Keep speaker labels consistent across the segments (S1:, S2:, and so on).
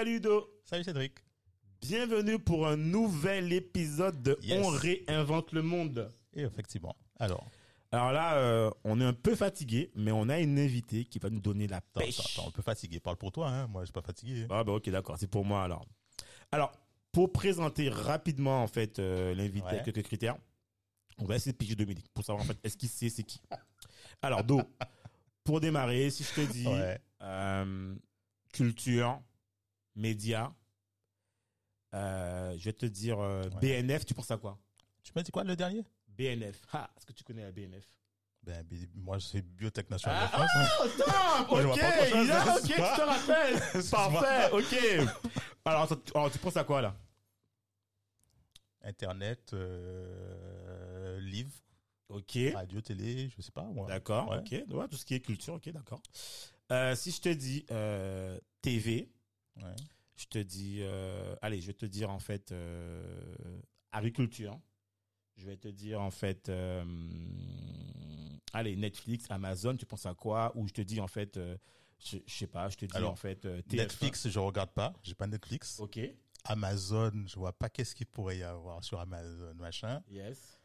S1: Salut Do,
S2: Salut Cédric.
S1: bienvenue pour un nouvel épisode de
S2: Yes.
S1: On réinvente le monde.
S2: Et effectivement. Alors,
S1: Alors là, euh, on est un peu fatigué, mais on a une invitée qui va nous donner la
S2: attends,
S1: pêche.
S2: attends, attends, un peu fatigué. Parle pour toi, hein. Moi, je suis pas fatigué.
S1: Ah bah ok, d'accord, c'est pour moi alors. Alors, pour présenter rapidement en fait euh, l'invité
S2: Ouais.
S1: quelques critères, on va essayer de piger Dominique pour savoir en fait est-ce qu'il sait c'est qui. Alors Do, pour démarrer, si je te dis
S2: Ouais.
S1: euh, culture, médias, euh, je vais te dire euh,
S2: Ouais.
S1: BNF, tu penses à quoi?
S2: Tu m'as dit quoi le dernier?
S1: BNF. Ah, est-ce que tu connais la BNF
S2: Ben, moi, c'est Biotech Nationale
S1: Ah,
S2: de France. je vois
S1: Ok,
S2: chose,
S1: là,
S2: hein,
S1: ok, tu te rappelles. Parfait, ok. Alors, tu- alors, tu penses à quoi là?
S2: Internet, euh, livre,
S1: Ok,
S2: radio, télé, je sais pas. Moi.
S1: d'accord,
S2: Ouais.
S1: ok. Ouais, tout ce qui est culture, ok, d'accord. Euh, si je te dis euh, TV,
S2: Ouais.
S1: je te dis, euh, allez, je vais te dire en fait euh, agriculture. Je vais te dire en fait, euh, allez, Netflix, Amazon, tu penses à quoi? Ou je te dis en fait, je, je sais pas, je te dis
S2: Alors,
S1: en fait TF1.
S2: Netflix, je regarde pas. J'ai pas Netflix.
S1: Ok,
S2: Amazon, je vois pas qu'est-ce qu'il pourrait y avoir sur Amazon, machin.
S1: yes.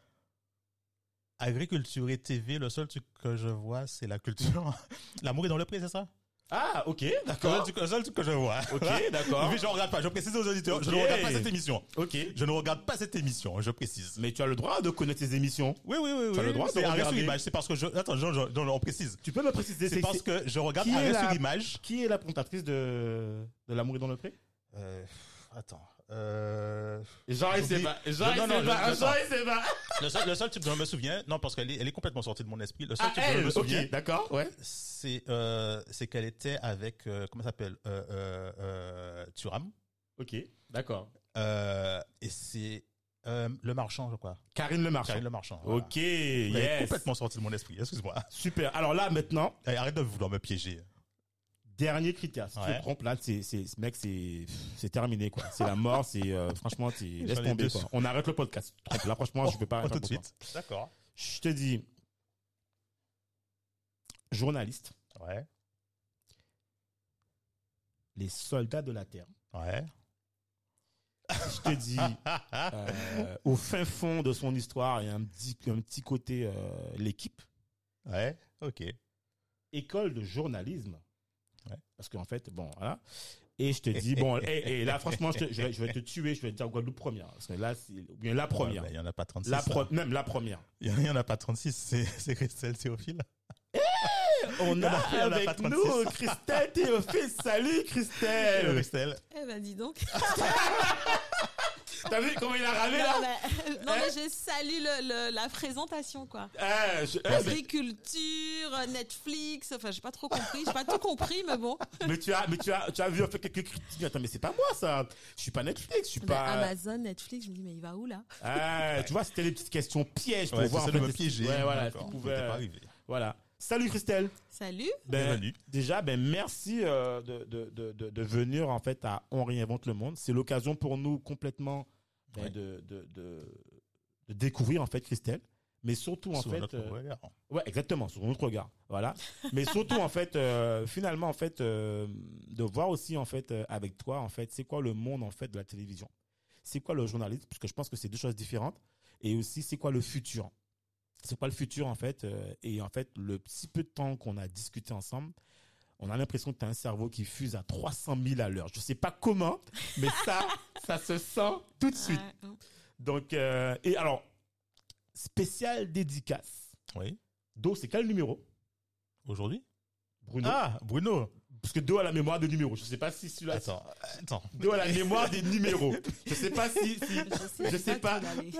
S2: Agriculture et TV, le seul truc que je vois, c'est la culture. L'amour est dans le prix, c'est ça?
S1: Ah, ok, d'accord.
S2: truc- le seul truc que je vois.
S1: Ok, d'accord.
S2: Mais je regarde pas, je précise aux auditeurs, je ne regarde pas cette émission.
S1: Ok.
S2: Je ne regarde pas cette émission, je précise.
S1: Mais tu as le droit de connaître tes émissions.
S2: Oui, oui, oui.
S1: Tu as
S2: oui.
S1: le droit de
S2: C'est
S1: regarder.
S2: image, c'est parce que je. Attends, on précise.
S1: Tu peux me préciser
S2: C'est parce que je regarde
S1: Qui est
S2: arrêt
S1: la-
S2: sur image.
S1: Qui est la présentatrice de, de L'amour est dans le pré?
S2: Euh, attends. Euh,
S1: Jean,
S2: sait pas. Jean, le, seul, le seul type dont je me souviens, non, parce qu'elle est, elle est complètement sortie de mon esprit. Le seul
S1: Ah,
S2: type dont je me souviens,
S1: d'accord, ouais.
S2: c'est euh, c'est qu'elle était avec. euh, comment ça s'appelle euh, euh, euh, Turam.
S1: Ok, d'accord.
S2: Euh, et c'est euh, Le Marchand, je crois.
S1: Karine Le Marchand.
S2: Karine Le Marchand. voilà.
S1: Ok,
S2: Elle est
S1: yes.
S2: complètement sortie de mon esprit, excuse-moi.
S1: Super. Alors là, maintenant,
S2: Allez, Arrête de vouloir me piéger.
S1: Dernier critère. Si tu te trompes, là, c'est, c'est, ce mec, c'est, c'est terminé, quoi. C'est la mort, c'est, euh, franchement, c'est, laisse tomber, quoi. On arrête le podcast. Là, franchement, je peux pas
S2: Pas
S1: arrêter
S2: tout de suite. D'accord.
S1: Je te dis, journaliste,
S2: Ouais.
S1: les soldats de la terre.
S2: Ouais.
S1: Je te dis, euh, au fin fond de son histoire, il y a un petit, un petit côté, euh, l'équipe.
S2: Ouais. Ok.
S1: école de journalisme.
S2: Ouais.
S1: Parce qu'en fait, bon, voilà. Et je te dis, bon, et, et là, franchement, je, te- je vais, je vais te tuer, je vais te dire Guadeloupe première. Parce que là, c'est, ou bien la première.
S2: Ouais, bah, Il y en a pas 36.
S1: la même la première.
S2: Il y en a pas 36. C'est c'est Christelle Théophile.
S1: On a
S2: a-
S1: avec
S2: pas 36.
S1: nous Christelle Théophile. Salut Christelle.
S2: Christelle.
S3: Eh ben dis donc.
S1: T'as vu comment il a râlé
S3: non,
S1: là
S3: mais, non, mais je salue le, le- la présentation quoi.
S1: Eh, je- eh, mais,
S3: Agriculture, Netflix, enfin j'ai pas trop compris, j'ai pas tout compris mais bon.
S1: mais tu as, mais tu as, tu as vu en fait quelques critiques. Attends, mais c'est pas moi ça. Je suis pas Netflix, je suis pas.
S3: Amazon, Netflix, je me dis mais il va où là?
S1: Ah, tu vois, c'était les petites questions pièges pour
S2: Ouais,
S1: voir
S2: c'est
S1: en
S2: de
S1: fait,
S2: me piéger.
S1: Ouais, voilà, pouvait-
S2: pas arrivé.
S1: Voilà. Salut Christelle.
S3: Salut.
S1: Ben,
S2: Bienvenue.
S1: déjà, ben merci euh, de, de, de, venir en fait à On réinvente le monde. C'est l'occasion pour nous complètement
S2: Ouais.
S1: de, de, de, de découvrir en fait Christelle, mais surtout en
S2: Sous
S1: fait,
S2: notre
S1: euh,
S2: regard.
S1: ouais exactement sur notre regard, voilà. mais surtout en fait, euh, finalement en fait, euh, de voir aussi en fait avec toi en fait, c'est quoi le monde en fait de la télévision, c'est quoi le journalisme, parce que je pense que c'est deux choses différentes, et aussi c'est quoi le futur? C'est quoi le futur en fait et en fait le petit peu de temps qu'on a discuté ensemble on a l'impression que tu as un cerveau qui fuse à 300 000 à l'heure. Je sais pas comment mais ça ça se sent tout de suite. Donc euh, et alors spécial dédicace.
S2: Oui.
S1: Do c'est quel numéro?
S2: Aujourd'hui?
S1: Bruno.
S2: Ah, Bruno.
S1: Parce que Do a la mémoire de numéros je sais pas si celui-là
S2: Attends, attends.
S1: Do a la mémoire des numéros je sais pas si, si je sais pas
S3: tu vas aller.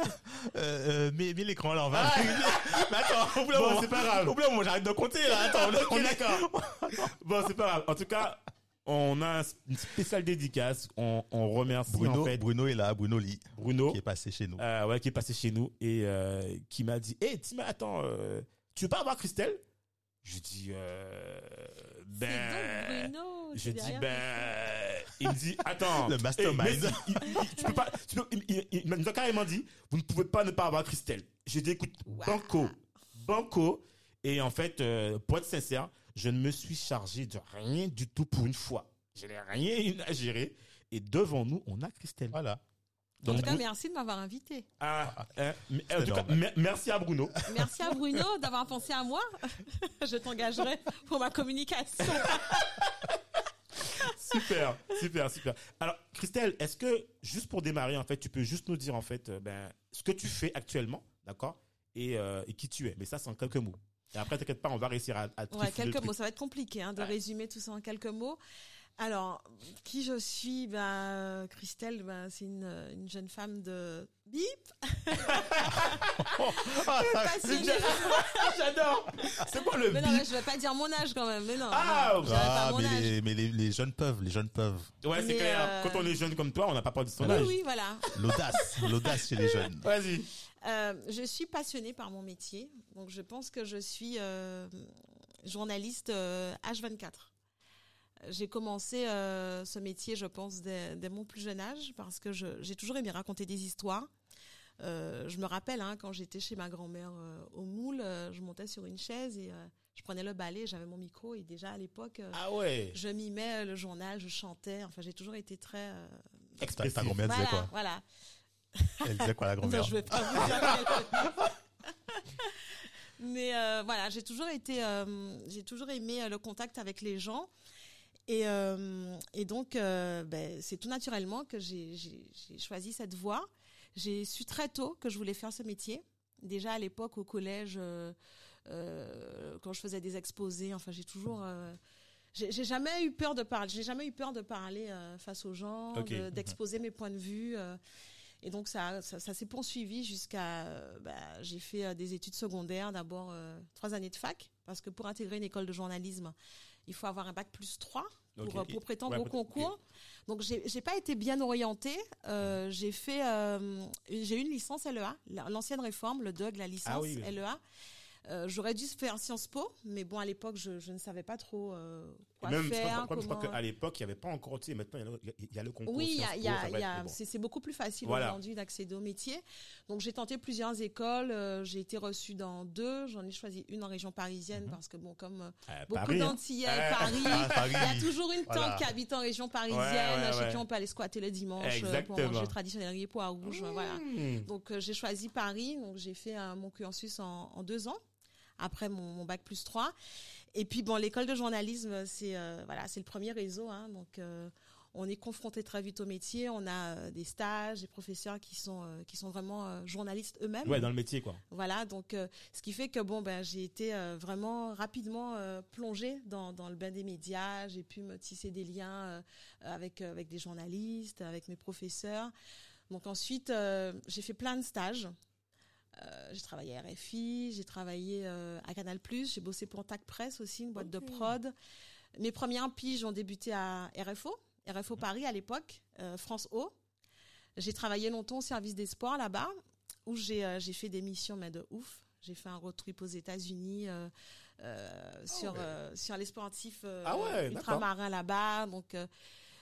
S2: Euh, euh, mets, mets l'écran là, on va. Mais attends, oublie
S1: Bon, c'est pas grave.
S2: Oublie, moi, j'arrête de compter là. Attends,
S1: Ok,
S2: on est-
S1: d'accord. Bon, c'est pas grave. En tout cas, On a un- une spéciale dédicace. On, on remercie
S2: Bruno,
S1: en fait
S2: Bruno est là, Bruno Lee,
S1: Bruno,
S2: qui est passé chez nous.
S1: euh, ouais, qui est passé chez nous et euh, qui m'a dit, hé, Tim, attends, euh, tu veux pas avoir Christelle? Je dis, euh,
S3: C'est
S1: ben,
S3: donc Bruno.
S1: je dis ben, il me dit attends,
S2: Le mastermind.
S1: eh, il- il- tu peux pas, tu peux- il, carrément dit vous ne pouvez pas ne pas avoir Christelle. J'ai dit écoute banco, banco et en fait euh, pour être sincère, je ne me suis chargé de rien du tout pour une fois. Je n'ai rien à gérer et devant nous on a Christelle.
S2: Voilà.
S3: En tout cas, merci de m'avoir invité.
S1: ah, hein, mais, en tout cas, merci à Bruno.
S3: Merci à Bruno d'avoir pensé à moi. Je t'engagerai pour ma communication.
S1: super, super, super. Alors, Christelle, est-ce que, juste pour démarrer, en fait, tu peux juste nous dire, en fait, euh, ben, ce que tu fais actuellement, d'accord et, euh, et qui tu es? Mais ça, c'est en quelques mots. Et après, t'inquiète pas, on va réussir à, à
S3: Ouais, quelques mots. Ça va être compliqué hein, de
S1: Ouais.
S3: résumer tout ça en quelques mots. Alors, qui je suis? Ben, Christelle, ben, c'est une, une jeune femme de bip, passionnée.
S1: J'adore. C'est quoi le
S3: Mais non,
S1: bip?
S3: mais je vais pas dire mon âge quand même. Mais non,
S1: Ah,
S3: non, pas
S2: Ah,
S3: mon
S2: mais,
S3: âge.
S2: les, mais les, les jeunes peuvent, les jeunes peuvent.
S1: Ouais, c'est clair.
S3: euh,
S1: Quand on est jeune comme toi, on n'a pas peur de son
S3: Oui,
S1: âge.
S3: oui, voilà.
S2: L'audace, l'audace chez les jeunes.
S1: Vas-y.
S3: Euh, je suis passionnée par mon métier, donc je pense que je suis euh, journaliste euh, H24. J'ai commencé euh, ce métier, je pense, dès, dès mon plus jeune âge, parce que j'ai toujours aimé raconter des histoires. Euh, je me rappelle, hein, quand j'étais chez ma grand-mère euh, au Moule, euh, je montais sur une chaise et euh, je prenais le balai, j'avais mon micro et déjà à l'époque, euh,
S1: Ah ouais.
S3: je mimais le journal, je chantais. Enfin, j'ai toujours été très euh,
S2: Ta, grand-mère disait quoi
S3: voilà.
S2: Elle disait quoi la grand-mère
S3: je vais pas vous dire Mais euh, voilà, j'ai toujours été, euh, j'ai toujours aimé euh, le contact avec les gens. Et, euh, et donc, euh, ben, c'est tout naturellement que j'ai choisi cette voie. J'ai su très tôt que je voulais faire ce métier. Déjà à l'époque au collège, euh, quand je faisais des exposés, enfin j'ai toujours, j'ai jamais eu peur de parler. J'ai jamais eu peur de parler euh, face aux gens, de- d'exposer mes points de vue. euh, et donc ça, ça, ça s'est poursuivi jusqu'à, euh, bah, j'ai fait des études secondaires, d'abord trois années de fac, parce que pour intégrer une école de journalisme, il faut avoir un bac plus 3 pour,
S1: Ok.
S3: euh, pour prétendre
S1: Ouais,
S3: au concours. Donc j'ai j'ai pas été bien orientée. Euh, j'ai fait, euh, j'ai eu une licence LEA, la- l'ancienne réforme, le DOG, la licence
S1: Ah oui, oui.
S3: LEA. Euh, J'aurais dû faire Sciences Po, mais bon, à l'époque, je, je ne savais pas trop quoi
S1: Même, je
S3: faire.
S1: crois, je crois
S3: comment-
S1: qu'à l'époque, il n'y avait pas encore, tu sais, maintenant, il y a le- il y, a le concours.
S3: oui, il y a, a- a-
S1: bon.
S3: c'est beaucoup plus facile
S1: Voilà.
S3: aujourd'hui d'accéder au métier. Donc j'ai tenté plusieurs écoles, euh, j'ai été reçue dans deux, j'en ai choisi une en région parisienne parce que bon, comme euh,
S1: Ah,
S3: beaucoup
S1: Paris, hein.
S3: d'Antillais,
S1: Eh.
S3: Paris,
S2: Ah, Paris.
S3: il y a toujours une tante
S2: Voilà.
S3: qui habite en région parisienne,
S1: Ouais, ouais,
S3: chez qui on peut aller squatter le dimanche euh, pour
S1: Exactement.
S3: manger traditionnel pois rouge, voilà.
S1: Mmh.
S3: Donc euh, j'ai choisi Paris, donc j'ai fait mon cursus en, en deux ans après mon, mon bac plus 3. Et puis bon, l'école de journalisme, c'est euh, voilà, c'est le premier réseau, hein, donc euh, on est confronté très vite au métier. On a euh, des stages, des professeurs qui sont euh, qui sont vraiment journalistes eux-mêmes.
S1: Ouais, dans le métier, quoi.
S3: Voilà, donc ce qui fait que bon ben j'ai été vraiment rapidement plongée dans, dans le bain des médias. J'ai pu me tisser des liens avec avec des journalistes, avec mes professeurs. Donc ensuite euh, j'ai fait plein de stages. Euh, j'ai travaillé à RFI, j'ai travaillé euh, à Canal+, j'ai bossé pour Tac Press aussi, une boîte de prod. Mes premières piges ont débuté à RFO, RFO Paris à l'époque, euh, France O. J'ai travaillé longtemps au service des sports là-bas, où j'ai j'ai fait des missions mais de ouf. J'ai fait un road trip aux États-Unis euh, euh, sur
S1: ouais.
S3: euh, sur les sportifs
S1: Ah ouais,
S3: ultramarins là-bas. Donc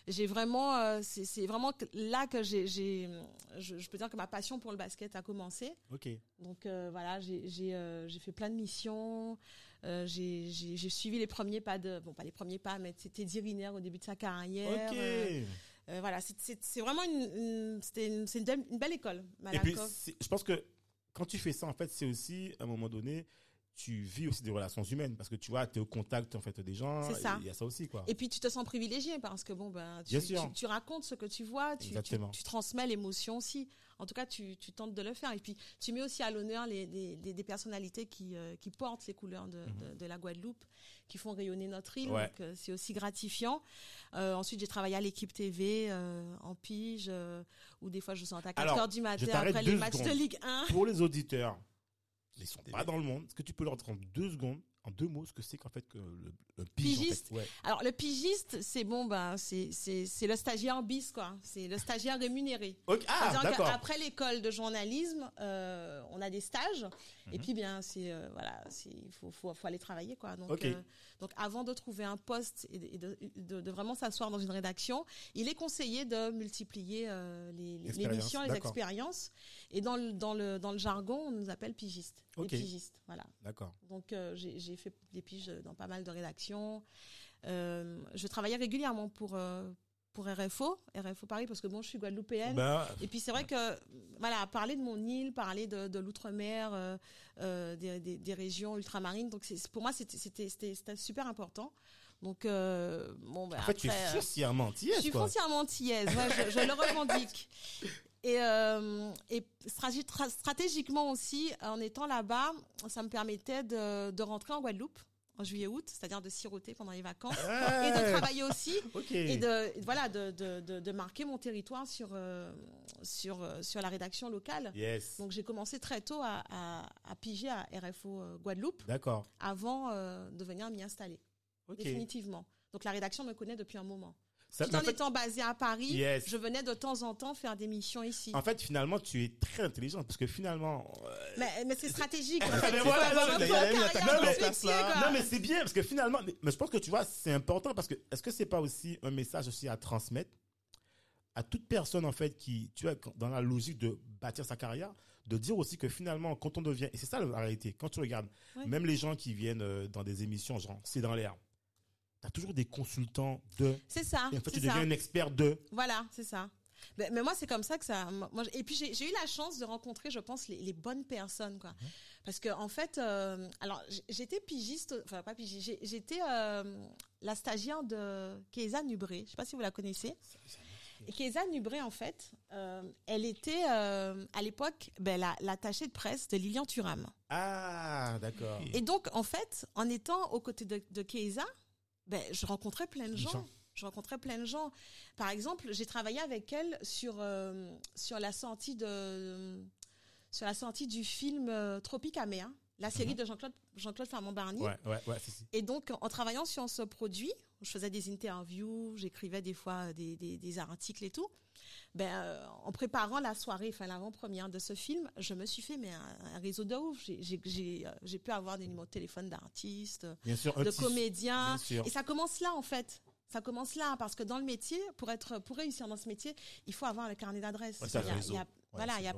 S3: j'ai vraiment euh, c'est vraiment là que j'ai je, je peux dire que ma passion pour le basket a commencé.
S1: Ok.
S3: Donc euh, voilà, j'ai j'ai euh, j'ai fait plein de missions. J'ai suivi les premiers pas de bon pas les premiers pas mais c'était Diriner au début de sa carrière.
S1: Ok.
S3: Voilà, c'est vraiment une, c'était une, belle- une belle école.
S1: Et puis,
S3: Malakoff.
S1: je pense que quand tu fais ça, en fait, c'est aussi, à un moment donné, tu vis aussi des relations humaines parce que tu vois, tu es au contact, en fait, des gens.
S3: C'est ça.
S1: Il y a ça aussi, quoi.
S3: Et puis tu te sens privilégié parce que bon ben tu, racontes ce que tu vois, tu, tu, transmets l'émotion aussi. En tout cas, tu, tentes de le faire et puis tu mets aussi à l'honneur les, les, les- des personnalités qui, euh, qui portent les couleurs de, de, de la Guadeloupe, qui font rayonner notre île.
S1: Mhm. Ouais.
S3: Donc euh, c'est aussi gratifiant. Euh, ensuite, j'ai travaillé à l'équipe TV en pige où des fois je sors à 4
S1: Alors,
S3: heures du matin après les matchs de Ligue 1.
S1: Pour les auditeurs, ils sont pas dans le monde. Est-ce que tu peux leur dire en deux secondes en deux mots ce que c'est qu'en fait que le, le pige, en fait.
S3: Pigiste.
S1: Ouais.
S3: Alors le pigiste, c'est bon, ben c'est c'est c'est le stagiaire bis quoi. C'est le stagiaire rémunéré.
S1: Ok, Ah, d'accord.
S3: qu'après l'école de journalisme, euh, on a des stages
S1: Mhm.
S3: et puis bien c'est euh, voilà, c'est il faut, faut faut aller travailler quoi. Donc euh, donc avant de trouver un poste et de, et de, de- de vraiment s'asseoir dans une rédaction, il est conseillé de multiplier les, les, les missions, les expériences. Et dans le dans le dans le jargon, on nous appelle pigistes.
S1: Ok.
S3: Les pigistes, voilà.
S1: D'accord.
S3: Donc j'ai j'ai fait des piges dans pas mal de rédactions. Euh, je travaillais régulièrement pour euh, pour RFO, RFO Paris parce que bon, je suis guadeloupéenne.
S1: Ben,
S3: Et puis c'est vrai que voilà, parler de mon île, parler de, de l'outre-mer, euh, euh, des, des, des régions ultramarines, donc c'est pour moi c'était c'était c'était super important. Donc euh, bon ben
S1: en fait, tu es
S3: après,
S1: foncièrement
S3: je
S1: antillaise,
S3: suis
S1: quoi.
S3: foncièrement antillaise, ouais, je, je le revendique. Et, euh, et stratégiquement aussi, en étant là-bas, ça me permettait de, de rentrer en Guadeloupe en juillet-août, c'est-à-dire de siroter pendant les vacances et de travailler aussi et de voilà de, de, de, de marquer mon territoire sur euh, sur euh, sur la rédaction locale.
S1: Yes.
S3: Donc j'ai commencé très tôt à, à, à piger à RFO Guadeloupe
S1: D'accord.
S3: avant euh, de venir m'y installer définitivement. Donc la rédaction me connaît depuis un moment.
S1: Ça-
S3: Tout
S1: mais
S3: en
S1: en, fait,
S3: étant basé à Paris,
S1: Yes.
S3: je venais de temps en temps faire des missions ici.
S1: en fait, finalement, tu es très intelligente parce que finalement. euh,
S3: Mais, mais c'est stratégique. en fait.
S1: mais
S3: Il faut
S1: voilà,
S3: avoir
S1: non, mais. Non, c'est bien parce que finalement, mais- je pense que tu vois, c'est important parce que est-ce que c'est pas aussi un message aussi à transmettre à toute personne en fait qui, tu vois, dans la logique de bâtir sa carrière, de dire aussi que finalement, quand on devient, et c'est ça la réalité, quand tu regardes,
S3: Ouais.
S1: même les gens qui viennent euh, dans des émissions, genre, c'est dans l'air, t'as toujours des consultants de,
S3: C'est ça.
S1: et en fait, tu deviens
S3: ça.
S1: un expert de.
S3: Voilà, c'est ça. Mais, mais moi, c'est comme ça que ça. Moi, et puis, j'ai eu la chance de rencontrer, je pense, les, les bonnes personnes, quoi. Parce que, en fait, euh, alors, j'étais pigiste, enfin, pas pigiste, j'étais euh, la stagiaire de Kéza Nubré. Je sais pas si vous la connaissez. Et Kéza Nubré, en fait, euh, elle était, euh, à l'époque, ben, la- l'attachée de presse de Lilian Thuram.
S1: Ah, d'accord.
S3: Et donc, en fait, en étant aux côtés de, de ben, je rencontrais plein de gens.
S1: gens.
S3: Je rencontrais plein de gens. Par exemple, j'ai travaillé avec elle sur euh, sur la sortie de sur la sortie du film euh, Tropicamea, la série de Jean-Claude Jean-Claude.
S1: Mhm. Ouais, ouais, ouais.
S3: Et donc, en travaillant sur ce produit, je faisais des interviews, j'écrivais des fois des, des, des articles et tout. Ben, euh, en préparant la soirée, enfin l'avant-première de ce film, je me suis fait mais un, un réseau de ouf. J'ai- euh, j'ai pu avoir des numéros de téléphone d'artistes, de comédiens. Et ça commence là, en fait. Ça commence là, parce que dans le métier, pour être, pour réussir dans ce métier, il faut avoir le carnet d'adresses.
S2: Ouais,
S3: voilà, il y a,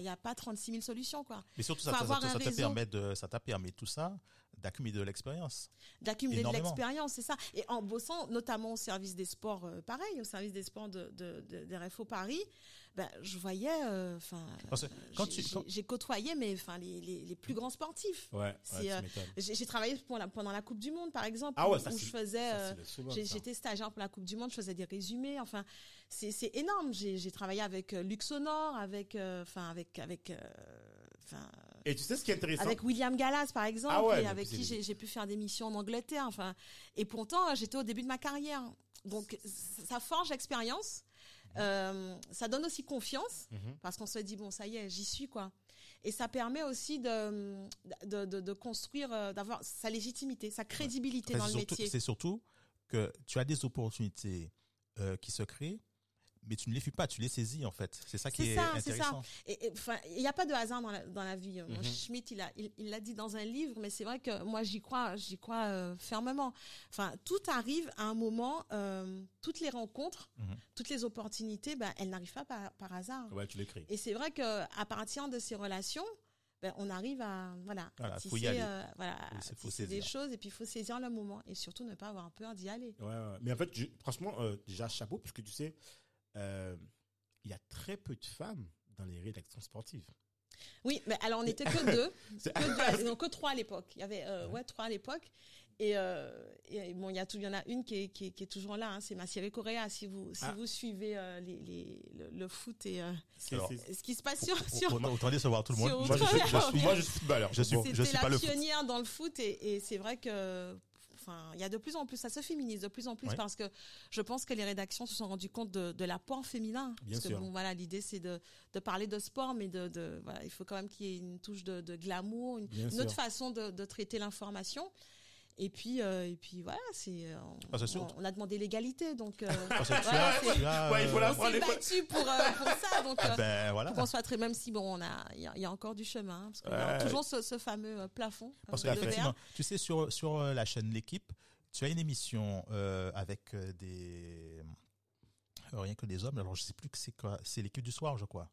S3: y y y pas 36 000 solutions, quoi.
S2: Mais surtout, ça,
S3: Faut
S2: ça,
S3: avoir
S2: ça,
S3: un
S2: ça te
S3: réseau.
S2: permet de, ça t'a permis tout ça d'accumuler de l'expérience.
S3: d'accumuler de l'expérience, c'est ça. Et en bossant notamment au service des sports, euh, pareil, au service des sports de, de, de, des RFO Paris, ben, je voyais, euh, enfin,
S2: quand
S3: j'ai-
S2: quand-
S3: côtoyé, mais enfin, les, les, les plus grands sportifs.
S1: Ouais,
S3: euh. J'ai travaillé pour la, pendant la Coupe du Monde, par exemple,
S1: Ah ouais,
S3: où,
S1: ça,
S3: où je faisais, euh, j'étais stagiaire pour la Coupe du Monde, je faisais des résumés. Enfin, c'est énorme. J'ai travaillé avec euh, Luxonor, avec, euh, enfin, avec, avec, euh, enfin,
S1: Et tu sais ce qui est intéressant?
S3: Avec William Gallas par exemple
S1: Ah ouais,
S3: et
S1: mais
S3: avec qui j'ai pu faire des missions en Angleterre enfin. Et pourtant j'étais au début de ma carrière. Donc ça forge l'expérience. Euh, ça donne aussi confiance
S1: Mhm.
S3: parce qu'on se dit bon ça y est j'y suis quoi. Et ça permet aussi de de, de, de construire euh, d'avoir sa légitimité sa crédibilité dans le
S2: surtout-
S3: métier.
S2: C'est surtout que tu as des opportunités euh, qui se créent, mais tu ne les fuis pas, tu les saisis en fait. C'est ça qui
S3: C'est
S2: est
S3: ça, c'est
S2: intéressant.
S3: Et, et, enfin, il n'y a pas de hasard dans la, dans la vie.
S1: Mhm.
S3: Schmitt, il a, il, il l'a dit dans un livre, mais c'est vrai que moi, j'y crois, j'y crois euh, fermement. Enfin, tout arrive à un moment. euh, toutes les rencontres,
S2: Mhm.
S3: toutes les opportunités, ben, elles n'arrivent pas par, par hasard.
S1: Ouais, tu l'écris.
S3: Et c'est vrai que à partir de ces relations, ben, on arrive à voilà,
S2: Voilà,
S3: à
S2: faut y
S3: tisser,
S2: aller.
S3: euh, voilà, à
S2: faut
S3: tisser des
S2: saisir.
S3: choses et puis il faut saisir le moment et surtout ne pas avoir peur d'y aller.
S1: Ouais, ouais. Mais en fait, je- franchement, euh, déjà chapeau, parce que tu sais, euh, il y a très peu de femmes dans les rédactions sportives.
S3: Oui, mais alors on n'était que deux,
S1: C'est-
S3: que, deux, non, que trois à l'époque. Il y avait euh, ouais trois à l'époque. Et, euh, et bon, il y a tout, il y en a une qui est, qui est, qui est toujours là. Hein, c'est Massiere Correa. Si vous si
S1: Ah.
S3: vous suivez euh, les, les, le, le foot et euh,
S2: Alors,
S3: ce qui se passe sur sur
S2: Autant, autant décevoir tout le monde. Moi, je, suis- je suis,
S1: moi, je suis footballeur.
S2: je suis- je
S3: c'était
S2: suis
S3: la
S2: pas le foot.
S3: pionnière dans le foot et, et c'est vrai que enfin, il y a de plus en plus, ça se féminise de plus en plus
S2: Ouais.
S3: parce que je pense que les rédactions se sont rendues compte de, de l'apport féminin.
S1: Bien
S3: parce
S1: sûr.
S3: que bon, voilà, l'idée c'est de, de parler de sport, mais de, de voilà, il faut quand même qu'il y ait une touche de, de glamour, une, autre façon de, de traiter l'information. Et puis, euh, et puis voilà, c'est, euh, on,
S2: Parce que sur-
S3: on- on a demandé l'égalité, donc euh,
S2: Parce que tu
S3: voilà,
S2: as-
S1: Ouais, il faut la
S3: on s'est battu pour, pour ça, donc. euh,
S2: ben voilà.
S3: pour qu'on soit très, même si bon, on a, il y, a- il y a encore du chemin, hein, parce a toujours ce, ce fameux plafond
S2: Parce
S3: de
S2: qu'effectivement,
S3: verre.
S2: tu sais, sur, sur la chaîne L'équipe, tu as une émission avec des. rien que des hommes. Alors, je sais plus que c'est quoi. C'est l'équipe du soir, je crois.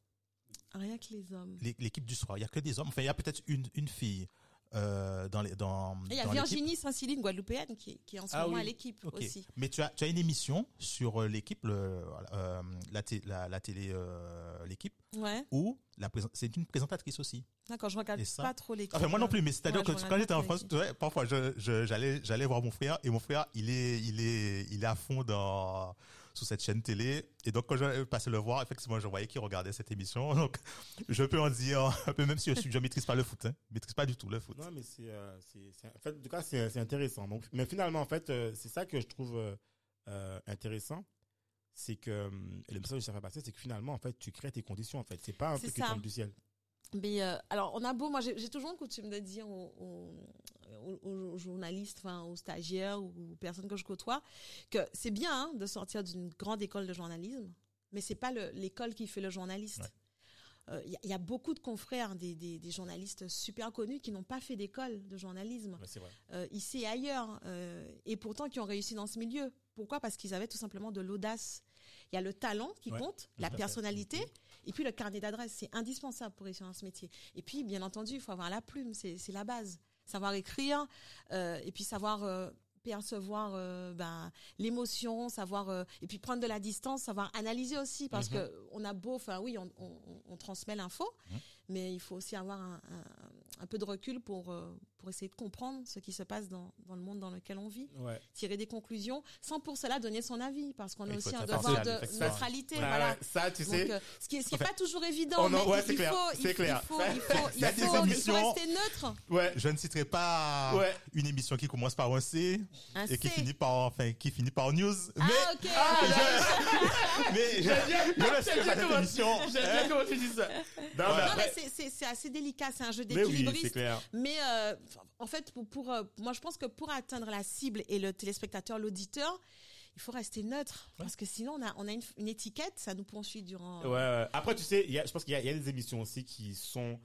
S3: Rien que les hommes.
S2: L'é- L'équipe du soir. Il y a que des hommes. Enfin, il y a peut-être une, une fille euh, dans les dans.
S3: Et il y a. Virginie Saint-Cyline, guadeloupéenne, qui, qui est en ce
S1: Ah
S3: moment
S1: oui.
S3: à l'équipe aussi.
S2: Mais tu as, tu as une émission sur euh, l'équipe, le, euh, la, la, la télé, euh, l'équipe,
S3: Ouais,
S2: où la c'est une présentatrice aussi.
S3: d'accord, je regarde
S2: ça
S3: pas trop l'équipe.
S2: Enfin, moi non plus, mais c'est-à-dire
S3: Ouais,
S2: que quand j'étais en France, parfois je, je- j'allais, j'allais voir mon frère et mon frère, il est, il est, il est à fond dans, sous cette chaîne télé. Et donc, quand je passais le voir, effectivement, je voyais qu'il regardait cette émission. Donc, je peux en dire un peu, même si je suis, je maîtrise pas le foot, hein. Je maîtrise pas du tout le foot.
S1: Non, mais c'est, euh, c'est, c'est- en fait, en tout cas, c'est, c'est intéressant. Donc, mais finalement, en fait, euh, c'est ça que je trouve euh, intéressant, c'est que et le message que ça fait passer, c'est que finalement, en fait, tu crées tes conditions. En fait, c'est pas un
S3: C'est
S1: truc qui tombe du ciel.
S3: Mais euh, alors, on a beau, moi j'ai toujours coutume de dire aux, aux- aux- aux journalistes, enfin aux stagiaires ou aux personnes que je côtoie, que c'est bien hein, de sortir d'une grande école de journalisme, mais c'est pas le- l'école qui fait le journaliste.
S2: Ouais.
S3: Euh, Il y, a- il y a beaucoup de confrères, des, des- des journalistes super connus qui n'ont pas fait d'école de journalisme
S1: vrai.
S3: euh, ici et ailleurs, euh, et pourtant qui ont réussi dans ce milieu. Pourquoi? Parce qu'ils avaient tout simplement de l'audace. Il y a le talent qui
S1: Ouais,
S3: compte, la
S1: fait.
S3: Et puis le carnet d'adresse. C'est indispensable pour réussir dans ce métier. Et puis, bien entendu, il faut avoir la plume, c'est la base. Savoir écrire, euh, et puis savoir euh, percevoir euh, ben, l'émotion, savoir euh, et puis prendre de la distance, savoir analyser aussi parce
S1: Mhm.
S3: que on a beau, enfin oui, on, on, on transmet l'info,
S2: Mhm.
S3: mais il faut aussi avoir un, un, un peu de recul pour euh, pour essayer de comprendre ce qui se passe dans, dans le monde dans lequel on vit,
S1: Ouais.
S3: tirer des conclusions, sans pour cela donner son avis, parce qu'on a aussi un devoir de neutralité,
S1: Ouais,
S3: voilà.
S1: ouais, ça, tu
S3: Donc,
S1: sais.
S3: euh, ce qui est, ce qui est pas toujours évident,
S1: Oh non,
S3: mais
S1: ouais,
S3: il,
S1: clair,
S3: faut,
S1: c'est
S3: il,
S1: clair.
S3: il faut, il faut, il
S2: il
S3: rester neutre.
S1: Ouais.
S2: Je ne citerai pas
S1: Ouais.
S2: une émission qui commence par un C
S3: Un
S2: et qui finit par, enfin, qui finit par news.
S3: Ah,
S2: mais,
S3: ok.
S2: Mais je,
S1: J'aime bien- comment-
S2: émission.
S1: J'aime bien comment tu dis ça. Non, mais
S3: Non, mais
S1: après-
S3: c'est- c'est c'est assez délicat, c'est un jeu
S1: mais oui,
S3: d'équilibriste.
S1: c'est clair.
S3: Mais euh, en fait, pour, pour, euh, moi, je pense que pour atteindre la cible et le téléspectateur, l'auditeur, il faut rester neutre. Parce que sinon, on a, on a une, une étiquette, ça nous poursuit durant.
S1: Ouais, ouais. Après, tu sais, il y a, je pense qu'il y, a- il y a des émissions aussi qui sont,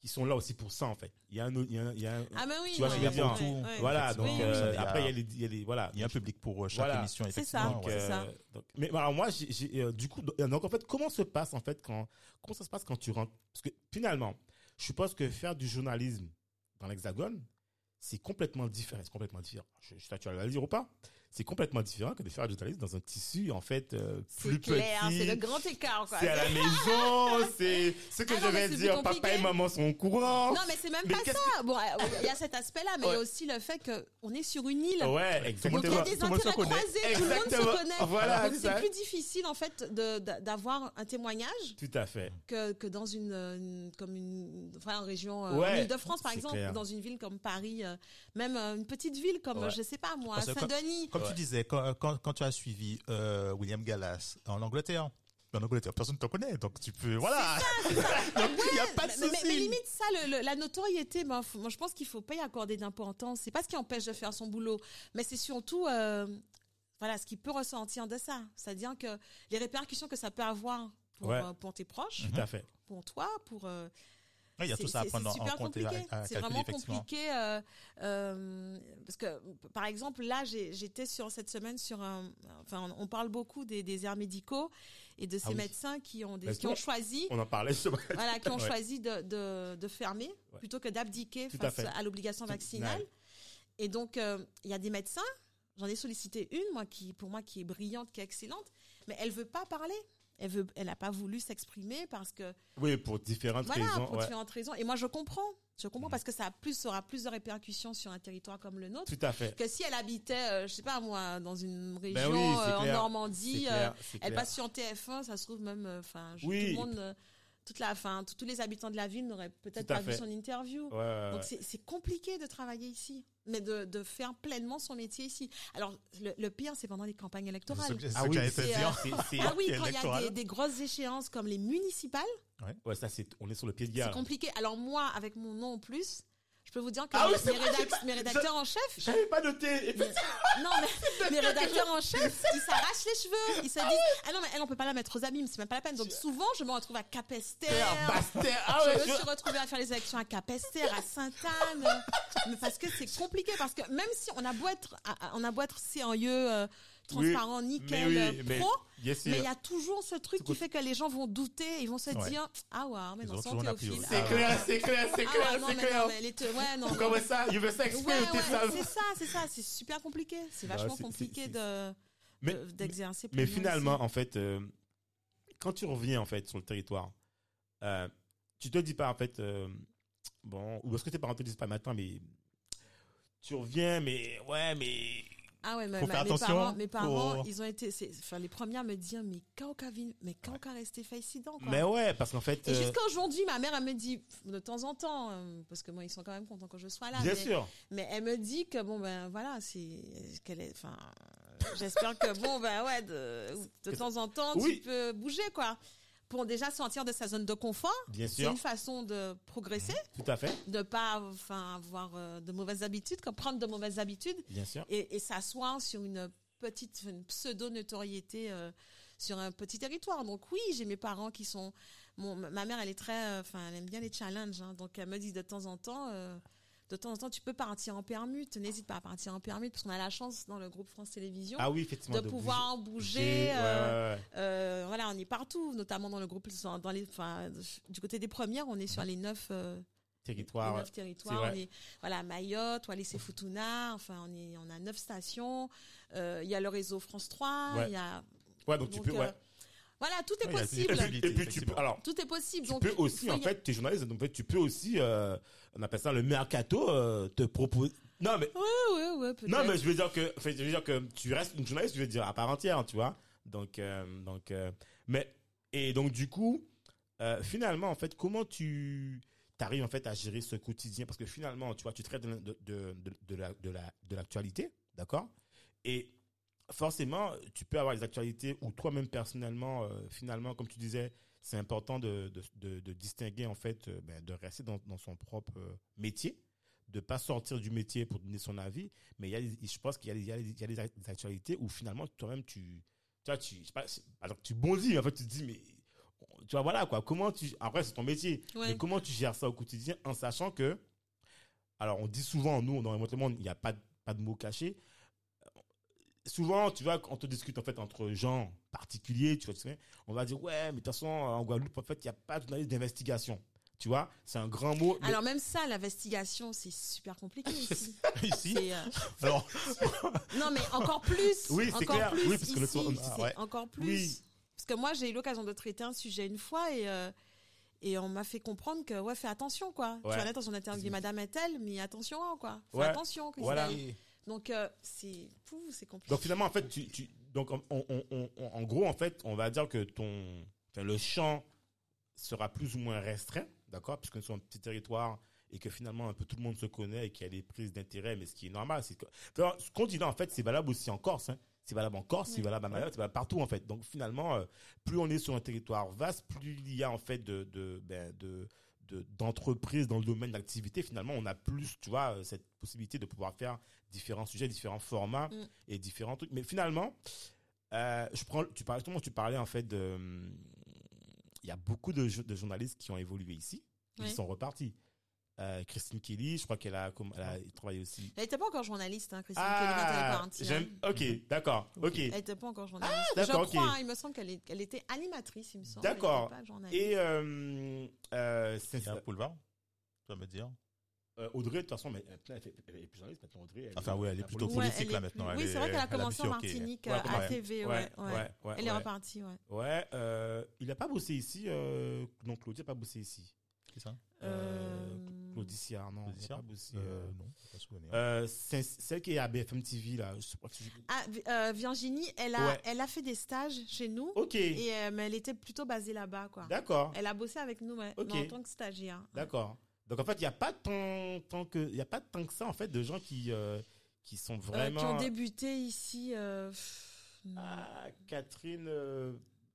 S1: qui sont là aussi pour ça, en fait. Il y a un, autre- il y a un, il y a un-
S3: Ah, mais oui.
S1: Tu vois ce que je veux
S3: ouais,
S1: dire?
S3: ouais, ouais.
S1: voilà, donc, euh,
S2: oui.
S1: après, il y a les, il y a les, voilà.
S2: Il y a un public pour euh, chaque
S1: Voilà.
S2: émission,
S3: C'est ça.
S1: Donc,
S2: ouais.
S3: c'est ça.
S1: euh, donc- mais alors moi, j'ai, euh, du coup, donc en fait, comment se passe en fait quand, comment ça se passe quand tu rentres? Parce que finalement, je suppose que faire du journalisme dans l'Hexagone, c'est complètement différent. C'est complètement différent. Je, je sais pas, tu vas le dire ou pas C'est complètement différent que de faire du journalisme dans un tissu en fait euh, plus
S3: clair,
S1: petit.
S3: c'est le grand écart, quoi.
S1: C'est à la maison, c'est ce que
S3: Ah
S1: je
S3: non,
S1: vais dire. Papa et maman sont au courant.
S3: Non, mais c'est même
S1: Mais
S3: pas ça. Bon, il y a cet aspect-là, mais il y a aussi le fait que on est sur une île.
S1: Ouais,
S3: Donc il y
S1: exactement.
S3: a des intérêts croisés, tout le monde
S1: Exactement.
S3: se connaît.
S1: Voilà,
S3: Donc c'est plus difficile en fait de- de- d'avoir un témoignage
S1: Tout à fait.
S3: que, que dans une, une- comme une enfin en région euh,
S1: Ouais,
S3: en Île-de-France par
S1: c'est
S3: exemple,
S1: clair.
S3: dans une ville comme Paris, euh, même euh, une petite ville comme je sais pas moi, Saint-Denis.
S2: Comme
S1: Ouais.
S2: tu disais, quand, quand, quand tu as suivi euh, William Gallas en Angleterre, en Angleterre, personne ne te connaît, donc tu peux, voilà. donc il n'y a pas de
S3: Mais, mais-
S2: souci.
S3: mais limite ça, le- le- la notoriété, moi, faut- moi, je pense qu'il faut pas y accorder d'importance. C'est pas ce qui empêche de faire son boulot, mais c'est surtout euh, voilà ce qui peut ressentir de ça, c'est-à-dire que les répercussions que ça peut avoir pour,
S1: Ouais.
S3: euh, pour tes proches,
S1: Tout à fait.
S3: pour toi, pour euh,
S2: Oui, il y a tout ça à prendre en compte
S3: C'est vraiment compliqué euh, euh, parce que par exemple là j'étais sur cette semaine sur un enfin on, parle beaucoup des, airs médicaux et de ces
S1: Ah oui.
S3: médecins qui ont des,
S1: Bah,
S3: qui ont choisi
S1: On en parlait. sais pas.
S3: voilà qui ont
S1: Ouais.
S3: choisi de, de, de fermer
S1: Ouais.
S3: plutôt que d'abdiquer
S1: à
S3: face à, l'obligation vaccinale
S1: ouais.
S3: et donc euh, il y a des médecins j'en ai sollicité une moi qui pour moi qui est brillante qui est excellente mais elle veut pas parler elle veut elle a pas voulu s'exprimer parce que
S1: Oui, pour différentes
S3: voilà,
S1: raisons.
S3: pour
S1: ouais.
S3: différentes raisons. Et moi, je comprends. Je comprends parce que ça a plus, aura plus de répercussions sur un territoire comme le nôtre
S1: Tout à fait.
S3: que si elle habitait, euh, je sais pas moi, dans une région
S1: Ben oui,
S3: euh, en. Normandie. Euh,
S1: clair, c'est
S3: elle passe sur TF1, ça se trouve même, euh, enfin,
S1: Oui.
S3: tout le monde, euh, toute la fin, tous les habitants de la ville n'auraient peut-être pas vu son interview.
S1: Ouais, ouais,
S3: Donc
S1: ouais.
S3: c'est c'est compliqué de travailler ici, mais de, de faire pleinement son métier ici. Alors le, le pire, c'est pendant les campagnes
S2: C'est
S3: électorales.
S2: ce c'est
S1: Ah oui,
S3: c'est, euh,
S1: C'est- c'est-
S3: Ah oui, quand il y a des, des grosses échéances comme les municipales,
S1: Ouais, ça, c'est, on est sur le pied de
S3: c'est
S1: guerre.
S3: compliqué. Alors moi, avec mon nom en plus, je peux vous dire que
S1: Ah oui,
S3: mes,
S1: c'est
S3: mes
S1: vrai,
S3: rédac-
S1: j'ai pas-
S3: mes rédacteurs en chef,
S1: J'avais pas noté.
S3: mais- non mais mes rédacteurs en chef, ils s'arrachent les cheveux, ils se disent ah non mais elle on peut pas la mettre aux abîmes, c'est même pas la peine. Donc souvent je me retrouve à Capesterre.
S1: Bastère. Ah
S3: je me suis retrouvée à faire les élections à Capesterre, à Sainte-Anne, mais parce que c'est compliqué, parce que même si on a beau être, on a beau être sérieux, euh, transparent, nickel,
S1: mais oui, mais-
S3: pro, mais il y a toujours ce truc qui
S1: C'est
S3: fait que les gens vont douter, ils vont se
S2: Ouais.
S3: dire ah ouais, mais
S2: Ils
S3: non,
S2: la
S3: Théophile.
S1: C'est clair, c'est clair, c'est
S3: Ah
S1: clair, c'est clair.
S3: elle était, ouais, non.
S1: Comment ça Il veut ça.
S3: c'est ça, c'est ça, c'est super compliqué. C'est
S1: Bah,
S3: vachement
S1: c'est-
S3: compliqué
S1: c'est-
S3: de d'exercer.
S1: mais finalement, en fait, euh, quand tu reviens en fait sur le territoire, euh, tu te dis pas en fait, euh, bon, ou est-ce que tes parents te disent pas maintenant, mais tu reviens, mais ouais, mais
S3: ah ouais, mais
S2: faut
S3: ma-
S2: faire
S3: mes
S2: attention
S3: parents, mes parents,
S2: pour-
S3: ils ont été, enfin les premières me dire mais quand qu'a mais quand qu'a resté donc quoi.
S1: mais ouais, parce qu'en fait,
S3: Et
S1: euh,
S3: jusqu'à aujourd'hui, ma mère, elle me dit, de temps en temps, euh, parce que moi, ils sont quand même contents que je sois là.
S1: bien
S3: mais,
S1: sûr,
S3: mais elle me dit que bon, ben voilà, c'est, qu'elle est, enfin, j'espère que bon, ben ouais, de, de temps en temps,
S1: Oui.
S3: tu peux bouger, quoi. Pour déjà sortir de sa zone de confort.
S1: bien
S3: C'est une façon de progresser,
S1: tout à fait,
S3: de pas, enfin, avoir euh, de mauvaises habitudes, comme prendre de mauvaises habitudes
S1: bien sûr.
S3: et, et s'asseoir sur une petite, une pseudo-notoriété euh, sur un petit territoire. Donc oui, j'ai mes parents qui sont... Mon, ma mère, elle est très... euh, Enfin, elle aime bien les challenges. hein. donc elle me dit de temps en temps... de temps en temps, tu peux partir en permute. N'hésite pas à partir en permute parce qu'on a la chance dans le groupe France Télévisions
S1: Ah oui, effectivement,
S3: de, pouvoir
S1: bouger.
S3: bouger.
S1: Ouais,
S3: euh,
S1: ouais,
S3: euh, voilà, on est partout, notamment dans le groupe, dans les, enfin, du côté des premières, on est sur les neuf, euh, les
S1: territoire. ouais.
S3: neuf territoires.
S1: C'est
S3: On est, voilà, Mayotte, Wallis et Futuna. Enfin, on est, on a neuf stations. Euh, Il y a le réseau France 3. Il
S1: Ouais.
S3: y a,
S1: Ouais, donc tu
S3: donc,
S1: peux,
S3: euh,
S1: ouais.
S3: voilà, tout est
S2: Ouais,
S3: possible.
S1: Et puis, et puis tu peux, alors,
S3: Tout est possible.
S1: tu
S3: donc,
S1: peux aussi, en fait, tu es journaliste, donc en fait, tu peux aussi, euh, on appelle ça le mercato, euh, te proposer. Non, mais
S3: Ouais, ouais, ouais.
S1: Non, mais je veux dire que, je veux dire que tu restes une journaliste, je veux dire à part entière, tu vois. Donc, euh, donc, euh, mais et donc du coup, finalement, en fait, comment tu arrives en fait à gérer ce quotidien? Parce que finalement, tu vois, tu traites de de de, de, de la de la de l'actualité, d'accord? Et forcément, tu peux avoir des actualités où toi-même personnellement, finalement, comme tu disais, c'est important de, de, de, de distinguer en fait, euh, ben, de rester dans, dans son propre euh, métier, de pas sortir du métier pour donner son avis, mais il y a, je pense qu'il y a, des- il y y a des act- des actualités où finalement toi-même tu, tu vois, tu, je sais pas, alors tu bondis, en fait tu te dis mais tu vois voilà quoi, comment tu, après c'est ton métier,
S3: Ouais.
S1: mais comment tu gères ça au quotidien en sachant que, alors on dit souvent nous dans le monde il n'y a pas de- pas de mots cachés. Souvent, tu vois, quand on te discute en fait entre gens particuliers, tu vois, tu sais, on va dire ouais, mais de toute façon en Guadeloupe en fait il n'y a pas de journaliste d'investigation. Tu vois, c'est un grand mot. mais-
S3: Alors même ça, l'investigation, c'est super compliqué ici.
S2: Ici,
S3: euh,
S2: alors,
S3: Non, mais encore plus.
S1: Oui, c'est
S3: encore
S1: clair.
S3: Plus
S1: Oui, parce que le soir-
S2: Ah, ouais.
S3: encore plus.
S1: Oui.
S3: Parce que moi, j'ai eu l'occasion de traiter un sujet une fois et euh, et on m'a fait comprendre que ouais, fais attention quoi.
S1: Ouais.
S3: Tu vas dans son interview Madame est-elle, mais attention hein, quoi. Fais
S1: Ouais.
S3: attention. que
S1: Voilà.
S3: Donc euh, c'est c'est compliqué.
S1: Donc finalement, en fait, tu, tu donc on, on- en gros, en fait, on va dire que ton, enfin, le champ sera plus ou moins restreint, d'accord, puisque nous sommes un petit territoire et que finalement un peu tout le monde se connaît et qu'il y a des prises d'intérêt, mais ce qui est normal, c'est que, enfin, ce qu'on dit là, en fait, c'est valable aussi en Corse, hein. C'est valable en Corse, c'est valable à Mayotte, c'est valable partout en fait. Donc finalement, euh, plus on est sur un territoire vaste, plus il y a en fait de de ben, de de- d'entreprises dans le domaine d'activité, finalement, on a plus, tu vois, euh, cette possibilité de pouvoir faire différents sujets, différents formats
S3: Mm.
S1: et différents trucs. Mais finalement, euh, je prends, tu parlais, tu parlais en fait de, il y a beaucoup de, jo- de journalistes qui ont évolué ici, ils
S3: Oui.
S1: sont repartis. Euh, Christine Kelly, je crois qu'elle a, comme, elle a travaillé aussi.
S3: Elle était pas encore journaliste, hein, Christine Kelly, quand elle est
S1: Ah,
S3: partie,
S1: j'aime,
S3: hein.
S1: ok, d'accord, ok.
S3: Elle était pas encore journaliste.
S1: d'accord,
S3: je crois, hein, il me semble qu'elle était animatrice, il me semble.
S1: D'accord. Et euh, euh, c'est
S2: boulevard, tu vas me dire.
S1: euh, Audrey, de toute façon, mais elle, est plus journaliste maintenant. Audrey, elle
S2: Enfin, oui, elle est plutôt politique, là, maintenant.
S3: Oui,
S2: est-
S3: c'est vrai qu'elle a
S2: elle
S3: commencé en. Martinique,
S2: Ouais,
S3: euh, à. TV, ouais,
S1: Ouais,
S3: ouais.
S1: ouais, ouais,
S3: Elle est repartie, ouais.
S1: Ouais, euh, il a pas bossé ici. Euh, non, Claudia a pas bossé ici.
S2: Qui ça?
S1: Euh,
S3: Euh,
S1: Claudicia, non.
S2: Claudicia
S1: pas bossé,
S2: Euh,
S1: euh,
S2: non, pas souvenir.
S1: euh, c'est celle qui est à BFM TV, là. Je sais pas si je-
S3: Ah, euh, Virginie, elle a,
S1: Ouais.
S3: elle a fait des stages chez nous.
S1: Ok.
S3: Et euh, mais elle était plutôt basée là-bas, quoi.
S1: D'accord.
S3: Elle a bossé avec nous, mais en tant que stagiaire.
S1: D'accord. Donc en fait, il n'y a pas tant, tant que, il y a pas tant que ça en fait de gens qui, euh, qui sont
S3: Euh,
S1: vraiment.
S3: qui ont débuté ici. euh, pff.
S1: Ah, Catherine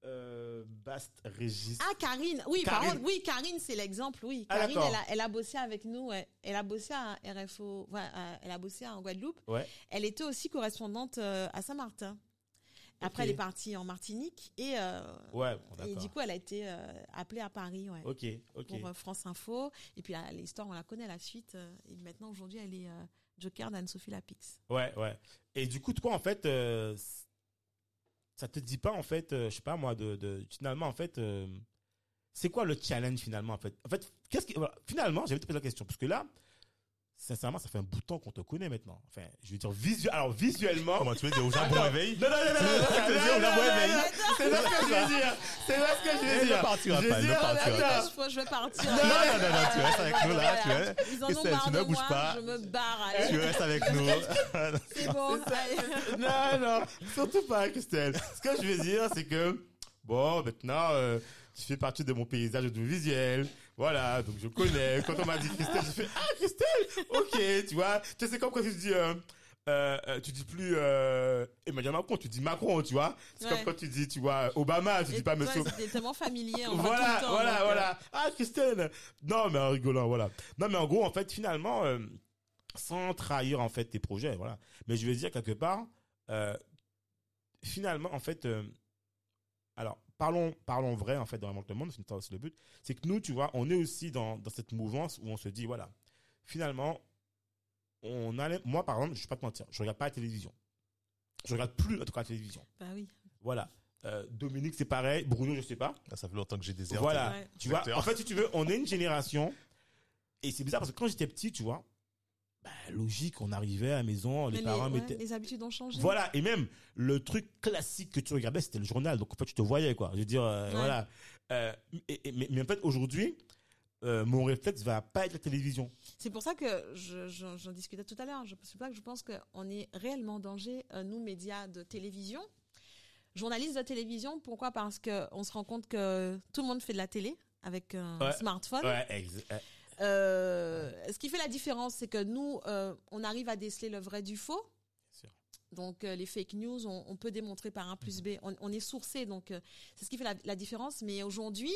S1: euh, Bast Régis.
S3: Ah, Karine, oui,
S1: Karine.
S3: par contre, oui, Karine, c'est l'exemple, oui.
S1: Ah,
S3: Karine, elle a, elle a bossé avec nous, elle a bossé à RFO, ouais, elle a bossé en Guadeloupe.
S1: Ouais.
S3: Elle était aussi correspondante euh, à Saint-Martin. Après, elle est partie en Martinique et, euh,
S1: Ouais, bon,
S3: et
S1: d'accord.
S3: du coup, elle a été euh, appelée à Paris, ouais. Pour euh, France Info. Et puis l'histoire, on la connaît, la suite. et maintenant, aujourd'hui, elle est Joker d'Anne-Sophie Lapix.
S1: Ouais, ouais. Et du coup, toi, en fait, ça te dit pas, en fait, euh, je sais pas moi, de, finalement, en fait, euh, c'est quoi le challenge finalement, en fait? En fait, qu'est-ce finalement, j'avais te poser la question parce que là, sincèrement, ça fait un bout de temps qu'on te connaît maintenant. Enfin, je veux dire visuel, alors visuellement.
S2: Comment tu veux dire au Japon réveil
S1: Non, non, non, non, non, non,
S2: éveil.
S1: C'est pas ce que je veux dire. C'est pas ce que je veux
S2: Ne
S1: dire.
S2: partira
S1: Je
S2: pas, ne partira pas.
S3: Je, vais partir.
S2: Non, non, non, non, tu restes avec nous là, tu
S3: Voilà.
S2: es.
S3: Ils en ont marre
S2: tu
S3: de
S2: ne bouges
S3: moi,
S2: pas.
S3: je me barre.
S2: Tu restes avec nous.
S3: C'est bon.
S1: non, non, surtout pas, Christelle. Ce que je veux dire, c'est que, bon, maintenant, euh, tu fais partie de mon paysage audiovisuel. Voilà, donc je connais. Quand on m'a dit Christelle, j'ai fait, ah, Christelle, ok, tu vois. Tu sais, c'est comme quand tu dis, euh, euh, euh, tu dis plus euh, Emmanuel Macron, tu dis Macron, tu vois. C'est
S3: Ouais.
S1: comme quand tu dis, tu vois, Obama, tu
S3: Et
S1: dis pas
S3: toi,
S1: Monsieur.
S3: C'était tellement familier. on voit tout
S1: Voilà,
S3: le temps,
S1: voilà,
S3: donc, euh,
S1: voilà. Ah, Christelle. Non, mais en rigolant, voilà. Non, mais en gros, en fait, finalement, euh, sans trahir, en fait, tes projets, voilà. Mais je veux dire, quelque part, finalement, en fait, alors, parlons, parlons vrai, en fait, dans vraiment le monde, c'est aussi le but. C'est que nous, tu vois, on est aussi dans, dans cette mouvance où on se dit, voilà, finalement, on allait, moi, par exemple, je vais pas te mentir, je regarde pas la télévision. Je regarde plus, en tout cas, la télévision.
S3: Bah oui.
S1: Voilà. Euh, Dominique, c'est pareil. Bruno, je sais pas.
S2: Ah, Ça fait longtemps que j'ai déserté.
S1: Voilà.
S3: Ouais.
S1: Tu vois, en fait, si tu veux, on est une génération. Et c'est bizarre parce que quand j'étais petit, tu vois, bah, logique, on arrivait à la maison, les parents
S3: ouais,
S1: mettaient.
S3: les habitudes ont changé.
S1: Voilà, et même le truc classique que tu regardais, c'était le journal. Donc en fait, tu te voyais, quoi. Je veux dire, euh,
S3: Ouais.
S1: voilà. Euh, et- et- mais, mais en fait, aujourd'hui, euh, mon réflexe va pas être la télévision.
S3: C'est pour ça que je- je- j'en discutais tout à l'heure. Je- que je pense qu'on est réellement en danger, nous, médias de télévision. Journalistes de télévision, pourquoi? Parce que on se rend compte que tout le monde fait de la télé avec un
S1: Ouais.
S3: smartphone.
S1: Ouais, euh,
S3: ce qui fait la différence, c'est que nous, euh, on arrive à déceler le vrai du faux. Donc euh, les fake news, on, on peut démontrer par un plus B. On, on est sourcé, donc euh, c'est ce qui fait la, la différence. Mais aujourd'hui,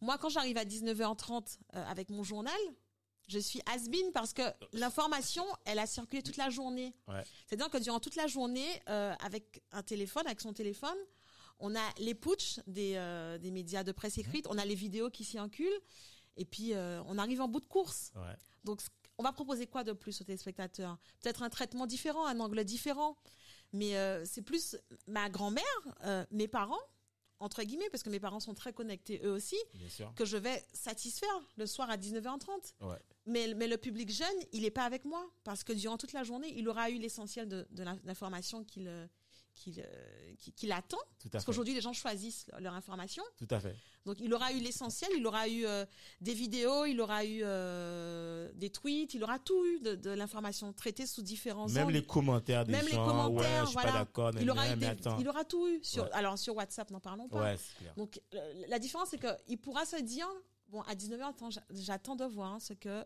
S3: moi, quand j'arrive à 19h30 euh, avec mon journal, je suis has-been parce que l'information, elle a circulé toute la journée.
S1: Ouais.
S3: C'est-à-dire que durant toute la journée, avec un téléphone, avec son téléphone, on a les putsch des, des médias de presse écrite, on a les vidéos qui s'y enculent, et puis euh, on arrive en bout de course.
S1: ouais.
S3: Donc, on va proposer quoi de plus aux téléspectateurs? Peut-être un traitement différent, un angle différent. Mais euh, c'est plus ma grand-mère, euh, mes parents, entre guillemets, parce que mes parents sont très connectés eux aussi, que je vais satisfaire le soir à 19h30.
S1: Ouais.
S3: Mais, mais le public jeune, il n'est pas avec moi, parce que durant toute la journée, il aura eu l'essentiel de, l'information qu'il qu'il qu'il- qu'il attend.
S1: Tout à
S3: Parce qu'aujourd'hui, les gens choisissent leur- information.
S1: Tout à fait.
S3: Donc il aura eu l'essentiel, il aura eu euh, des vidéos, il aura eu euh, des tweets, il aura tout eu de, de l'information traitée sous différents
S1: Même
S3: angles.
S1: les commentaires des
S3: Même les
S1: gens.
S3: commentaires,
S1: ouais, je suis
S3: voilà.
S1: pas d'accord.
S3: il aura
S1: mais
S3: eu des-
S1: attends.
S3: il aura tout eu sur
S1: Ouais.
S3: alors sur WhatsApp n'en parlons pas.
S1: Ouais, clair.
S3: Donc euh, la différence c'est que il pourra se dire bon à 19h attends, j'a- j'attends de voir hein, ce que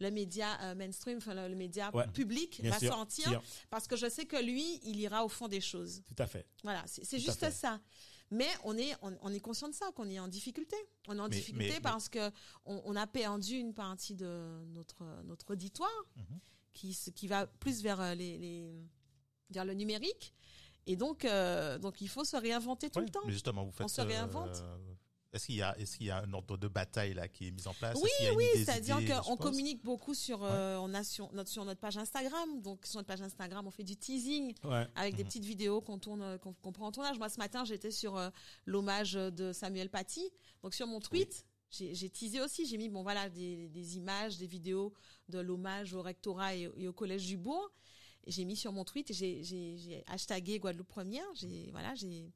S3: le média euh, mainstream, enfin le, le média
S1: Ouais.
S3: public va
S1: sûr. Sûr.
S3: parce que je sais que lui, il ira au fond des choses.
S1: Tout à fait.
S3: Voilà, c'est juste ça. Mais on est, on, on est conscient de ça, qu'on est en difficulté. On est en
S2: Mais-
S3: difficulté
S2: mais-
S3: parce que on, on a perdu une partie de notre notre auditoire qui se- qui va plus vers euh, les, les vers le numérique. Et donc, euh, donc il faut se réinventer tout
S2: Ouais,
S3: le temps.
S2: Mais justement, vous faites.
S3: se réinvente.
S2: euh, Est-ce qu'il y a, est-ce qu'il y a un ordre de bataille là qui est mis en place?
S3: Oui, oui, c'est-à-dire qu'on communique beaucoup sur, euh, on a sur notre, sur notre page Instagram. Donc, sur notre page Instagram, on fait du teasing
S1: Ouais.
S3: avec des
S2: Mhm.
S3: petites vidéos qu'on tourne, euh, qu'on prend en tournage. Moi, ce matin, j'étais sur euh, l'hommage de Samuel Paty. Donc, sur mon tweet, j'ai j'ai teasé aussi. J'ai mis, bon, voilà, des, des images, des vidéos de l'hommage au rectorat et, et au collège du Bourg. J'ai mis sur mon tweet, et j'ai- j'ai j'ai hashtagué Guadeloupe Première. J'ai, voilà, j'ai,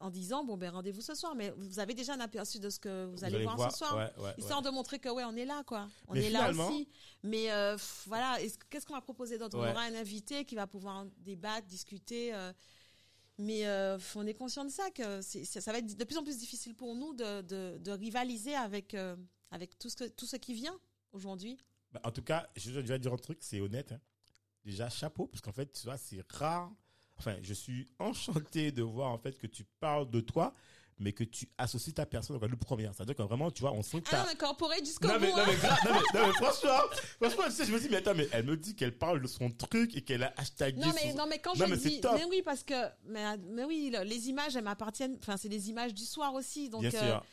S3: en disant bon ben rendez-vous ce soir, mais vous avez déjà un aperçu de ce que vous,
S1: Vous
S3: allez, voir, ce soir,
S1: ouais, ouais,
S3: histoire de montrer que ouais on est là quoi, on
S1: Mais
S3: est là aussi. Mais euh, pff, voilà, est-ce- qu'est-ce qu'on va proposer d'autre? On aura un invité qui va pouvoir débattre, discuter. euh, mais euh, on est conscient de ça que ça, ça va être de plus en plus difficile pour nous de, de, de rivaliser avec avec tout ce que tout ce qui vient aujourd'hui.
S1: Bah, en tout cas, je vais dire un truc, c'est honnête. hein. Déjà, chapeau, parce qu'en fait, tu vois, c'est rare. Enfin, je suis enchanté de voir en fait que tu parles de toi, mais que tu associes ta personne au Guadeloupe première. C'est-à-dire que vraiment, tu vois, on sent que
S3: Ah
S1: t'as-
S3: mais corporate jusqu'au
S1: Non
S3: bout.
S1: mais, non,
S3: hein.
S1: mais, non, mais, non, mais franchement, franchement, tu sais, je me dis, mais attends, mais elle me dit qu'elle parle de son truc et qu'elle a hashtagué
S3: Non mais
S1: son-
S3: non mais quand
S1: Non,
S3: je
S1: mais
S3: dis mais oui parce que mais, mais oui le- les images elles m'appartiennent enfin c'est des images du soir aussi donc
S1: Bien
S3: euh,
S1: sûr.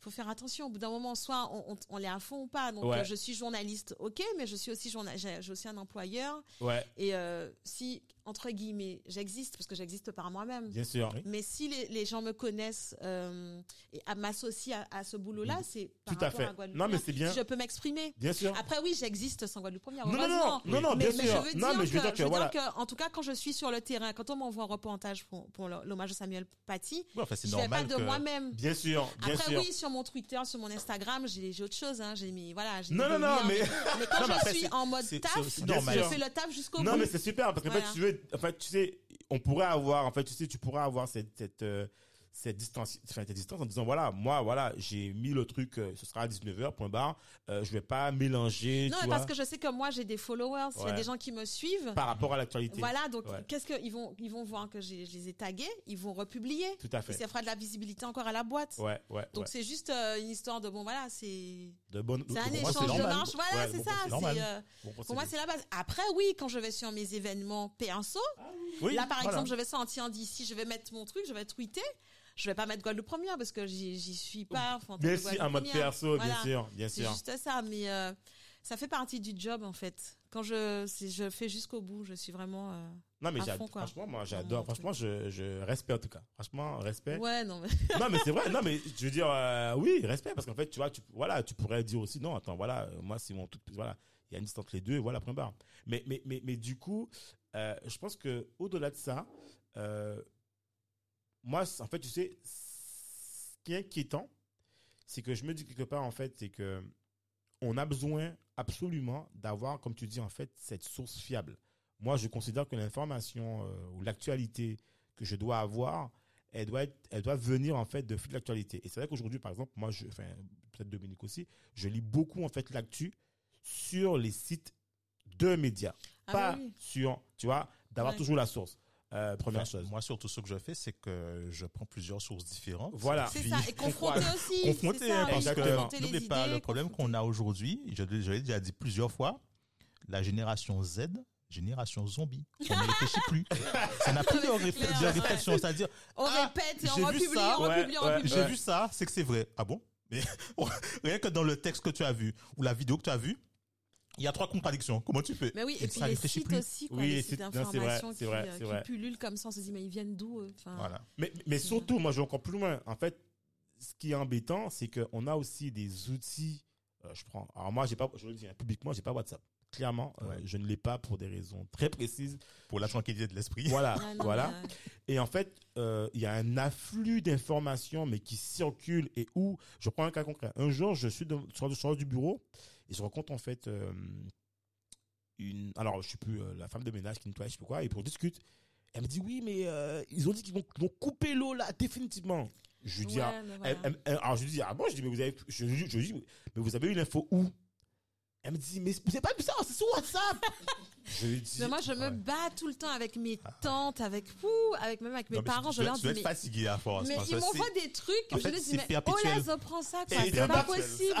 S3: faut faire attention au bout d'un moment soit on, on, on l'est à fond ou pas donc
S1: Ouais.
S3: euh, je suis journaliste ok mais je suis aussi journa- j'ai j'ai aussi un employeur
S1: Ouais,
S3: et euh, si entre guillemets j'existe parce que j'existe par moi-même
S1: bien sûr.
S3: mais si les, les gens me connaissent euh, et m'associent à, à ce boulot-là, c'est par.
S1: Tout à
S3: rapport
S1: fait.
S3: Guadeloupe
S1: Non, mais c'est bien.
S3: Je peux m'exprimer.
S1: Bien sûr.
S3: Après, oui, j'existe sans Guadeloupe Première.
S1: Non, non, non, non, non,
S3: mais,
S1: bien
S3: mais
S1: sûr.
S3: je veux
S1: Non,
S3: dire
S1: mais je veux dire que,
S3: je veux
S1: voilà.
S3: que, en tout cas, quand je suis sur le terrain, quand on m'envoie un reportage pour, l'hommage à Samuel Paty,
S2: Ouais, enfin,
S3: je fais pas de
S2: que-
S3: moi-même.
S1: Bien sûr, bien
S3: Après,
S1: sûr.
S3: oui, sur mon Twitter, sur mon Instagram, j'ai autre chose. Hein. J'ai mis, voilà,
S1: Non, non, non, mais-
S3: mais quand
S2: Non,
S3: je suis en mode taf, je fais le taf jusqu'au
S1: Non,
S3: bout.
S1: mais c'est super parce fait, tu veux, en fait, tu sais, on pourrait avoir, en fait, tu sais, tu pourrais avoir cette, euh, cette distance, cette distance en disant, voilà, moi, voilà, j'ai mis le truc, euh, ce sera à 19h, point barre, euh, je vais pas mélanger,
S3: Non,
S1: tu
S3: mais
S1: vois,
S3: parce que je sais que moi, j'ai des followers, il y a des gens qui me suivent.
S1: par rapport à l'actualité.
S3: Voilà, donc
S1: Ouais.
S3: qu'est-ce qu'ils vont, ils vont voir que je les ai tagués, ils vont republier.
S1: Tout à
S3: Et
S1: fait.
S3: ça fera de la visibilité encore à la boîte.
S1: Ouais, ouais,
S3: Donc
S1: ouais.
S3: c'est juste euh, une histoire de bon voilà, c'est
S1: De bonne,
S3: c'est un échange de marche, voilà, c'est
S1: bon
S3: ça.
S2: normal.
S3: euh,
S1: Bon
S3: pour moi c'est la base. Après oui, quand je vais sur mes événements perso,
S2: Oui,
S3: là par
S2: voilà.
S3: exemple je vais sortir d'ici, je vais mettre mon truc, je vais tweeter. Je vais pas mettre Guadeloupe première parce que j'y, suis pas. enfin,
S1: Bien sûr, en mode perso, bien sûr, bien
S3: C'est
S1: sûr.
S3: juste ça, mais euh, ça fait partie du job en fait. Quand je, c'est- je fais jusqu'au bout, je suis vraiment. euh,
S1: Non, mais j'adore, franchement, moi, j'adore, franchement, je, je respecte en tout cas. Franchement, respect.
S3: Ouais, non mais.
S1: non mais c'est vrai non mais je veux dire euh, oui respect parce qu'en fait tu vois tu voilà tu pourrais dire aussi non attends voilà moi c'est mon tout voilà il y a une distance entre les deux voilà point barre mais mais mais mais du coup je pense que au-delà de ça euh, moi en fait tu sais ce qui est inquiétant c'est que je me dis quelque part en fait c'est que on a besoin absolument d'avoir comme tu dis en fait cette source fiable moi je considère que l'information euh, ou l'actualité que je dois avoir elle doit être, elle doit venir en fait de fil d'actualité. Et c'est vrai qu'aujourd'hui, par exemple, moi, je, enfin, peut-être Dominique aussi, je lis beaucoup en fait l'actu sur les sites de médias,
S3: Ah
S1: pas
S3: oui.
S1: sur, tu vois, d'avoir toujours la source. Euh, première
S2: Enfin,
S1: chose.
S2: Moi, surtout, ce que je fais, c'est que je prends plusieurs sources différentes.
S1: Voilà.
S3: C'est ça, et confronter aussi.
S2: confronter,
S3: ça,
S2: parce que n'oubliez pas
S3: idées,
S2: le problème qu'on a aujourd'hui. Je, je l'ai déjà dit plusieurs fois. La génération Z, génération zombie. On ne réfléchit plus. Ça n'a plus de,
S3: C'est
S2: réfl-
S3: clair,
S2: de
S3: ouais.
S2: réflexion. C'est-à-dire,
S3: On
S2: Ah,
S3: répète et on republie,
S2: ça,
S3: on
S1: ouais,
S3: republie, on
S1: ouais,
S3: republie.
S2: j'ai vu ça, c'est que c'est vrai. Ah bon? Mais rien que dans le texte que tu as vu ou la vidéo que tu as vue, il y a trois contradictions. Comment tu fais?
S3: Mais oui, et,
S2: Et
S3: puis
S2: ça
S3: les sites
S2: plus.
S3: aussi, quoi,
S1: Oui,
S3: les
S1: les
S3: sites d'information
S1: c'est
S3: qui,
S1: vrai,
S3: euh,
S1: c'est
S3: qui
S1: vrai.
S3: pullulent comme ça, on se dit mais ils viennent d'où Enfin,
S2: Voilà.
S1: Mais, mais surtout, moi, je vais encore plus loin. En fait, ce qui est embêtant, c'est qu'on a aussi des outils. euh, je prends. Alors moi, j'ai pas, je le dis hein, publiquement, j'ai pas WhatsApp. Clairement, euh,
S2: Ouais.
S1: je ne l'ai pas pour des raisons très précises.
S2: Pour la tranquillité de l'esprit.
S1: Voilà,
S3: non,
S1: voilà.
S3: euh,
S1: Et en fait, euh, il y a un afflux d'informations, mais qui circulent et où, je prends un cas concret. Un jour, je suis de, sur, le- sur du bureau et je rencontre en fait euh, une, alors je sais plus, euh, la femme de ménage qui nettoie, je sais plus quoi, et pour discute. Elle me dit oui, mais euh, ils ont dit qu'ils vont, couper l'eau là définitivement. Je lui dis,
S3: ouais,
S1: ah, elle-
S3: voilà.
S1: elle- elle- alors je lui dis ah bon, je dis mais vous avez, je, je, je dis mais vous avez eu l'info où? Elle me dit mais avez pas ça, c'est sur WhatsApp. je lui dis
S3: Mais moi, je me
S2: Ouais.
S3: bats tout le temps avec mes tantes, avec vous, avec même avec mes
S2: Non,
S3: parents.
S2: tu
S3: Je leur
S2: tu
S3: dis
S2: dois être
S3: mais,
S2: fatigué à force.
S3: mais ils
S2: c'est-
S3: m'envoient des trucs.
S2: en
S3: je leur dis
S2: c'est
S3: mais oh là, je prends ça, quoi. C'est
S1: c'est
S3: pas possible.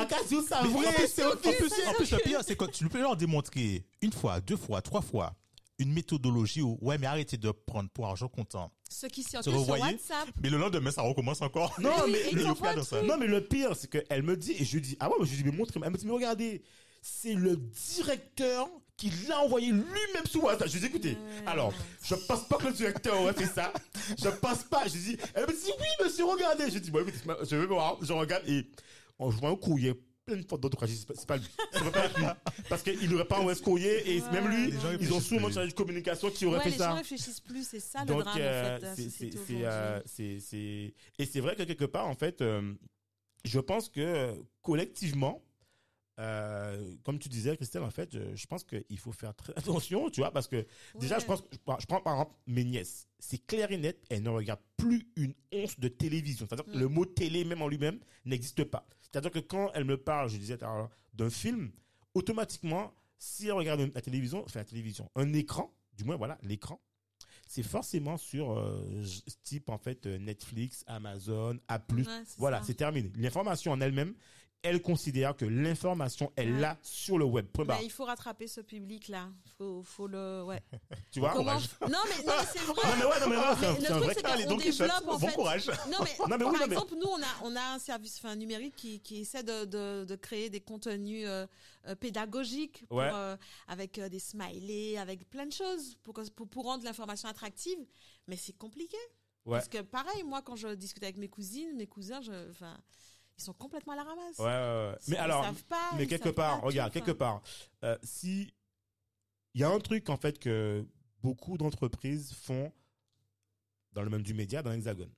S1: Ça vrai, c'est
S2: en plus,
S3: ça
S2: en plus, le pire, c'est que tu peux leur démontrer une fois, deux fois, trois fois une méthodologie où, ouais, mais arrêtez de prendre pour argent comptant.
S3: Ceux qui
S2: vous
S3: circulent sur WhatsApp.
S2: Mais le lendemain, ça recommence encore.
S1: Mais le, non, mais le pire, c'est qu'elle me dit, et je lui dis, ah ouais, mais je lui dis, mais montrez-moi. Elle me dit, mais regardez, c'est le directeur qui l'a envoyé lui-même sur WhatsApp. Je lui dis, écoutez, alors, je pense pas que le directeur aurait fait ça. Je pense pas. Je dis, elle me dit, oui, monsieur, regardez. Je dis, bon, écoutez, je vais voir, je regarde et on vois un courrier plein de fautes d'orthographe. C'est pas- C'est pas lui. Peut pas lui. Parce qu'il n'aurait pas West Courrier et
S3: Ouais.
S1: même lui,
S2: Les
S1: ils ont sûrement chargé de communication qui aurait
S3: Ouais,
S1: fait
S3: les
S1: ça.
S3: gens réfléchissent plus, c'est ça le
S1: Donc,
S3: drame
S1: euh,
S3: en fait. de la
S1: c'est- c'est- c'est, euh, c'est- c'est- et c'est vrai que quelque part, en fait, euh, je pense que euh, collectivement, euh, comme tu disais, Christelle, en fait, je, je pense qu'il faut faire très attention, tu vois, parce que déjà, je pense, je prends, je prends par exemple mes nièces. C'est clair et net, elles ne regardent plus une once de télévision. C'est-à-dire que
S3: Mm.
S1: le mot télé, même en lui-même, n'existe pas. C'est-à-dire que quand elles me parlent, je disais d'un film, automatiquement, si elles regardent la télévision, enfin la télévision, un écran, du moins voilà, l'écran, c'est forcément sur euh, type en fait euh, Netflix, Amazon, A+.
S3: Ouais,
S1: voilà, c'est terminé. L'information en elle-même, elle considère que l'information est là sur le web. Point barre.
S3: Mais il faut rattraper ce public-là. Faut, faut le, ouais.
S1: Tu vois
S3: Comment Non, mais, non, mais c'est vrai.
S1: Non mais ouais, non mais ouais, c'est un-
S3: Mais le
S1: c'est un
S3: truc,
S1: vrai cas.
S2: donc,
S3: développe, en
S2: bon courage.
S3: Non mais,
S1: Non, mais
S3: par
S1: oui,
S3: exemple, nous on a on a un service enfin numérique qui qui essaie de de, de créer des contenus euh, euh, pédagogiques pour,
S1: Ouais.
S3: euh, avec des smileys, avec plein de choses pour pour, pour rendre l'information attractive, mais c'est compliqué
S1: Ouais.
S3: parce que pareil, moi quand je discute avec mes cousines, mes cousins, je enfin ils sont complètement à la ramasse.
S1: Ouais, ouais, ouais.
S3: Ils
S1: Mais alors,
S3: savent pas,
S1: mais
S3: ils
S1: quelque
S3: savent
S1: part,
S3: pas
S1: regarde, quelque part, euh, si il y a un truc en fait que beaucoup d'entreprises font dans le même du média, dans l'Hexagone.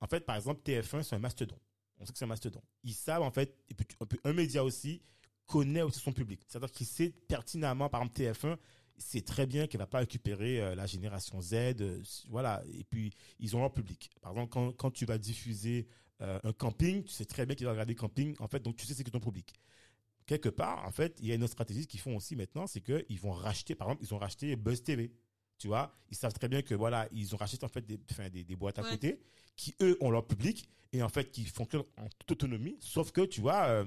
S1: En fait, par exemple, TF1, c'est un mastodon. On sait que c'est un mastodon. Ils savent en fait, et puis un média aussi connaît aussi son public. C'est-à-dire qu'il sait pertinemment, par exemple TF1, c'est très bien qu'elle va pas récupérer euh, la génération Z, euh, voilà. Et puis ils ont leur public. Par exemple, quand, quand tu vas diffuser euh, un camping, tu sais très bien qu'ils vont regarder camping. En fait, donc tu sais c'est que ton public. Quelque part, en fait, il y a une autre stratégie qu'ils font aussi maintenant, c'est qu'ils vont racheter, par exemple, ils ont racheté Buzz TV. Tu vois, ils savent très bien que voilà, ils ont racheté en fait des, enfin, des, des boîtes à
S3: Ouais.
S1: côté qui eux ont leur public et en fait qui fonctionnent en toute autonomie. Sauf que tu vois, euh,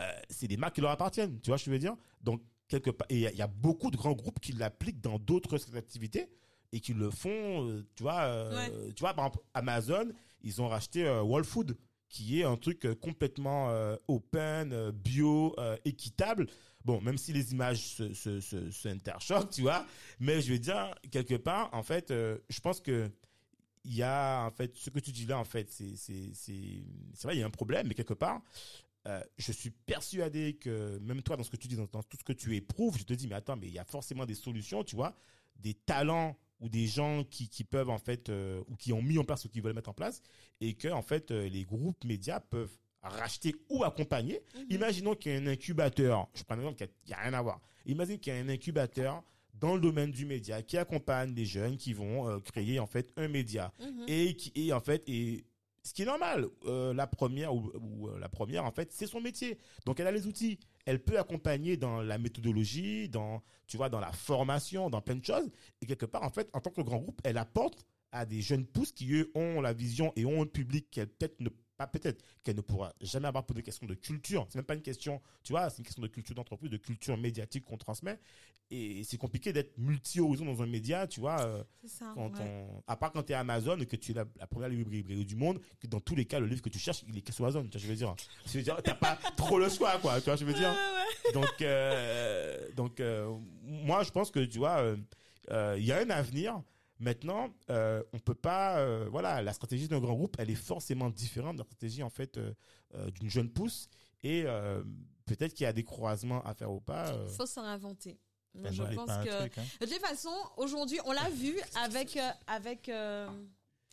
S1: euh, c'est des marques qui leur appartiennent. Tu vois, je veux dire? Donc quelque part, et il y, a- il y a beaucoup de grands groupes qui l'appliquent dans d'autres activités et qui le font. euh, tu vois, euh, tu vois, par exemple, Amazon, ils ont racheté euh, Whole Food qui est un truc complètement euh, open, euh, bio, euh, équitable. Bon, même si les images se, se, se, se interchoquent, tu vois, mais je veux dire, quelque part, en fait, je pense que il y a, en fait, ce que tu dis là, en fait, c'est, c'est, c'est, c'est vrai, il y a un problème, mais quelque part, je suis persuadé que, même toi, dans ce que tu dis, dans, dans tout ce que tu éprouves, je te dis, mais attends, mais il y a forcément des solutions, tu vois, des talents ou des gens qui, qui peuvent, en fait, euh, ou qui ont mis en place ou qui veulent mettre en place, et que, en fait, euh, les groupes médias peuvent racheter ou accompagner.
S3: Mhm.
S1: Imaginons qu'il y a un incubateur, je prends un exemple qui n'a rien à voir. Imagine qu'il y a un incubateur dans le domaine du média qui accompagne des jeunes qui vont euh, créer en fait un média
S3: Mhm.
S1: et qui et en fait et ce qui est normal la première ou, ou, la première en fait c'est son métier donc elle a les outils elle peut accompagner dans la méthodologie dans tu vois dans la formation dans plein de choses. Et quelque part en fait en tant que grand groupe elle apporte à des jeunes pousses qui eux ont la vision et ont un public qu'elle peut-être ne pas peut-être qu'elle ne pourra jamais avoir pour des questions de culture c'est même pas une question tu vois c'est une question de culture d'entreprise de culture médiatique qu'on transmet et c'est compliqué d'être multi-horizon dans un média tu vois euh,
S3: ça.
S1: quand
S3: ouais.
S1: on, à part quand tu es Amazon et que tu es la, la première librairie du monde, que dans tous les cas, le livre que tu cherches, il est que sur Amazon, tu vois, je veux dire. Je veux dire, t'as pas trop le choix, quoi, tu vois, je veux dire. Donc, euh, donc, euh, moi, je pense que, tu vois, euh, il y a un avenir. Maintenant, euh, on peut pas, euh, voilà, la stratégie d'un grand groupe, elle est forcément différente de la stratégie, en fait, euh, euh, d'une jeune pousse. Et euh, peut-être qu'il y a des croisements à faire ou pas. euh.
S3: faut se réinventer. Moi,
S2: T'as
S3: je pense que
S2: truc, hein.
S3: de toute façon, aujourd'hui, on l'a vu avec euh, avec euh,